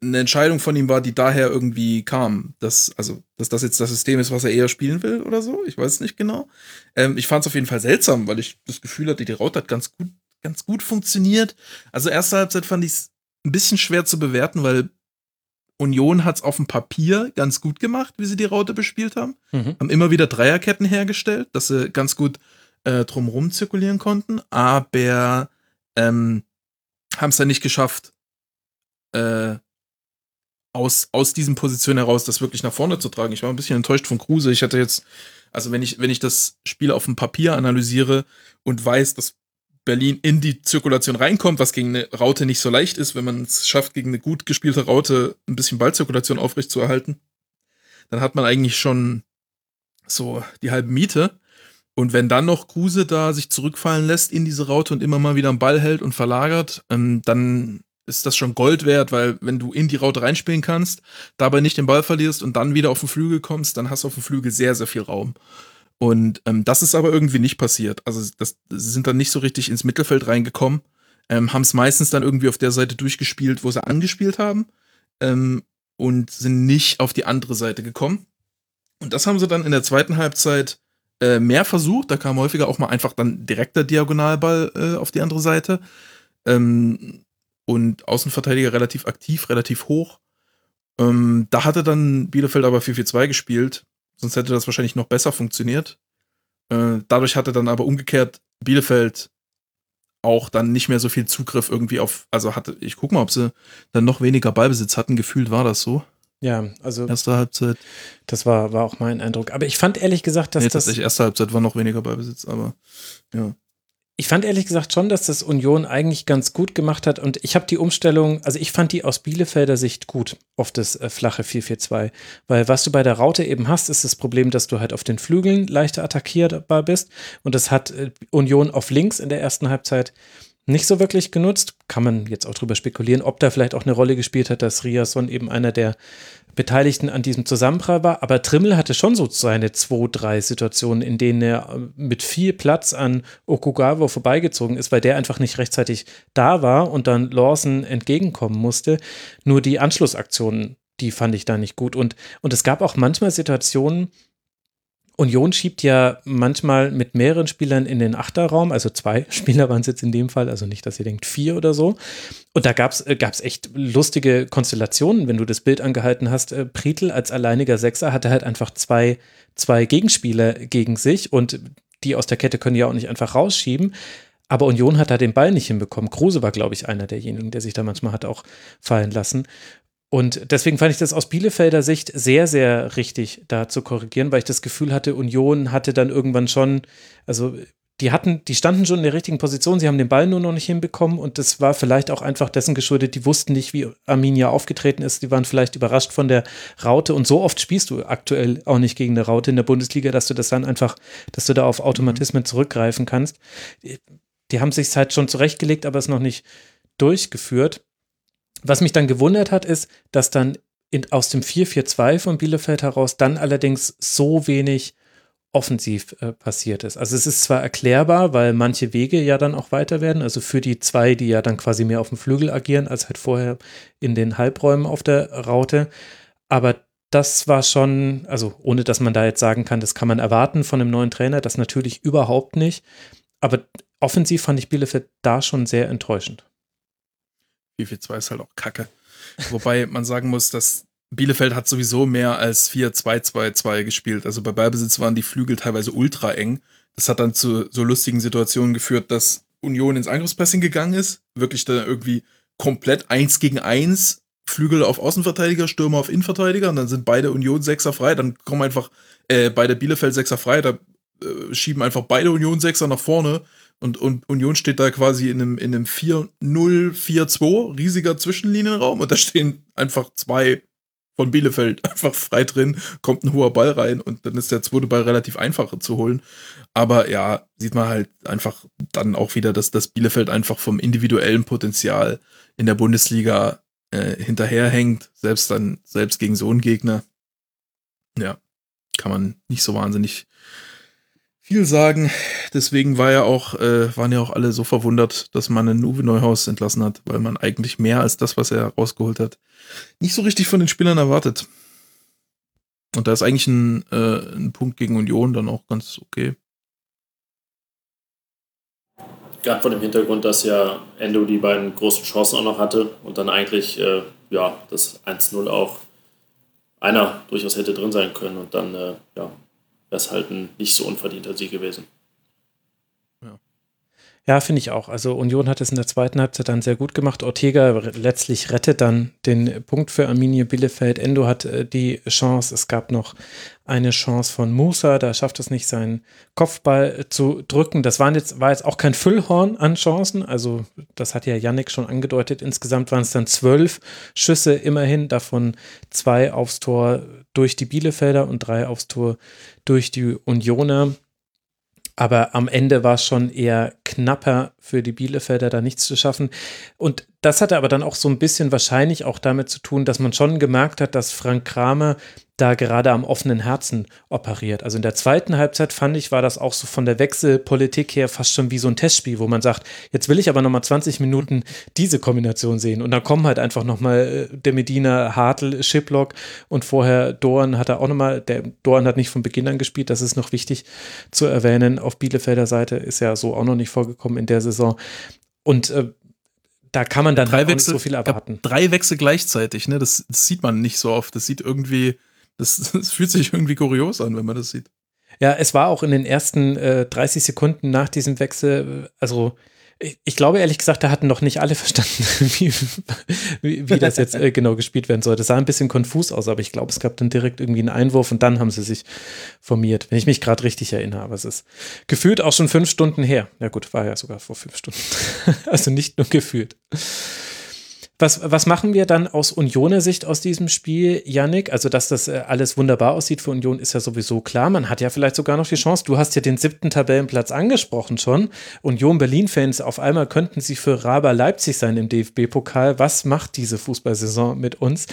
[SPEAKER 5] eine Entscheidung von ihm war, die daher irgendwie kam, dass, also, dass das jetzt das System ist, was er eher spielen will oder so. Ich weiß es nicht genau. Ähm, ich fand es auf jeden Fall seltsam, weil ich das Gefühl hatte, die Raute hat ganz gut, ganz gut funktioniert. Also erste Halbzeit fand ich es ein bisschen schwer zu bewerten, weil Union hat es auf dem Papier ganz gut gemacht, wie sie die Raute bespielt haben.
[SPEAKER 3] Mhm.
[SPEAKER 5] Haben immer wieder Dreierketten hergestellt, dass sie ganz gut äh, drumherum zirkulieren konnten, aber ähm, haben es dann nicht geschafft, äh, aus, aus diesen Positionen heraus das wirklich nach vorne zu tragen. Ich war ein bisschen enttäuscht von Kruse. Ich hatte jetzt, also wenn ich, wenn ich das Spiel auf dem Papier analysiere und weiß, dass Berlin in die Zirkulation reinkommt, was gegen eine Raute nicht so leicht ist, wenn man es schafft, gegen eine gut gespielte Raute ein bisschen Ballzirkulation aufrechtzuerhalten, dann hat man eigentlich schon so die halbe Miete. Und wenn dann noch Kruse da sich zurückfallen lässt in diese Raute und immer mal wieder am Ball hält und verlagert, ähm, dann ist das schon Gold wert, weil wenn du in die Raute reinspielen kannst, dabei nicht den Ball verlierst und dann wieder auf den Flügel kommst, dann hast du auf dem Flügel sehr, sehr viel Raum. Und ähm, das ist aber irgendwie nicht passiert. Also das, sie sind dann nicht so richtig ins Mittelfeld reingekommen, ähm, haben es meistens dann irgendwie auf der Seite durchgespielt, wo sie angespielt haben ähm, und sind nicht auf die andere Seite gekommen. Und das haben sie dann in der zweiten Halbzeit äh, mehr versucht. Da kam häufiger auch mal einfach dann direkter Diagonalball äh, auf die andere Seite. Ähm, und Außenverteidiger relativ aktiv, relativ hoch. Ähm, da hatte dann Bielefeld aber 4-4-2 gespielt. Sonst hätte das wahrscheinlich noch besser funktioniert. Äh, dadurch hatte dann aber umgekehrt Bielefeld auch dann nicht mehr so viel Zugriff irgendwie auf, also hatte, ich guck mal, ob sie dann noch weniger Ballbesitz hatten. Gefühlt war das so.
[SPEAKER 3] Ja, also
[SPEAKER 5] Erste Halbzeit.
[SPEAKER 3] das war, war auch mein Eindruck. Aber ich fand ehrlich gesagt, dass
[SPEAKER 5] nee,
[SPEAKER 3] das.
[SPEAKER 5] erste Halbzeit war noch weniger Ballbesitz, aber ja.
[SPEAKER 3] Ich fand ehrlich gesagt schon, dass das Union eigentlich ganz gut gemacht hat und ich habe die Umstellung, also ich fand die aus Bielefelder Sicht gut auf das äh, flache 4-4-2, weil was du bei der Raute eben hast, ist das Problem, dass du halt auf den Flügeln leichter attackierbar bist und das hat äh, Union auf links in der ersten Halbzeit nicht so wirklich genutzt. Kann man jetzt auch drüber spekulieren, ob da vielleicht auch eine Rolle gespielt hat, dass Riasson eben einer der Beteiligten an diesem Zusammenprall war. Aber Trimmel hatte schon so seine zwei, drei Situationen, in denen er äh, mit viel Platz an Okugawa vorbeigezogen ist, weil der einfach nicht rechtzeitig da war und dann Lawson entgegenkommen musste. Nur die Anschlussaktionen, die fand ich da nicht gut. Und, und es gab auch manchmal Situationen, Union schiebt ja manchmal mit mehreren Spielern in den Achterraum, also zwei Spieler waren es jetzt in dem Fall, also nicht, dass ihr denkt vier oder so. Und da gab es äh, echt lustige Konstellationen, wenn du das Bild angehalten hast. Äh, als alleiniger Sechser hatte halt einfach zwei, zwei Gegenspieler gegen sich und die aus der Kette können ja auch nicht einfach rausschieben. Aber Union hat da den Ball nicht hinbekommen. Kruse war, glaube ich, einer derjenigen, der sich da manchmal hat auch fallen lassen. Und deswegen fand ich das aus Bielefelder Sicht sehr, sehr richtig, da zu korrigieren, weil ich das Gefühl hatte, Union hatte dann irgendwann schon, also die hatten, die standen schon in der richtigen Position, sie haben den Ball nur noch nicht hinbekommen und das war vielleicht auch einfach dessen geschuldet, die wussten nicht, wie Arminia aufgetreten ist, die waren vielleicht überrascht von der Raute und so oft spielst du aktuell auch nicht gegen eine Raute in der Bundesliga, dass du das dann einfach, dass du da auf Automatismen zurückgreifen kannst. Die haben sich halt schon zurechtgelegt, aber es noch nicht durchgeführt. Was mich dann gewundert hat, ist, dass dann in, aus dem 4-4-2 von Bielefeld heraus dann allerdings so wenig offensiv äh, passiert ist. Also es ist zwar erklärbar, weil manche Wege ja dann auch weiter werden, also für die zwei, die ja dann quasi mehr auf dem Flügel agieren, als halt vorher in den Halbräumen auf der Raute, aber das war schon, also ohne dass man da jetzt sagen kann, das kann man erwarten von einem neuen Trainer, das natürlich überhaupt nicht. Aber offensiv fand ich Bielefeld da schon sehr enttäuschend.
[SPEAKER 5] 4-4-2 ist halt auch kacke. Wobei man sagen muss, dass Bielefeld hat sowieso mehr als 4-2-2-2 gespielt. Also bei Ballbesitz waren die Flügel teilweise ultra eng. Das hat dann zu so lustigen Situationen geführt, dass Union ins Angriffspressing gegangen ist. Wirklich dann irgendwie komplett eins gegen eins. Flügel auf Außenverteidiger, Stürmer auf Innenverteidiger und dann sind beide Union Sechser frei. Dann kommen einfach äh, beide Bielefeld Sechser frei. Da äh, schieben einfach beide Union Sechser nach vorne und, und Union steht da quasi in einem, in einem 4-0-4-2, riesiger Zwischenlinienraum und da stehen einfach zwei von Bielefeld einfach frei drin, kommt ein hoher Ball rein und dann ist der zweite Ball relativ einfach zu holen. Aber ja, sieht man halt einfach dann auch wieder, dass das Bielefeld einfach vom individuellen Potenzial in der Bundesliga äh, hinterherhängt, selbst dann, selbst gegen so einen Gegner. Ja, kann man nicht so wahnsinnig viel sagen. Deswegen war ja auch, äh, waren ja auch alle so verwundert, dass man einen Uwe Neuhaus entlassen hat, weil man eigentlich mehr als das, was er rausgeholt hat, nicht so richtig von den Spielern erwartet. Und da ist eigentlich ein, äh, ein Punkt gegen Union dann auch ganz okay.
[SPEAKER 4] Gerade vor dem Hintergrund, dass ja Endo die beiden großen Chancen auch noch hatte und dann eigentlich äh, ja, das 1-0 auch einer durchaus hätte drin sein können und dann äh, ja, wäre es halt ein nicht so unverdienter Sieg gewesen.
[SPEAKER 3] Ja, finde ich auch. Also Union hat es in der zweiten Halbzeit dann sehr gut gemacht. Ortega letztlich rettet dann den Punkt für Arminia Bielefeld. Endo hat äh, die Chance. Es gab noch eine Chance von Musa. Da schafft es nicht, seinen Kopfball zu drücken. Das waren jetzt, war jetzt auch kein Füllhorn an Chancen. Also das hat ja Yannick schon angedeutet. Insgesamt waren es dann zwölf Schüsse immerhin. Davon zwei aufs Tor durch die Bielefelder und drei aufs Tor durch die Unioner. Aber am Ende war es schon eher knapper für die Bielefelder, da nichts zu schaffen. Und das hatte aber dann auch so ein bisschen wahrscheinlich auch damit zu tun, dass man schon gemerkt hat, dass Frank Kramer da gerade am offenen Herzen operiert. Also in der zweiten Halbzeit fand ich, war das auch so von der Wechselpolitik her fast schon wie so ein Testspiel, wo man sagt, jetzt will ich aber nochmal 20 Minuten diese Kombination sehen. Und dann kommen halt einfach nochmal äh, der Medina, Hartl, Shiplock und vorher Dorn hat er auch nochmal, der Dorn hat nicht von Beginn an gespielt, das ist noch wichtig zu erwähnen. Auf Bielefelder Seite ist ja so auch noch nicht vorgekommen in der Saison. Und äh, da kann man dann
[SPEAKER 5] drei Wechsel,
[SPEAKER 3] nicht so viel erwarten.
[SPEAKER 5] Drei Wechsel gleichzeitig, ne? Das, das, sieht man nicht so oft. Das sieht irgendwie das, das fühlt sich irgendwie kurios an, wenn man das sieht.
[SPEAKER 3] Ja, es war auch in den ersten äh, 30 Sekunden nach diesem Wechsel, äh, also ich, glaube ehrlich gesagt, da hatten noch nicht alle verstanden, wie, wie, wie das jetzt äh, genau gespielt werden sollte. Es sah ein bisschen konfus aus, aber ich glaube, es gab dann direkt irgendwie einen Einwurf und dann haben sie sich formiert, wenn ich mich gerade richtig erinnere. Aber es ist gefühlt auch schon fünf Stunden her. Ja gut, war ja sogar vor fünf Stunden. also nicht nur gefühlt. Was, was machen wir dann aus Unioner Sicht aus diesem Spiel, Yannick? Also, dass das äh, alles wunderbar aussieht für Union, ist ja sowieso klar. Man hat ja vielleicht sogar noch die Chance. Du hast ja den siebten Tabellenplatz angesprochen schon. Union Berlin-Fans, auf einmal könnten sie für Raber Leipzig sein im DFB-Pokal. Was macht diese Fußballsaison mit uns?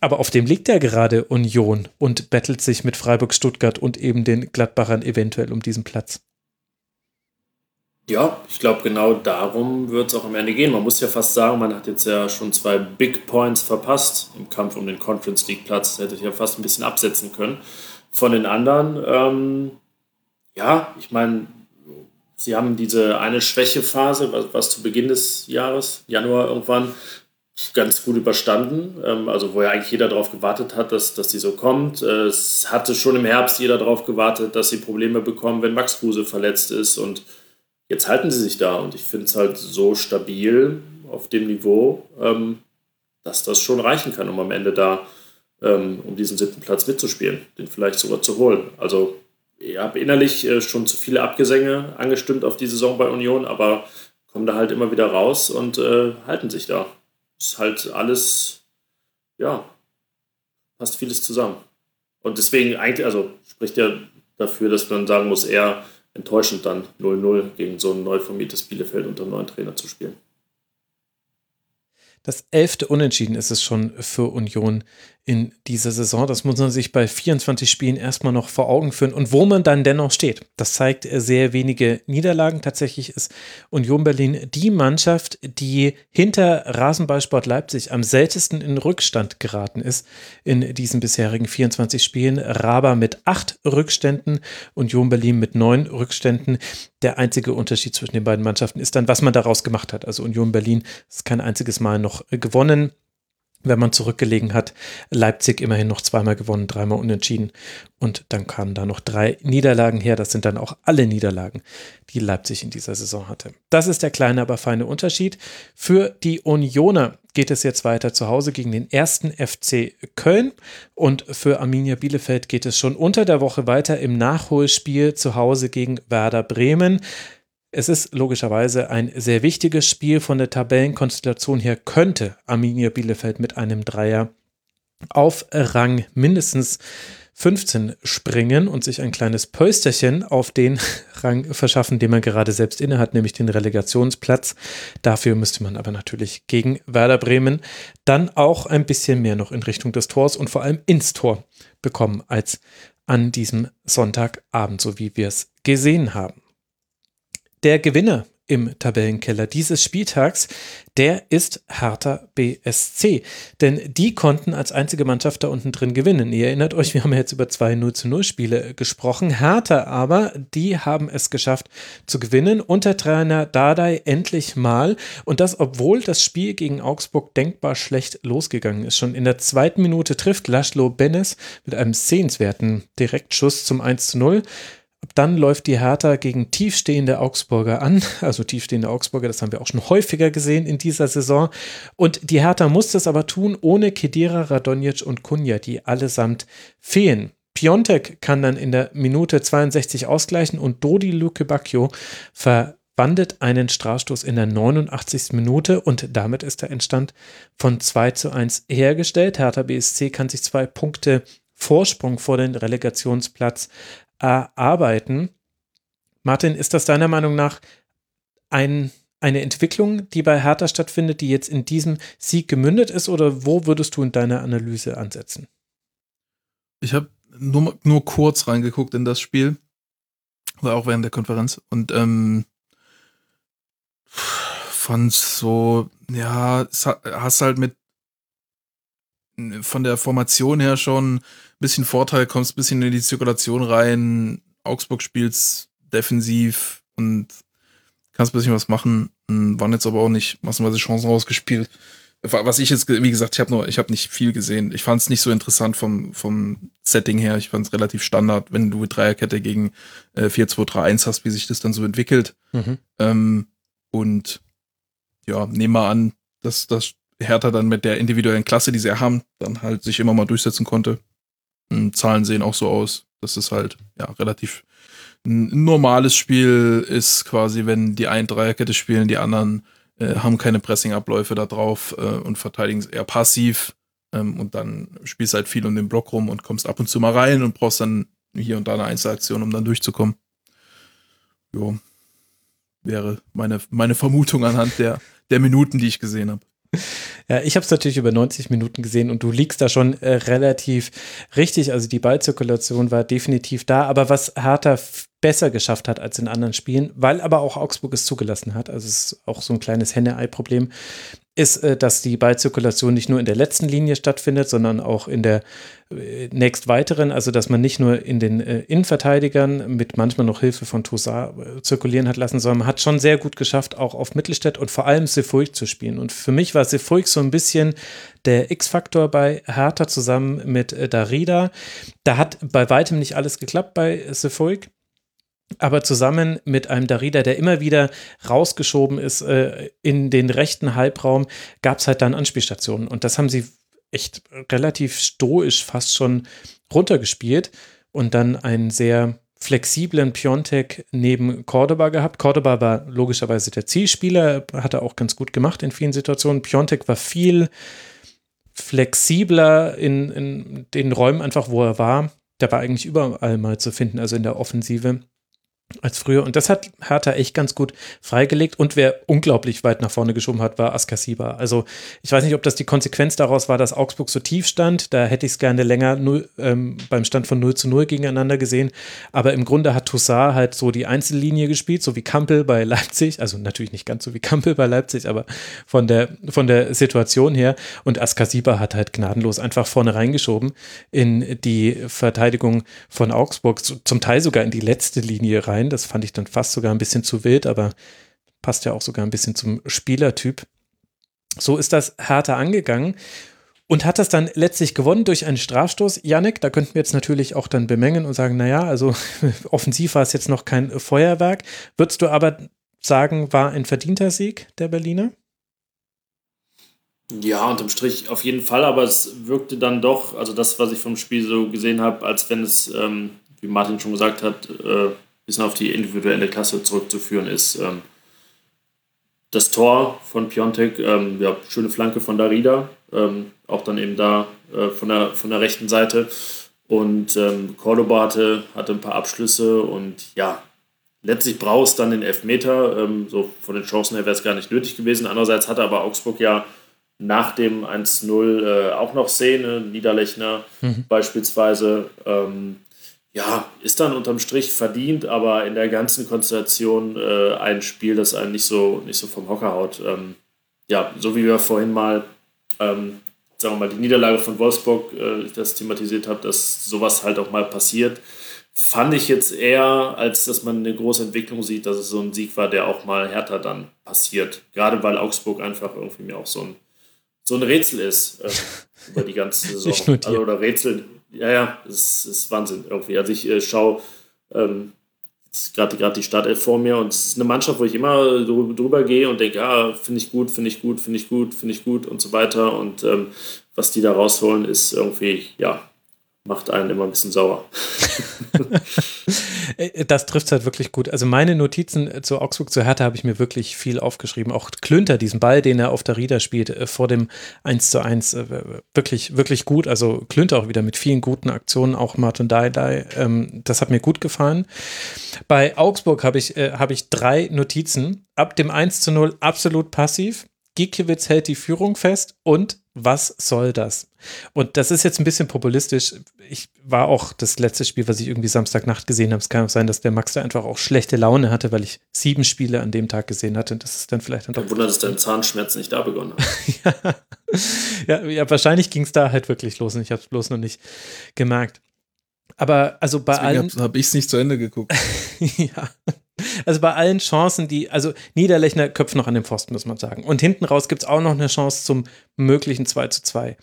[SPEAKER 3] Aber auf dem liegt ja gerade Union und bettelt sich mit Freiburg, Stuttgart und eben den Gladbachern eventuell um diesen Platz.
[SPEAKER 4] Ja, ich glaube, genau darum wird es auch am Ende gehen. Man muss ja fast sagen, man hat jetzt ja schon zwei Big Points verpasst im Kampf um den Conference League Platz. Hätte ich ja fast ein bisschen absetzen können von den anderen. Ähm, ja, ich meine, sie haben diese eine Schwächephase, was, was zu Beginn des Jahres, Januar irgendwann, ganz gut überstanden. Ähm, also wo ja eigentlich jeder darauf gewartet hat, dass, dass die so kommt. Es hatte schon im Herbst jeder darauf gewartet, dass sie Probleme bekommen, wenn Max Kruse verletzt ist und jetzt halten sie sich da und ich finde es halt so stabil auf dem Niveau, ähm, dass das schon reichen kann, um am Ende da ähm, um diesen siebten Platz mitzuspielen, den vielleicht sogar zu holen. Also ich habe innerlich äh, schon zu viele Abgesänge angestimmt auf die Saison bei Union, aber kommen da halt immer wieder raus und äh, halten sich da. Ist halt alles, ja, passt vieles zusammen. Und deswegen eigentlich, also spricht ja dafür, dass man sagen muss, eher enttäuschend dann 0-0 gegen so ein neu formiertes Bielefeld unter einem neuen Trainer zu spielen.
[SPEAKER 3] Das elfte Unentschieden ist es schon für Union in dieser Saison. Das muss man sich bei 24 Spielen erstmal noch vor Augen führen und wo man dann dennoch steht. Das zeigt sehr wenige Niederlagen. Tatsächlich ist Union Berlin die Mannschaft, die hinter Rasenballsport Leipzig am seltensten in Rückstand geraten ist in diesen bisherigen 24 Spielen. Raba mit acht Rückständen, Union Berlin mit neun Rückständen. Der einzige Unterschied zwischen den beiden Mannschaften ist dann, was man daraus gemacht hat. Also Union Berlin ist kein einziges Mal noch gewonnen wenn man zurückgelegen hat. Leipzig immerhin noch zweimal gewonnen, dreimal unentschieden. Und dann kamen da noch drei Niederlagen her. Das sind dann auch alle Niederlagen, die Leipzig in dieser Saison hatte. Das ist der kleine, aber feine Unterschied. Für die Unioner geht es jetzt weiter zu Hause gegen den ersten FC Köln. Und für Arminia Bielefeld geht es schon unter der Woche weiter im Nachholspiel zu Hause gegen Werder Bremen. Es ist logischerweise ein sehr wichtiges Spiel von der Tabellenkonstellation her. Könnte Arminia Bielefeld mit einem Dreier auf Rang mindestens 15 springen und sich ein kleines Pösterchen auf den Rang verschaffen, den man gerade selbst innehat, nämlich den Relegationsplatz. Dafür müsste man aber natürlich gegen Werder Bremen dann auch ein bisschen mehr noch in Richtung des Tors und vor allem ins Tor bekommen als an diesem Sonntagabend, so wie wir es gesehen haben. Der Gewinner im Tabellenkeller dieses Spieltags, der ist Hertha BSC. Denn die konnten als einzige Mannschaft da unten drin gewinnen. Ihr erinnert euch, wir haben jetzt über zwei 0 zu 0 Spiele gesprochen. Hertha aber, die haben es geschafft zu gewinnen unter Trainer Dardai endlich mal. Und das, obwohl das Spiel gegen Augsburg denkbar schlecht losgegangen ist. Schon in der zweiten Minute trifft Laszlo Benes mit einem sehenswerten Direktschuss zum 1 zu 0. Dann läuft die Hertha gegen tiefstehende Augsburger an. Also tiefstehende Augsburger, das haben wir auch schon häufiger gesehen in dieser Saison. Und die Hertha muss das aber tun ohne Kedira, Radonjic und Kunja, die allesamt fehlen. Piontek kann dann in der Minute 62 ausgleichen und Dodi Luke Bacchio verwandelt einen Strafstoß in der 89. Minute und damit ist der Endstand von 2 zu 1 hergestellt. Hertha BSC kann sich zwei Punkte Vorsprung vor den Relegationsplatz erarbeiten. Martin, ist das deiner Meinung nach ein, eine Entwicklung, die bei Hertha stattfindet, die jetzt in diesem Sieg gemündet ist oder wo würdest du in deiner Analyse ansetzen?
[SPEAKER 5] Ich habe nur, nur kurz reingeguckt in das Spiel, war auch während der Konferenz und ähm, fand so, ja, hast halt mit von der Formation her schon ein bisschen Vorteil, kommst ein bisschen in die Zirkulation rein. Augsburg spielst defensiv und kannst ein bisschen was machen. Hm, waren jetzt aber auch nicht massenweise Chancen rausgespielt. Was ich jetzt, wie gesagt, ich habe nur, ich habe nicht viel gesehen. Ich fand es nicht so interessant vom, vom Setting her. Ich fand es relativ Standard, wenn du Dreierkette gegen äh, 4-2-3-1 hast, wie sich das dann so entwickelt. Mhm. Ähm, und ja, nehmen wir an, dass das Hertha dann mit der individuellen Klasse, die sie haben, dann halt sich immer mal durchsetzen konnte. Und hm, Zahlen sehen auch so aus, dass es halt ja relativ ein normales Spiel ist, quasi, wenn die einen Dreierkette spielen, die anderen äh, haben keine Pressing-Abläufe da drauf äh, und verteidigen eher passiv. Ähm, und dann spielst halt viel um den Block rum und kommst ab und zu mal rein und brauchst dann hier und da eine Einzelaktion, um dann durchzukommen. Jo. Wäre meine, meine Vermutung anhand der, der Minuten, die ich gesehen habe.
[SPEAKER 3] Ja, ich habe es natürlich über 90 Minuten gesehen und du liegst da schon äh, relativ richtig. Also die Ballzirkulation war definitiv da. Aber was Hertha besser geschafft hat als in anderen Spielen, weil aber auch Augsburg es zugelassen hat, also es ist auch so ein kleines Henne-Ei-Problem, ist, äh, dass die Ballzirkulation nicht nur in der letzten Linie stattfindet, sondern auch in der äh, nächst weiteren, also dass man nicht nur in den äh, Innenverteidigern mit manchmal noch Hilfe von Toussaint zirkulieren hat lassen, sondern man hat schon sehr gut geschafft, auch auf Mittelstädt und vor allem Sefuig zu spielen. Und für mich war Sefuig so ein bisschen der X-Faktor bei Hertha zusammen mit Darida. Da hat bei weitem nicht alles geklappt bei Sefuig. Aber zusammen mit einem Darida, der immer wieder rausgeschoben ist äh, in den rechten Halbraum, gab es halt dann Anspielstationen. Und das haben sie echt relativ stoisch fast schon runtergespielt und dann einen sehr flexiblen Piontek neben Cordoba gehabt. Cordoba war logischerweise der Zielspieler, hat er auch ganz gut gemacht in vielen Situationen. Piontek war viel flexibler in, in den Räumen einfach, wo er war. Der war eigentlich überall mal zu finden, also in der Offensive als früher. Und das hat Hertha echt ganz gut freigelegt. Und wer unglaublich weit nach vorne geschoben hat, war Askasiba. Also ich weiß nicht, ob das die Konsequenz daraus war, dass Augsburg so tief stand. Da hätte ich es gerne länger null, ähm, beim Stand von 0 zu 0 gegeneinander gesehen. Aber im Grunde hat Toussaint halt so die Einzellinie gespielt, so wie Kampel bei Leipzig. Also natürlich nicht ganz so wie Kampel bei Leipzig, aber von der, von der Situation her. Und Askasiba hat halt gnadenlos einfach vorne reingeschoben in die Verteidigung von Augsburg, zum Teil sogar in die letzte Linie rein. Das fand ich dann fast sogar ein bisschen zu wild, aber passt ja auch sogar ein bisschen zum Spielertyp. So ist das Hertha angegangen und hat das dann letztlich gewonnen durch einen Strafstoß. Yannick, da könnten wir jetzt natürlich auch dann bemängeln und sagen, naja, also offensiv war es jetzt noch kein Feuerwerk. Würdest du aber sagen, war ein verdienter Sieg der Berliner?
[SPEAKER 4] Ja, unterm Strich auf jeden Fall, aber es wirkte dann doch, also das, was ich vom Spiel so gesehen habe, als wenn es, ähm, wie Martin schon gesagt hat, äh, bisschen auf die individuelle Klasse zurückzuführen ist. Ähm, das Tor von Piontek, ähm, ja, schöne Flanke von Darida, ähm, auch dann eben da äh, von, der, von der rechten Seite. Und ähm, Cordoba hatte, hatte ein paar Abschlüsse und ja, letztlich brauchst dann den Elfmeter. Ähm, so von den Chancen her wäre es gar nicht nötig gewesen. Andererseits hatte aber Augsburg ja nach dem 1-0 äh, auch noch Szene, Niederlechner mhm. beispielsweise. Ähm, ja, ist dann unterm Strich verdient, aber in der ganzen Konstellation äh, ein Spiel, das einen nicht so, nicht so vom Hocker haut. Ähm, ja, so wie wir vorhin mal, ähm, sagen wir mal, die Niederlage von Wolfsburg, äh, das thematisiert habe, dass sowas halt auch mal passiert, fand ich jetzt eher, als dass man eine große Entwicklung sieht, dass es so ein Sieg war, der auch mal härter dann passiert. Gerade weil Augsburg einfach irgendwie mir auch so ein, so ein Rätsel ist äh, über die ganze Saison. Also, oder Rätsel, ja, ja, es ist Wahnsinn irgendwie. Also ich äh, schaue ähm, gerade die Startelf vor mir und es ist eine Mannschaft, wo ich immer drüber, gehe und denke, ah, finde ich gut, finde ich gut, finde ich gut, finde ich gut und so weiter. Und ähm, was die da rausholen, ist irgendwie, ja, macht einen immer ein bisschen sauer.
[SPEAKER 3] Äh, das trifft halt wirklich gut. Also meine Notizen zu Augsburg, zu Hertha habe ich mir wirklich viel aufgeschrieben. Auch Klünter, diesen Ball, den er auf der Rieder spielt, äh, vor dem 1 zu 1, äh, wirklich, wirklich gut. Also Klünter auch wieder mit vielen guten Aktionen, auch Martin Dai, ähm, das hat mir gut gefallen. Bei Augsburg habe ich, hab ich drei Notizen. Ab dem 1 zu 0 absolut passiv. Gikiewicz hält die Führung fest und was soll das? Und das ist jetzt ein bisschen populistisch. Ich war auch das letzte Spiel, was ich irgendwie Samstagnacht gesehen habe. Es kann auch sein, dass der Max da einfach auch schlechte Laune hatte, weil ich sieben Spiele an dem Tag gesehen hatte. Und das ist dann vielleicht dann
[SPEAKER 4] doch. Wunder, dass dein Zahnschmerz nicht da begonnen
[SPEAKER 3] hat. ja. ja, ja, wahrscheinlich ging es da halt wirklich los und ich habe es bloß noch nicht gemerkt. Aber also bei Deswegen allen.
[SPEAKER 5] habe ich es nicht zu Ende geguckt.
[SPEAKER 3] ja. Also bei allen Chancen, die, also Niederlechner köpft noch an dem Pfosten, muss man sagen. Und hinten raus gibt es auch noch eine Chance zum möglichen 2 zu 2.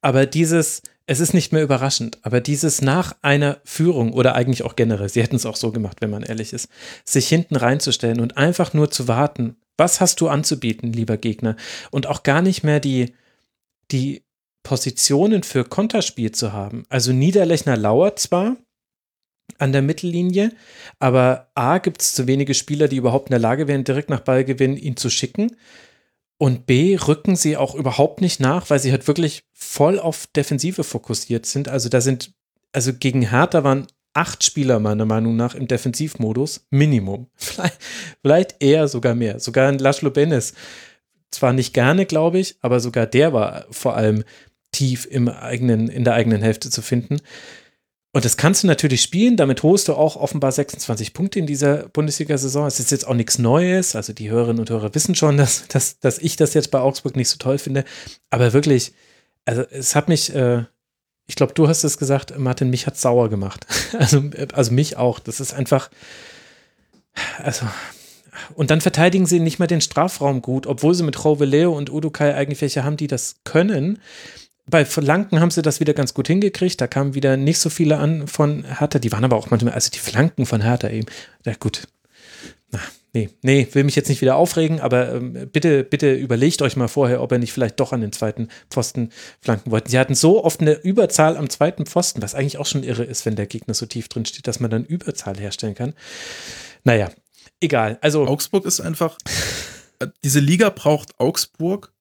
[SPEAKER 3] Aber dieses, es ist nicht mehr überraschend, aber dieses nach einer Führung oder eigentlich auch generell, sie hätten es auch so gemacht, wenn man ehrlich ist, sich hinten reinzustellen und einfach nur zu warten, was hast du anzubieten, lieber Gegner? Und auch gar nicht mehr die, die Positionen für Konterspiel zu haben. Also Niederlechner lauert zwar, an der Mittellinie. Aber A, gibt es zu wenige Spieler, die überhaupt in der Lage wären, direkt nach Ballgewinn ihn zu schicken. Und B, rücken sie auch überhaupt nicht nach, weil sie halt wirklich voll auf Defensive fokussiert sind. Also da sind, also gegen Hertha waren acht Spieler meiner Meinung nach im Defensivmodus, Minimum. Vielleicht, vielleicht eher sogar mehr. Sogar ein Laszlo Benes. Zwar nicht gerne, glaube ich, aber sogar der war vor allem tief im eigenen, in der eigenen Hälfte zu finden. Und das kannst du natürlich spielen. Damit holst du auch offenbar 26 Punkte in dieser Bundesliga-Saison. Es ist jetzt auch nichts Neues. Also die Hörerinnen und Hörer wissen schon, dass, dass, dass ich das jetzt bei Augsburg nicht so toll finde. Aber wirklich, also es hat mich, äh, ich glaube, du hast es gesagt, Martin, mich hat sauer gemacht. Also, also mich auch. Das ist einfach, also und dann verteidigen sie nicht mal den Strafraum gut, obwohl sie mit Leo und Udukai eigentlich welche haben, die das können bei Flanken haben sie das wieder ganz gut hingekriegt. Da kamen wieder nicht so viele an von Hertha. Die waren aber auch manchmal, also die Flanken von Hertha eben. Ja, gut. Na, nee, nee, will mich jetzt nicht wieder aufregen, aber ähm, bitte, bitte überlegt euch mal vorher, ob ihr nicht vielleicht doch an den zweiten Pfosten flanken wollt. Sie hatten so oft eine Überzahl am zweiten Pfosten, was eigentlich auch schon irre ist, wenn der Gegner so tief drin steht, dass man dann Überzahl herstellen kann. Naja, egal. Also.
[SPEAKER 5] Augsburg ist einfach. Diese Liga braucht Augsburg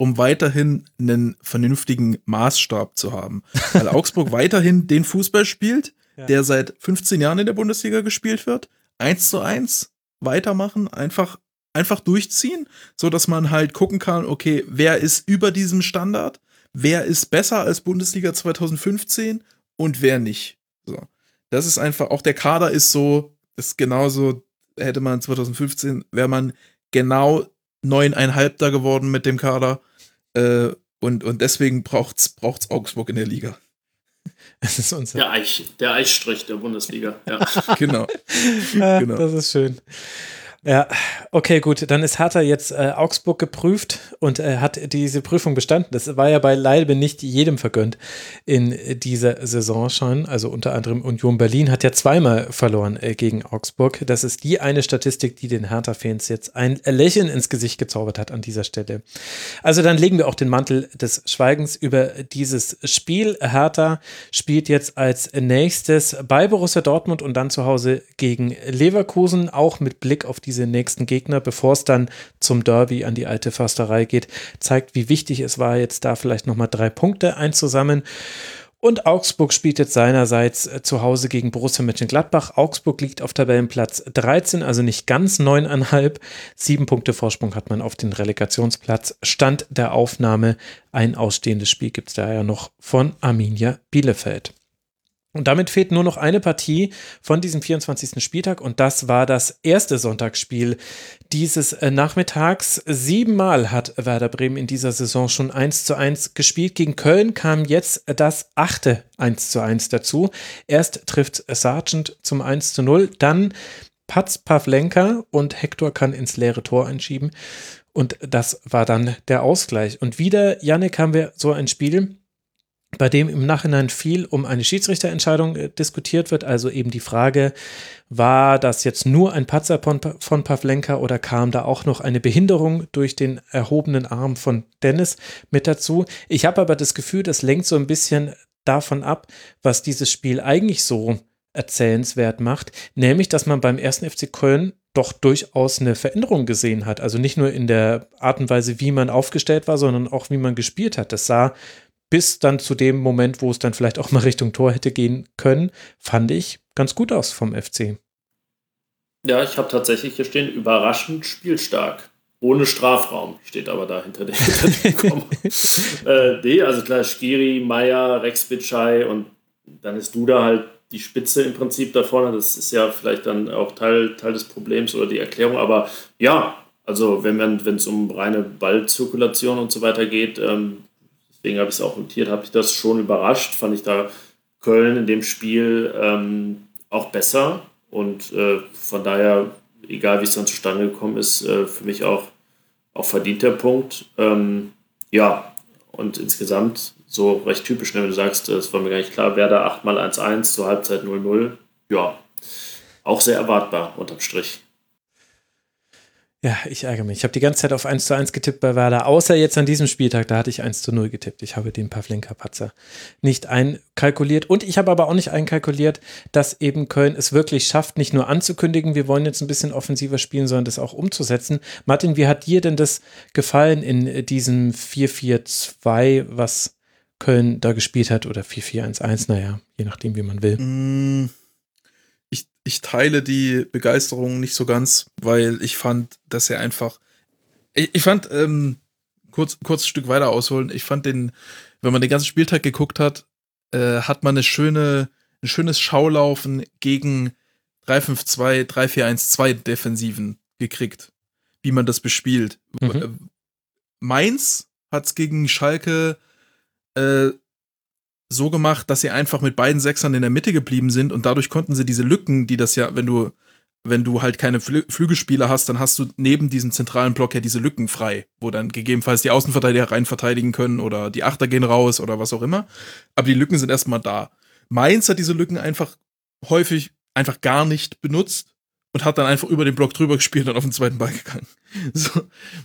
[SPEAKER 5] um weiterhin einen vernünftigen Maßstab zu haben. Weil Augsburg weiterhin den Fußball spielt, ja. der seit 15 Jahren in der Bundesliga gespielt wird, eins zu eins weitermachen, einfach, einfach durchziehen, so dass man halt gucken kann, okay, wer ist über diesem Standard, wer ist besser als Bundesliga 2015 und wer nicht. So. Das ist einfach, auch der Kader ist so, ist genauso, hätte man 2015, wäre man genau neuneinhalb da geworden mit dem Kader. Äh, und, und deswegen braucht's, braucht's Augsburg in der Liga.
[SPEAKER 4] Das ist unser der, Eich, der Eichstrich der Bundesliga. Ja.
[SPEAKER 5] genau.
[SPEAKER 3] Ah, genau. Das ist schön. Ja, okay, gut. Dann ist Hertha jetzt äh, Augsburg geprüft und äh, hat diese Prüfung bestanden. Das war ja bei Leibe nicht jedem vergönnt in dieser Saison schon. Also unter anderem Union Berlin hat ja zweimal verloren äh, gegen Augsburg. Das ist die eine Statistik, die den Hertha-Fans jetzt ein Lächeln ins Gesicht gezaubert hat an dieser Stelle. Also dann legen wir auch den Mantel des Schweigens über dieses Spiel. Hertha spielt jetzt als nächstes bei Borussia Dortmund und dann zu Hause gegen Leverkusen, auch mit Blick auf die diese nächsten Gegner, bevor es dann zum Derby an die alte Försterei geht, zeigt, wie wichtig es war, jetzt da vielleicht nochmal drei Punkte einzusammeln. Und Augsburg spielt jetzt seinerseits äh, zu Hause gegen Borussia Mönchengladbach. Augsburg liegt auf Tabellenplatz 13, also nicht ganz neuneinhalb. Sieben Punkte Vorsprung hat man auf den Relegationsplatz. Stand der Aufnahme. Ein ausstehendes Spiel gibt es daher noch von Arminia Bielefeld. Und damit fehlt nur noch eine Partie von diesem 24. Spieltag und das war das erste Sonntagsspiel dieses äh, Nachmittags. Siebenmal hat Werder Bremen in dieser Saison schon 1 zu 1 gespielt. Gegen Köln kam jetzt das achte 1 zu 1 dazu. Erst trifft Sargent zum 1 zu 0, dann Patz Pavlenka und Hector kann ins leere Tor einschieben. Und das war dann der Ausgleich. Und wieder, Yannick, haben wir so ein Spiel, bei dem im Nachhinein viel um eine Schiedsrichterentscheidung äh, diskutiert wird. Also eben die Frage, war das jetzt nur ein Patzer von, von Pavlenka oder kam da auch noch eine Behinderung durch den erhobenen Arm von Dennis mit dazu? Ich habe aber das Gefühl, das lenkt so ein bisschen davon ab, was dieses Spiel eigentlich so erzählenswert macht, nämlich dass man beim ersten FC Köln doch durchaus eine Veränderung gesehen hat. Also nicht nur in der Art und Weise, wie man aufgestellt war, sondern auch wie man gespielt hat. Das sah bis dann zu dem Moment, wo es dann vielleicht auch mal Richtung Tor hätte gehen können, fand ich ganz gut aus vom FC.
[SPEAKER 4] Ja, ich habe tatsächlich hier stehen, überraschend spielstark. Ohne Strafraum steht aber da hinter dem, äh, nee, also klar, Skiri, Meier, Rex Bitschei und dann ist Duda halt die Spitze im Prinzip da vorne. Das ist ja vielleicht dann auch Teil, Teil des Problems oder die Erklärung. Aber ja, also wenn es um reine Ballzirkulation und so weiter geht, ähm, deswegen habe ich es auch notiert, habe ich das schon überrascht. Fand ich da Köln in dem Spiel ähm, auch besser und äh, von daher, egal wie es dann zustande gekommen ist, äh, für mich auch, auch verdient der Punkt. Ähm, ja, und insgesamt so recht typisch, ne, wenn du sagst, es war mir gar nicht klar, wer da 8 x 1-1 zur Halbzeit 0-0. Ja, auch sehr erwartbar unterm Strich.
[SPEAKER 3] Ja, ich ärgere mich. Ich habe die ganze Zeit auf 1 zu 1 getippt bei Werder, außer jetzt an diesem Spieltag, da hatte ich 1 zu 0 getippt. Ich habe den Pavlenka-Patzer nicht einkalkuliert. Und ich habe aber auch nicht einkalkuliert, dass eben Köln es wirklich schafft, nicht nur anzukündigen, wir wollen jetzt ein bisschen offensiver spielen, sondern das auch umzusetzen. Martin, wie hat dir denn das gefallen in diesem 4-4-2, was Köln da gespielt hat? Oder 4-4-1-1, naja, je nachdem, wie man will.
[SPEAKER 5] Mm ich teile die Begeisterung nicht so ganz, weil ich fand, dass er einfach. Ich, ich fand, ähm, kurz, kurz ein Stück weiter ausholen, ich fand den, wenn man den ganzen Spieltag geguckt hat, äh, hat man eine schöne, ein schönes Schaulaufen gegen 3-5-2, 3-4-1-2 Defensiven gekriegt, wie man das bespielt. Mhm. Äh, Mainz hat es gegen Schalke äh, so gemacht, dass sie einfach mit beiden Sechsern in der Mitte geblieben sind und dadurch konnten sie diese Lücken, die das ja, wenn du, wenn du halt keine Flü Flügelspieler hast, dann hast du neben diesem zentralen Block ja diese Lücken frei, wo dann gegebenenfalls die Außenverteidiger rein verteidigen können oder die Achter gehen raus oder was auch immer. Aber die Lücken sind erstmal da. Mainz hat diese Lücken einfach häufig einfach gar nicht benutzt und hat dann einfach über den Block drüber gespielt und auf den zweiten Ball gegangen. So.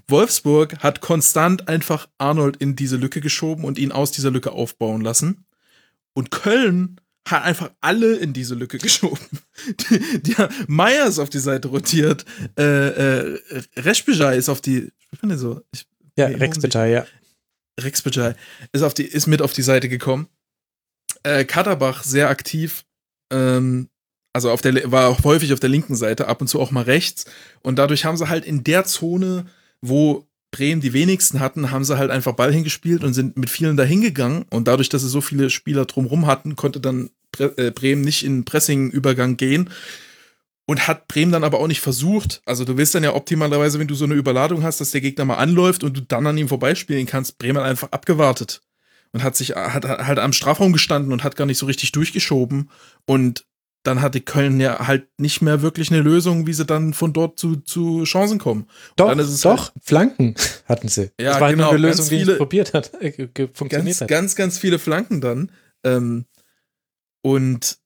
[SPEAKER 5] Wolfsburg hat konstant einfach Arnold in diese Lücke geschoben und ihn aus dieser Lücke aufbauen lassen. Und Köln hat einfach alle in diese Lücke geschoben. Die, die Meier ist auf die Seite rotiert, äh, äh, Reschbejai ist auf die, ich finde so, ich,
[SPEAKER 3] ja, Rexbejai, ja.
[SPEAKER 5] Rexbejai ist auf die, ist mit auf die Seite gekommen. Äh, Katterbach sehr aktiv, ähm, also auf der, war auch häufig auf der linken Seite, ab und zu auch mal rechts. Und dadurch haben sie halt in der Zone, wo Bremen die wenigsten hatten, haben sie halt einfach Ball hingespielt und sind mit vielen dahin gegangen. Und dadurch, dass sie so viele Spieler drumherum hatten, konnte dann äh, Bremen nicht in Pressing-Übergang gehen. Und hat Bremen dann aber auch nicht versucht. Also du willst dann ja optimalerweise, wenn du so eine Überladung hast, dass der Gegner mal anläuft und du dann an ihm vorbeispielen kannst. Bremen hat einfach abgewartet und hat sich hat halt am Strafraum gestanden und hat gar nicht so richtig durchgeschoben. Und dann hatte Köln ja halt nicht mehr wirklich eine Lösung, wie sie dann von dort zu, zu Chancen kommen.
[SPEAKER 3] Doch, doch, halt Flanken hatten sie.
[SPEAKER 5] Ja, das war genau,
[SPEAKER 3] eine Lösung, viele, die probiert hat, äh, funktioniert
[SPEAKER 5] ganz,
[SPEAKER 3] hat.
[SPEAKER 5] Ganz, ganz viele Flanken dann. Ähm, und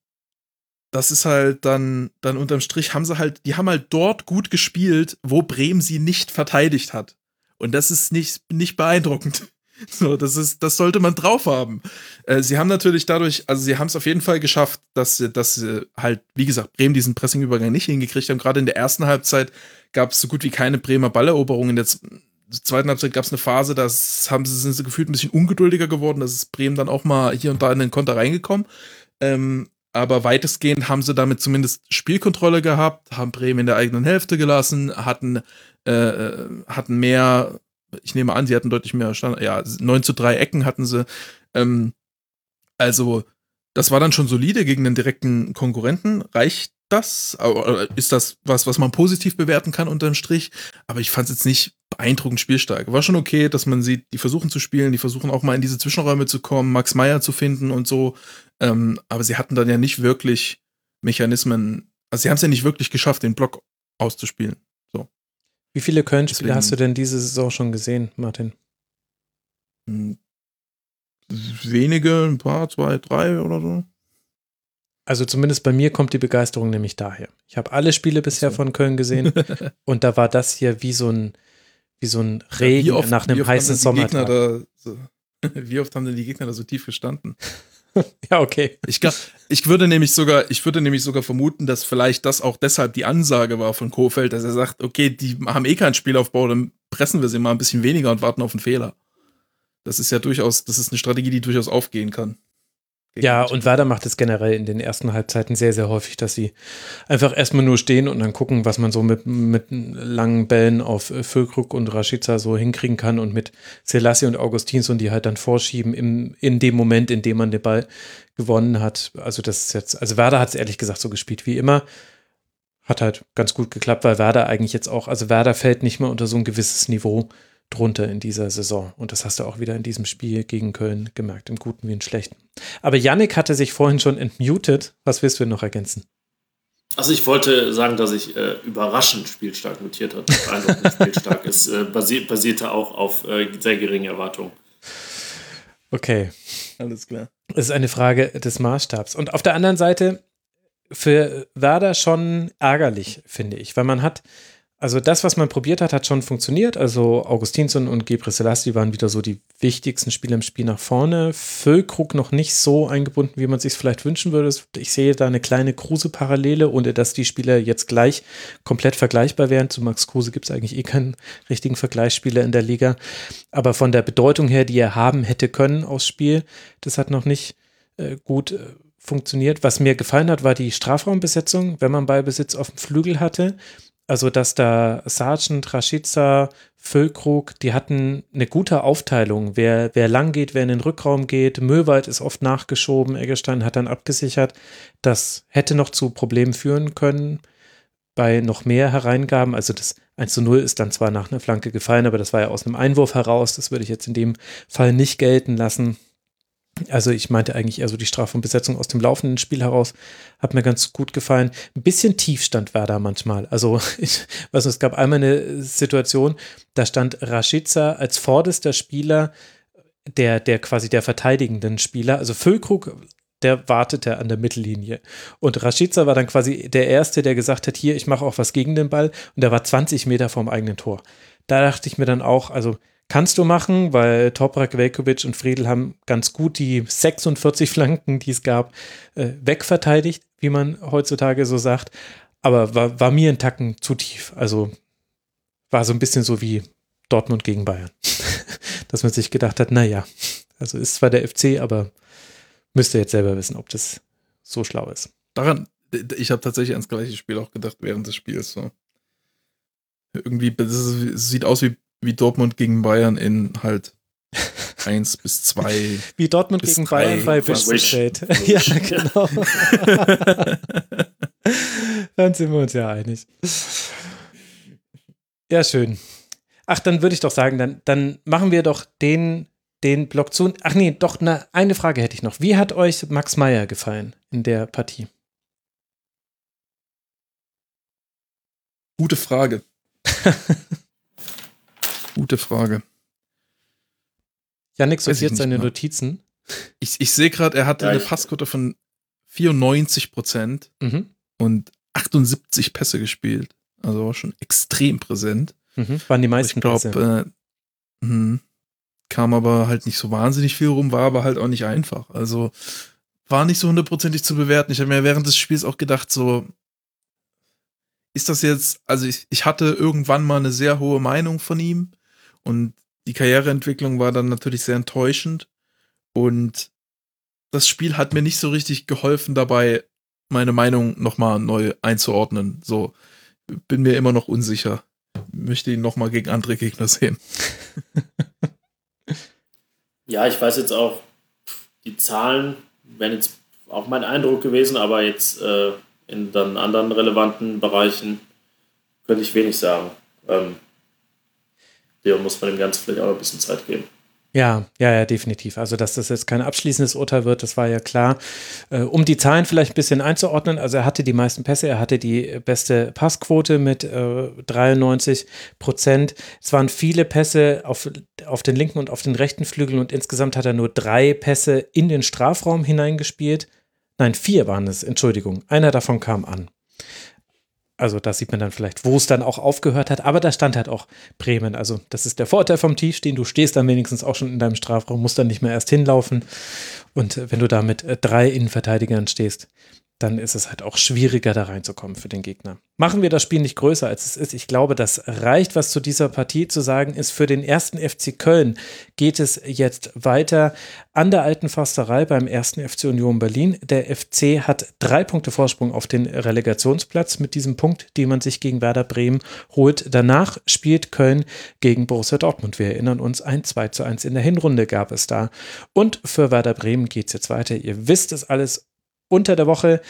[SPEAKER 5] das ist halt dann, dann unterm Strich haben sie halt, die haben halt dort gut gespielt, wo Bremen sie nicht verteidigt hat. Und das ist nicht, nicht beeindruckend. So, das ist, das sollte man drauf haben. Äh, sie haben natürlich dadurch, also sie haben es auf jeden Fall geschafft, dass sie, dass sie halt, wie gesagt, Bremen diesen Pressingübergang nicht hingekriegt haben. Gerade in der ersten Halbzeit gab es so gut wie keine Bremer Balleroberungen. In der zweiten Halbzeit gab es eine Phase, da haben sie, sind sie gefühlt ein bisschen ungeduldiger geworden. Da ist Bremen dann auch mal hier und da in den Konter reingekommen. Ähm, aber weitestgehend haben sie damit zumindest Spielkontrolle gehabt, haben Bremen in der eigenen Hälfte gelassen, hatten, äh, äh hatten mehr, ich nehme an, sie hatten deutlich mehr Stand, ja, 9 zu 3 Ecken hatten sie. Ähm, also, das war dann schon solide gegen den direkten Konkurrenten. Reicht das? Ist das was, was man positiv bewerten kann unterm Strich? Aber ich fand es jetzt nicht beeindruckend spielstark. War schon okay, dass man sieht, die versuchen zu spielen, die versuchen auch mal in diese Zwischenräume zu kommen, Max Meyer zu finden und so. Ähm, aber sie hatten dann ja nicht wirklich Mechanismen, also sie haben es ja nicht wirklich geschafft, den Block auszuspielen. So.
[SPEAKER 3] Wie viele Köln-Spiele hast du denn diese Saison schon gesehen, Martin?
[SPEAKER 5] Hm, wenige, ein paar, zwei, drei oder so.
[SPEAKER 3] Also zumindest bei mir kommt die Begeisterung nämlich daher. Ich habe alle Spiele bisher von Köln gesehen und da war das hier wie so ein, wie so ein Regen oft, nach einem heißen Sommertag.
[SPEAKER 5] Da, so, wie oft haben denn die Gegner da so tief gestanden?
[SPEAKER 3] ja, okay.
[SPEAKER 5] Ich, ich, würde nämlich sogar, ich würde nämlich sogar vermuten, dass vielleicht das auch deshalb die Ansage war von Kofeld, dass er sagt, okay, die haben eh keinen Spielaufbau, dann pressen wir sie mal ein bisschen weniger und warten auf einen Fehler. Das ist ja durchaus, das ist eine Strategie, die durchaus aufgehen kann.
[SPEAKER 3] Ja, und Werder macht es generell in den ersten Halbzeiten sehr, sehr häufig, dass sie einfach erstmal nur stehen und dann gucken, was man so mit, mit langen Bällen auf äh, Füllkrug und Rashica so hinkriegen kann und mit Selassie und Augustins und die halt dann vorschieben im, in dem Moment, in dem man den Ball gewonnen hat. Also das ist jetzt, also Werder hat es ehrlich gesagt so gespielt wie immer. Hat halt ganz gut geklappt, weil Werder eigentlich jetzt auch, also Werder fällt nicht mehr unter so ein gewisses Niveau drunter in dieser Saison. Und das hast du auch wieder in diesem Spiel gegen Köln gemerkt, im Guten wie im Schlechten. Aber Yannick hatte sich vorhin schon entmutet. Was willst du noch ergänzen?
[SPEAKER 4] Also ich wollte sagen, dass ich äh, überraschend spielstark notiert habe. Beeindruckend spielstark ist, äh, basi basierte auch auf äh, sehr geringen Erwartungen.
[SPEAKER 3] Okay.
[SPEAKER 5] Alles klar.
[SPEAKER 3] Das ist eine Frage des Maßstabs. Und auf der anderen Seite für Werder schon ärgerlich, finde ich, weil man hat also das, was man probiert hat, hat schon funktioniert. Also Augustinsson und Gebre Selassie waren wieder so die wichtigsten Spieler im Spiel nach vorne. Füllkrug noch nicht so eingebunden, wie man sich vielleicht wünschen würde. Ich sehe da eine kleine Kruse-Parallele, ohne dass die Spieler jetzt gleich komplett vergleichbar wären. Zu Max Kruse gibt es eigentlich eh keinen richtigen Vergleichsspieler in der Liga. Aber von der Bedeutung her, die er haben hätte können aus Spiel, das hat noch nicht äh, gut äh, funktioniert. Was mir gefallen hat, war die Strafraumbesetzung, wenn man Ballbesitz auf dem Flügel hatte also dass da Sargent, Rashica, Füllkrug, die hatten eine gute Aufteilung, wer, wer lang geht, wer in den Rückraum geht. Möwald ist oft nachgeschoben, Eggestein hat dann abgesichert. Das hätte noch zu Problemen führen können bei noch mehr Hereingaben. Also das 1 zu 0 ist dann zwar nach einer Flanke gefallen, aber das war ja aus einem Einwurf heraus. Das würde ich jetzt in dem Fall nicht gelten lassen. Also ich meinte eigentlich eher so die Strafe und Besetzung aus dem laufenden Spiel heraus. Hat mir ganz gut gefallen. Ein bisschen Tiefstand war da manchmal. Also ich weiß nicht, es gab einmal eine Situation, da stand Rashica als vorderster Spieler der, der quasi der verteidigenden Spieler. Also Füllkrug, der wartete an der Mittellinie. Und Rashica war dann quasi der Erste, der gesagt hat, hier, ich mache auch was gegen den Ball. Und der war 20 Meter vom eigenen Tor. Da dachte ich mir dann auch, also Kannst du machen, weil Toprak, Velkovic und Friedel haben ganz gut die 46 Flanken, die es gab, äh, wegverteidigt, wie man heutzutage so sagt. Aber war, war mir ein Tacken zu tief. Also war so ein bisschen so wie Dortmund gegen Bayern. Dass man sich gedacht hat, naja, also ist zwar der FC, aber müsste jetzt selber wissen, ob das so schlau ist.
[SPEAKER 5] Daran, Ich habe tatsächlich ans gleiche Spiel auch gedacht während des Spiels. So. Irgendwie, es sieht aus wie, wie Dortmund gegen Bayern in halt 1 bis 2.
[SPEAKER 3] Wie Dortmund gegen Bayern bei Bischofsfeld. ja, genau. dann sind wir uns ja einig. Ja, schön. Ach, dann würde ich doch sagen, dann, dann machen wir doch den, den Block zu. Ach nee, doch, na, eine Frage hätte ich noch. Wie hat euch Max Meyer gefallen in der Partie?
[SPEAKER 5] Gute Frage. Gute Frage.
[SPEAKER 3] Janik sortiert seine mal. Notizen.
[SPEAKER 5] Ich, ich sehe gerade, er hatte ja, eine Passquote von 94 Prozent mhm. und 78 Pässe gespielt. Also war schon extrem präsent.
[SPEAKER 3] Mhm. Waren die meisten
[SPEAKER 5] ich glaube, äh, hm, kam aber halt nicht so wahnsinnig viel rum, war aber halt auch nicht einfach. Also war nicht so hundertprozentig zu bewerten. Ich habe mir während des Spiels auch gedacht, so, ist das jetzt, also ich, ich hatte irgendwann mal eine sehr hohe Meinung von ihm und die Karriereentwicklung war dann natürlich sehr enttäuschend und das Spiel hat mir nicht so richtig geholfen dabei, meine Meinung nochmal neu einzuordnen. So, bin mir immer noch unsicher. Möchte ihn nochmal gegen andere Gegner sehen.
[SPEAKER 4] ja, ich weiß jetzt auch, die Zahlen wären jetzt auch mein Eindruck gewesen, aber jetzt äh, in dann anderen relevanten Bereichen könnte ich wenig sagen. Ähm, dem muss man dem Ganzen vielleicht auch ein bisschen Zeit geben.
[SPEAKER 3] Ja, ja, ja, definitiv. Also, dass das jetzt kein abschließendes Urteil wird, das war ja klar. Äh, um die Zahlen vielleicht ein bisschen einzuordnen, also er hatte die meisten Pässe, er hatte die beste Passquote mit äh, 93 Prozent. Es waren viele Pässe auf, auf den linken und auf den rechten Flügel und insgesamt hat er nur drei Pässe in den Strafraum hineingespielt. Nein, vier waren es, Entschuldigung. Einer davon kam an. Also da sieht man dann vielleicht, wo es dann auch aufgehört hat. Aber da stand halt auch Bremen. Also das ist der Vorteil vom Tiefstehen. Du stehst dann wenigstens auch schon in deinem Strafraum, musst dann nicht mehr erst hinlaufen. Und wenn du da mit äh, drei Innenverteidigern stehst, dann ist es halt auch schwieriger, da reinzukommen für den Gegner. Machen wir das Spiel nicht größer, als es ist. Ich glaube, das reicht, was zu dieser Partie zu sagen ist. Für den ersten FC Köln geht es jetzt weiter an der alten Försterei beim ersten FC Union Berlin. Der FC hat drei Punkte Vorsprung auf den Relegationsplatz mit diesem Punkt, den man sich gegen Werder Bremen holt. Danach spielt Köln gegen Borussia Dortmund. Wir erinnern uns, ein 2 zu 1 in der Hinrunde gab es da. Und für Werder Bremen geht es jetzt weiter. Ihr wisst es alles unter der Woche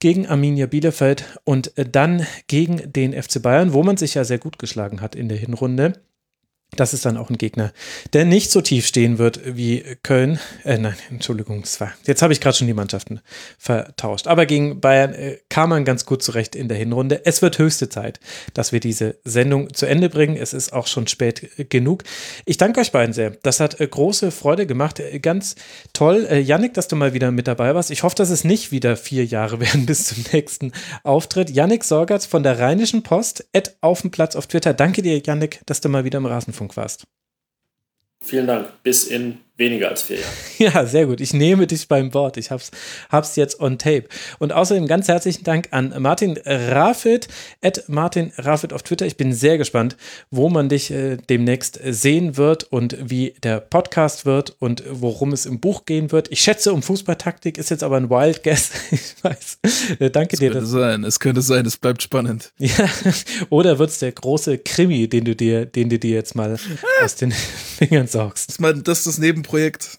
[SPEAKER 3] gegen Arminia Bielefeld und dann gegen den FC Bayern, wo man sich ja sehr gut geschlagen hat in der Hinrunde. Das ist dann auch ein Gegner, der nicht so tief stehen wird wie Köln. Äh, nein, Entschuldigung, das jetzt habe ich gerade schon die Mannschaften vertauscht. Aber gegen Bayern äh, kam man ganz gut zurecht in der Hinrunde. Es wird höchste Zeit, dass wir diese Sendung zu Ende bringen. Es ist auch schon spät genug. Ich danke euch beiden sehr. Das hat äh, große Freude gemacht. Äh, ganz toll. Äh, Yannick, dass du mal wieder mit dabei warst. Ich hoffe, dass es nicht wieder vier Jahre werden bis zum nächsten Auftritt. Yannick Sorgatz von der Rheinischen Post, at auf dem Platz auf Twitter. Danke dir, Yannick, dass du mal wieder im Rasenfunk Rasenfunk warst.
[SPEAKER 4] Vielen Dank. Bis in weniger als vier Jahren.
[SPEAKER 3] Ja, sehr gut. Ich nehme dich beim Wort. Ich hab's, hab's jetzt on tape. Und außerdem ganz herzlichen Dank an Martin Raffit, at Martin Raffit auf Twitter. Ich bin sehr gespannt, wo man dich äh, demnächst sehen wird und wie der Podcast wird und worum es im Buch gehen wird. Ich schätze, um Fußballtaktik ist jetzt aber ein Wild Guess. ich weiß. Äh, danke
[SPEAKER 5] es
[SPEAKER 3] dir.
[SPEAKER 5] Es könnte sein. Es könnte sein. Es bleibt spannend.
[SPEAKER 3] Ja. Oder wird es der große Krimi, den du dir, den du dir jetzt mal aus den Fingern saugst?
[SPEAKER 5] Das ist, das ist das Nebenprojekt.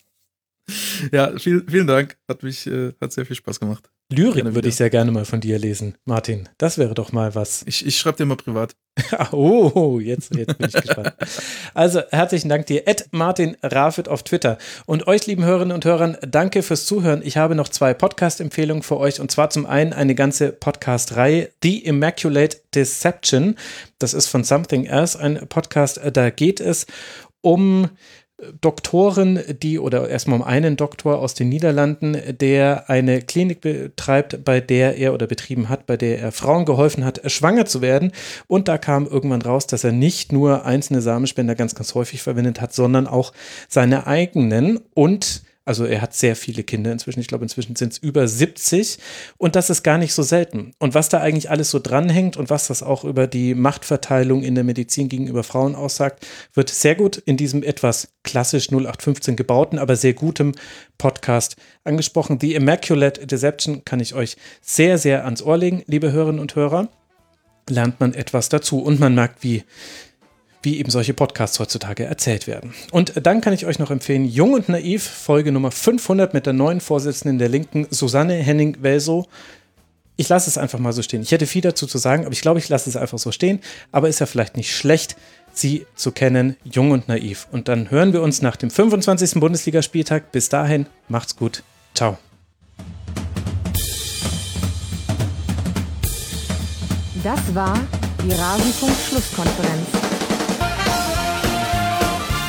[SPEAKER 5] Ja, viel, vielen Dank. Hat mich, äh, hat sehr viel Spaß gemacht.
[SPEAKER 3] Lyrik würde ich sehr gerne mal von dir lesen, Martin. Das wäre doch mal was.
[SPEAKER 5] Ich, ich schreibe dir mal privat.
[SPEAKER 3] oh, jetzt, jetzt bin ich gespannt. Also, herzlichen Dank dir, Ed Martin Rafit auf Twitter. Und euch, lieben Hörerinnen und Hörern, danke fürs Zuhören. Ich habe noch zwei Podcast-Empfehlungen für euch. Und zwar zum einen eine ganze Podcast-Reihe, The Immaculate Deception. Das ist von Something Else, ein Podcast. Da geht es um Doktoren, die oder erstmal um einen Doktor aus den Niederlanden, der eine Klinik betreibt, bei der er oder betrieben hat, bei der er Frauen geholfen hat, schwanger zu werden. Und da kam irgendwann raus, dass er nicht nur einzelne Samenspender ganz, ganz häufig verwendet hat, sondern auch seine eigenen und Also er hat sehr viele Kinder inzwischen. Ich glaube, inzwischen sind es über 70. Und das ist gar nicht so selten. Und was da eigentlich alles so dranhängt und was das auch über die Machtverteilung in der Medizin gegenüber Frauen aussagt, wird sehr gut in diesem etwas klassisch 0815 gebauten, aber sehr gutem Podcast angesprochen. The Immaculate Deception kann ich euch sehr, sehr ans Ohr legen, liebe Hörerinnen und Hörer. Lernt man etwas dazu und man merkt, wie wie eben solche Podcasts heutzutage erzählt werden. Und dann kann ich euch noch empfehlen, Jung und Naiv, Folge Nummer 500 mit der neuen Vorsitzenden der Linken, Susanne Henning-Welso. Ich lasse es einfach mal so stehen. Ich hätte viel dazu zu sagen, aber ich glaube, ich lasse es einfach so stehen. Aber ist ja vielleicht nicht schlecht, sie zu kennen, jung und naiv. Und dann hören wir uns nach dem 25. Bundesligaspieltag. Bis dahin, macht's gut. Ciao.
[SPEAKER 1] Das war die Rasenfunk-Schlusskonferenz.